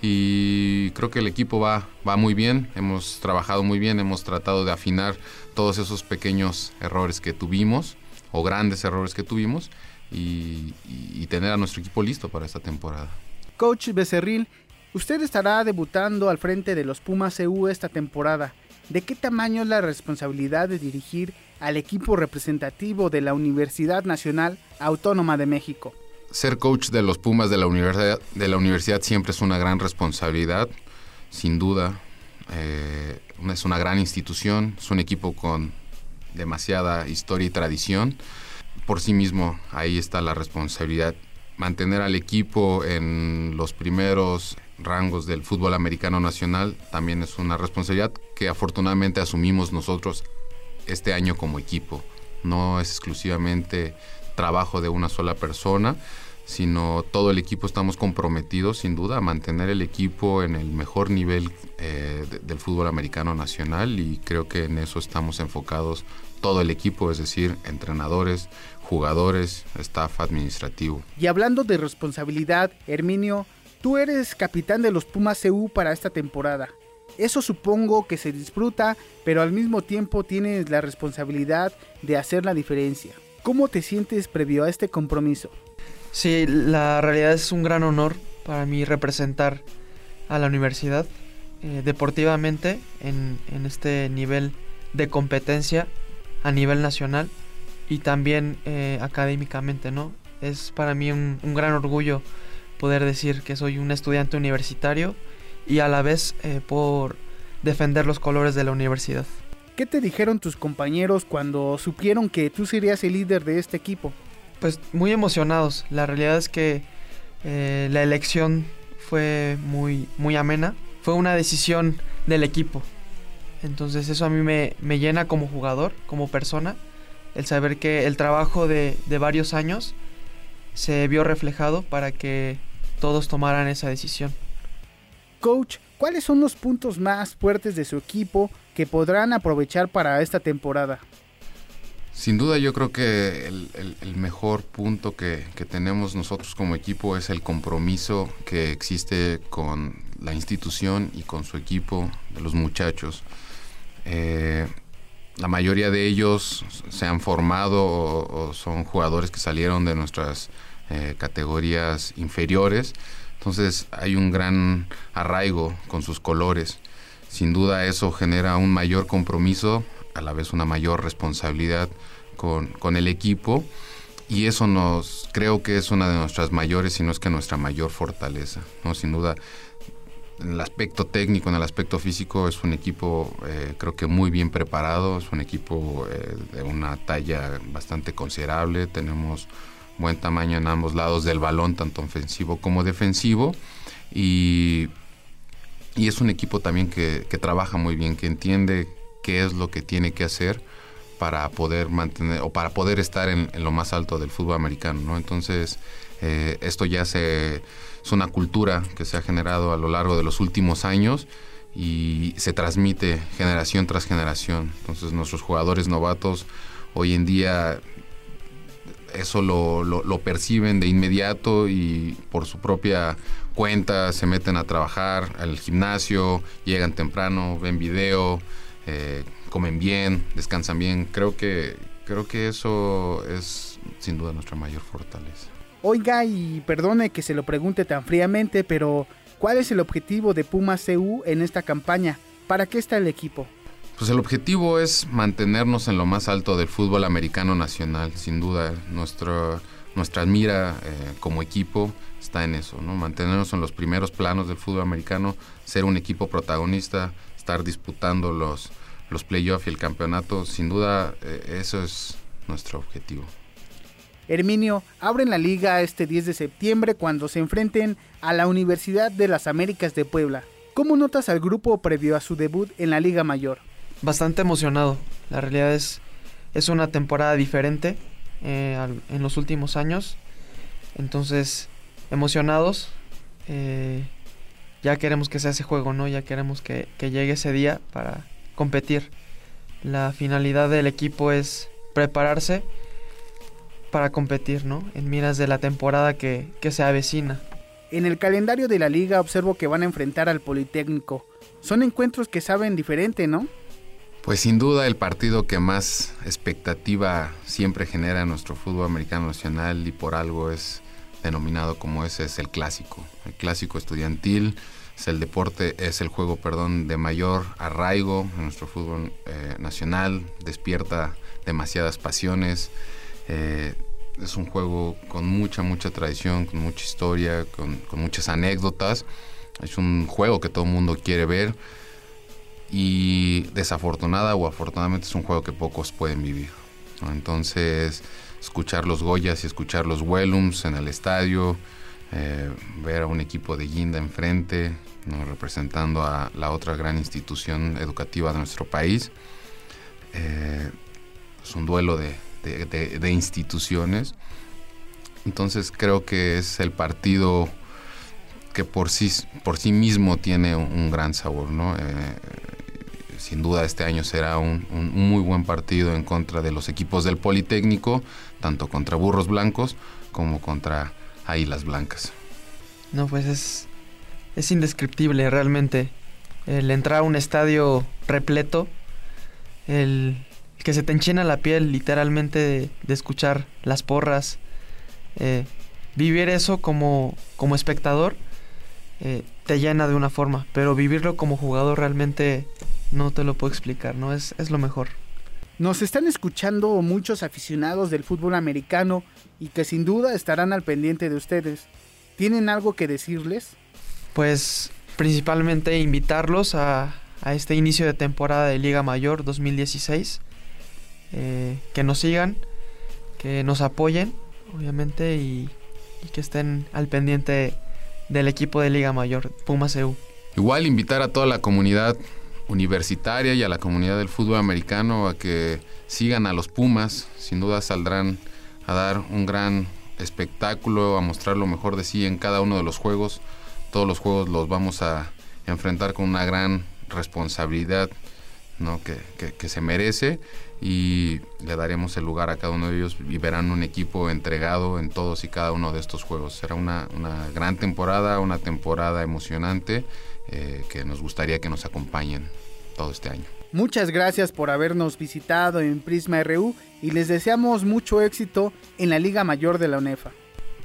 Y creo que el equipo va, va muy bien, hemos trabajado muy bien, hemos tratado de afinar todos esos pequeños errores que tuvimos o grandes errores que tuvimos y, y tener a nuestro equipo listo para esta temporada. Coach Becerril, usted estará debutando al frente de los Pumas EU esta temporada. ¿De qué tamaño es la responsabilidad de dirigir al equipo representativo de la Universidad Nacional Autónoma de México? Ser coach de los Pumas de la universidad, siempre es una gran responsabilidad, sin duda. Eh, es una gran institución, es un equipo con demasiada historia y tradición. Por sí mismo, ahí está la responsabilidad mantener al equipo en los primeros rangos del fútbol americano nacional también es una responsabilidad que afortunadamente asumimos nosotros este año como equipo. No es exclusivamente trabajo de una sola persona, sino todo el equipo estamos comprometidos sin duda a mantener el equipo en el mejor nivel eh, del fútbol americano nacional y creo que en eso estamos enfocados todo el equipo, es decir, entrenadores, jugadores, staff administrativo. Y hablando de responsabilidad, Herminio, tú eres capitán de los Pumas CU para esta temporada. Eso supongo que se disfruta, pero al mismo tiempo tienes la responsabilidad de hacer la diferencia. ¿Cómo te sientes previo a este compromiso? Sí, la realidad es un gran honor para mí representar a la universidad eh, deportivamente en, en este nivel de competencia a nivel nacional y también eh, académicamente, ¿no? Es para mí un, gran orgullo poder decir que soy un estudiante universitario y a la vez eh, por defender los colores de la universidad. ¿Qué te dijeron tus compañeros cuando supieron que tú serías el líder de este equipo? Pues muy emocionados. La realidad es que eh, la elección fue muy, muy amena. Fue una decisión del equipo. Entonces eso a mí me, me llena como jugador, como persona el saber que el trabajo de, varios años se vio reflejado para que todos tomaran esa decisión. Coach, ¿cuáles son los puntos más fuertes de su equipo que podrán aprovechar para esta temporada? Sin duda yo creo que el, mejor punto que, tenemos nosotros como equipo es el compromiso que existe con la institución y con su equipo de los muchachos. Eh, la mayoría de ellos se han formado o, son jugadores que salieron de nuestras eh, categorías inferiores. Entonces hay un gran arraigo con sus colores. Sin duda eso genera un mayor compromiso, a la vez una mayor responsabilidad con, con el equipo y eso nos creo que es una de nuestras mayores, si no es que nuestra mayor fortaleza. ¿no? Sin duda en el aspecto técnico, en el aspecto físico, es un equipo eh, creo que muy bien preparado, es un equipo eh, de una talla bastante considerable, tenemos buen tamaño en ambos lados del balón, tanto ofensivo como defensivo, y y es un equipo también que, que trabaja muy bien, que entiende qué es lo que tiene que hacer para poder mantener o para poder estar en, lo más alto del fútbol americano, ¿no? Entonces, eh, esto ya se, es una cultura que se ha generado a lo largo de los últimos años y se transmite generación tras generación. Entonces, nuestros jugadores novatos hoy en día eso lo, lo, perciben de inmediato y por su propia cuenta se meten a trabajar al gimnasio, llegan temprano, ven video, eh, comen bien, descansan bien. Creo que, creo que eso es sin duda nuestra mayor fortaleza. Oiga, y perdone que se lo pregunte tan fríamente, pero ¿cuál es el objetivo de Pumas CU en esta campaña? ¿Para qué está el equipo? Pues el objetivo es mantenernos en lo más alto del fútbol americano nacional, sin duda. Nuestro, nuestra mira eh, como equipo está en eso, ¿no? Mantenernos en los primeros planos del fútbol americano, ser un equipo protagonista, estar disputando los, los playoffs y el campeonato, sin duda eh, eso es nuestro objetivo. Herminio, abren la liga este 10 de septiembre cuando se enfrenten a la Universidad de las Américas de Puebla. ¿Cómo notas al grupo previo a su debut en la Liga Mayor? Bastante emocionado. La realidad es, es una temporada diferente eh, en los últimos años. Entonces, emocionados. Eh, ya queremos que sea ese juego, ¿no? Ya queremos que, que llegue ese día para competir. La finalidad del equipo es prepararse para competir, ¿no? En miras de la temporada que, que se avecina. En el calendario de la liga observo que van a enfrentar al Politécnico. Son encuentros que saben diferente, ¿no? Pues sin duda el partido que más expectativa siempre genera en nuestro fútbol americano nacional y por algo es denominado como ese es el clásico, el clásico estudiantil, es el deporte, es el juego, perdón, de mayor arraigo en nuestro fútbol eh, nacional, despierta demasiadas pasiones, eh, es un juego con mucha, mucha tradición, con mucha historia, con, muchas anécdotas, es un juego que todo el mundo quiere ver y desafortunada o afortunadamente es un juego que pocos pueden vivir. Entonces, escuchar los Goyas y escuchar los Wellums en el estadio, eh, ver a un equipo de Guinda enfrente, representando a la otra gran institución educativa de nuestro país. Eh, es un duelo de, instituciones. Entonces creo que es el partido que por sí, por sí mismo tiene un, gran sabor. ¿no? Eh, sin duda este año será un, un, muy buen partido en contra de los equipos del Politécnico, tanto contra Burros Blancos como contra Águilas Blancas. No, pues es, es indescriptible realmente. El entrar a un estadio repleto, el que se te enchina la piel literalmente de, escuchar las porras, eh, vivir eso como, como espectador eh, te llena de una forma, pero vivirlo como jugador realmente no te lo puedo explicar, ¿no? Es, es lo mejor. Nos están escuchando muchos aficionados del fútbol americano y que sin duda estarán al pendiente de ustedes. ¿Tienen algo que decirles? Pues principalmente invitarlos a, este inicio de temporada de Liga Mayor 2016. Eh, que nos sigan, que nos apoyen, obviamente, y, y, que estén al pendiente del equipo de Liga Mayor, Pumas EU. Igual invitar a toda la comunidad universitaria y a la comunidad del fútbol americano a que sigan a los Pumas. Sin duda saldrán a dar un gran espectáculo, a mostrar lo mejor de sí en cada uno de los juegos. Todos los juegos los vamos a enfrentar con una gran responsabilidad ¿no? que, que, se merece y le daremos el lugar a cada uno de ellos y verán un equipo entregado en todos y cada uno de estos juegos. Será una, una gran temporada, una temporada emocionante eh, que nos gustaría que nos acompañen todo este año. Muchas gracias por habernos visitado en Prisma RU y les deseamos mucho éxito en la Liga Mayor de la UNEFA.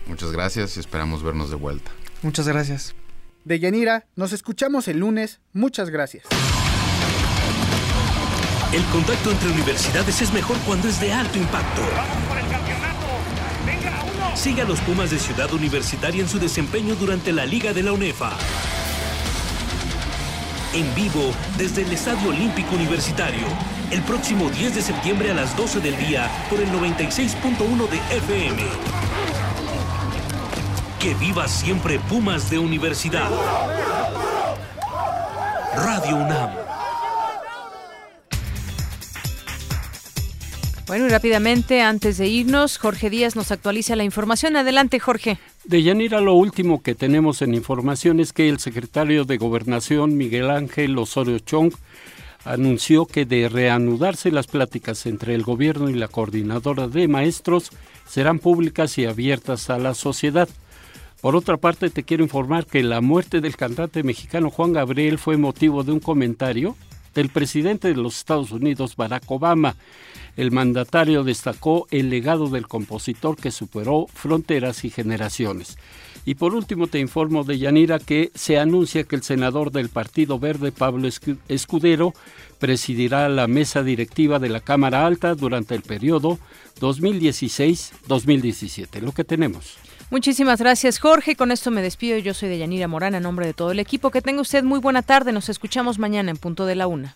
Muchas gracias y esperamos vernos de vuelta. Muchas gracias. De Yanira, nos escuchamos el lunes. Muchas gracias. El contacto entre universidades es mejor cuando es de alto impacto. Siga a los Pumas de Ciudad Universitaria en su desempeño durante la Liga de la UNEFA en vivo desde el Estadio Olímpico Universitario, el próximo 10 de septiembre a las 12 del día por el 96.1 de FM. Que viva siempre Pumas de Universidad. Radio UNAM. Bueno, y rápidamente, antes de irnos, Jorge Díaz nos actualiza la información. Adelante, Jorge. De Yanira, lo último que tenemos en información es que el secretario de Gobernación, Miguel Ángel Osorio Chong, anunció que de reanudarse las pláticas entre el gobierno y la coordinadora de maestros serán públicas y abiertas a la sociedad. Por otra parte, te quiero informar que la muerte del cantante mexicano Juan Gabriel fue motivo de un comentario del presidente de los Estados Unidos, Barack Obama. El mandatario destacó el legado del compositor que superó fronteras y generaciones. Y por último te informo de Yanira que se anuncia que el senador del Partido Verde, Pablo Escudero, presidirá la mesa directiva de la Cámara Alta durante el periodo 2016-2017. Lo que tenemos. Muchísimas gracias, Jorge. Con esto me despido. Yo soy de Yanira Morán, en nombre de todo el equipo. Que tenga usted muy buena tarde. Nos escuchamos mañana en punto de la una.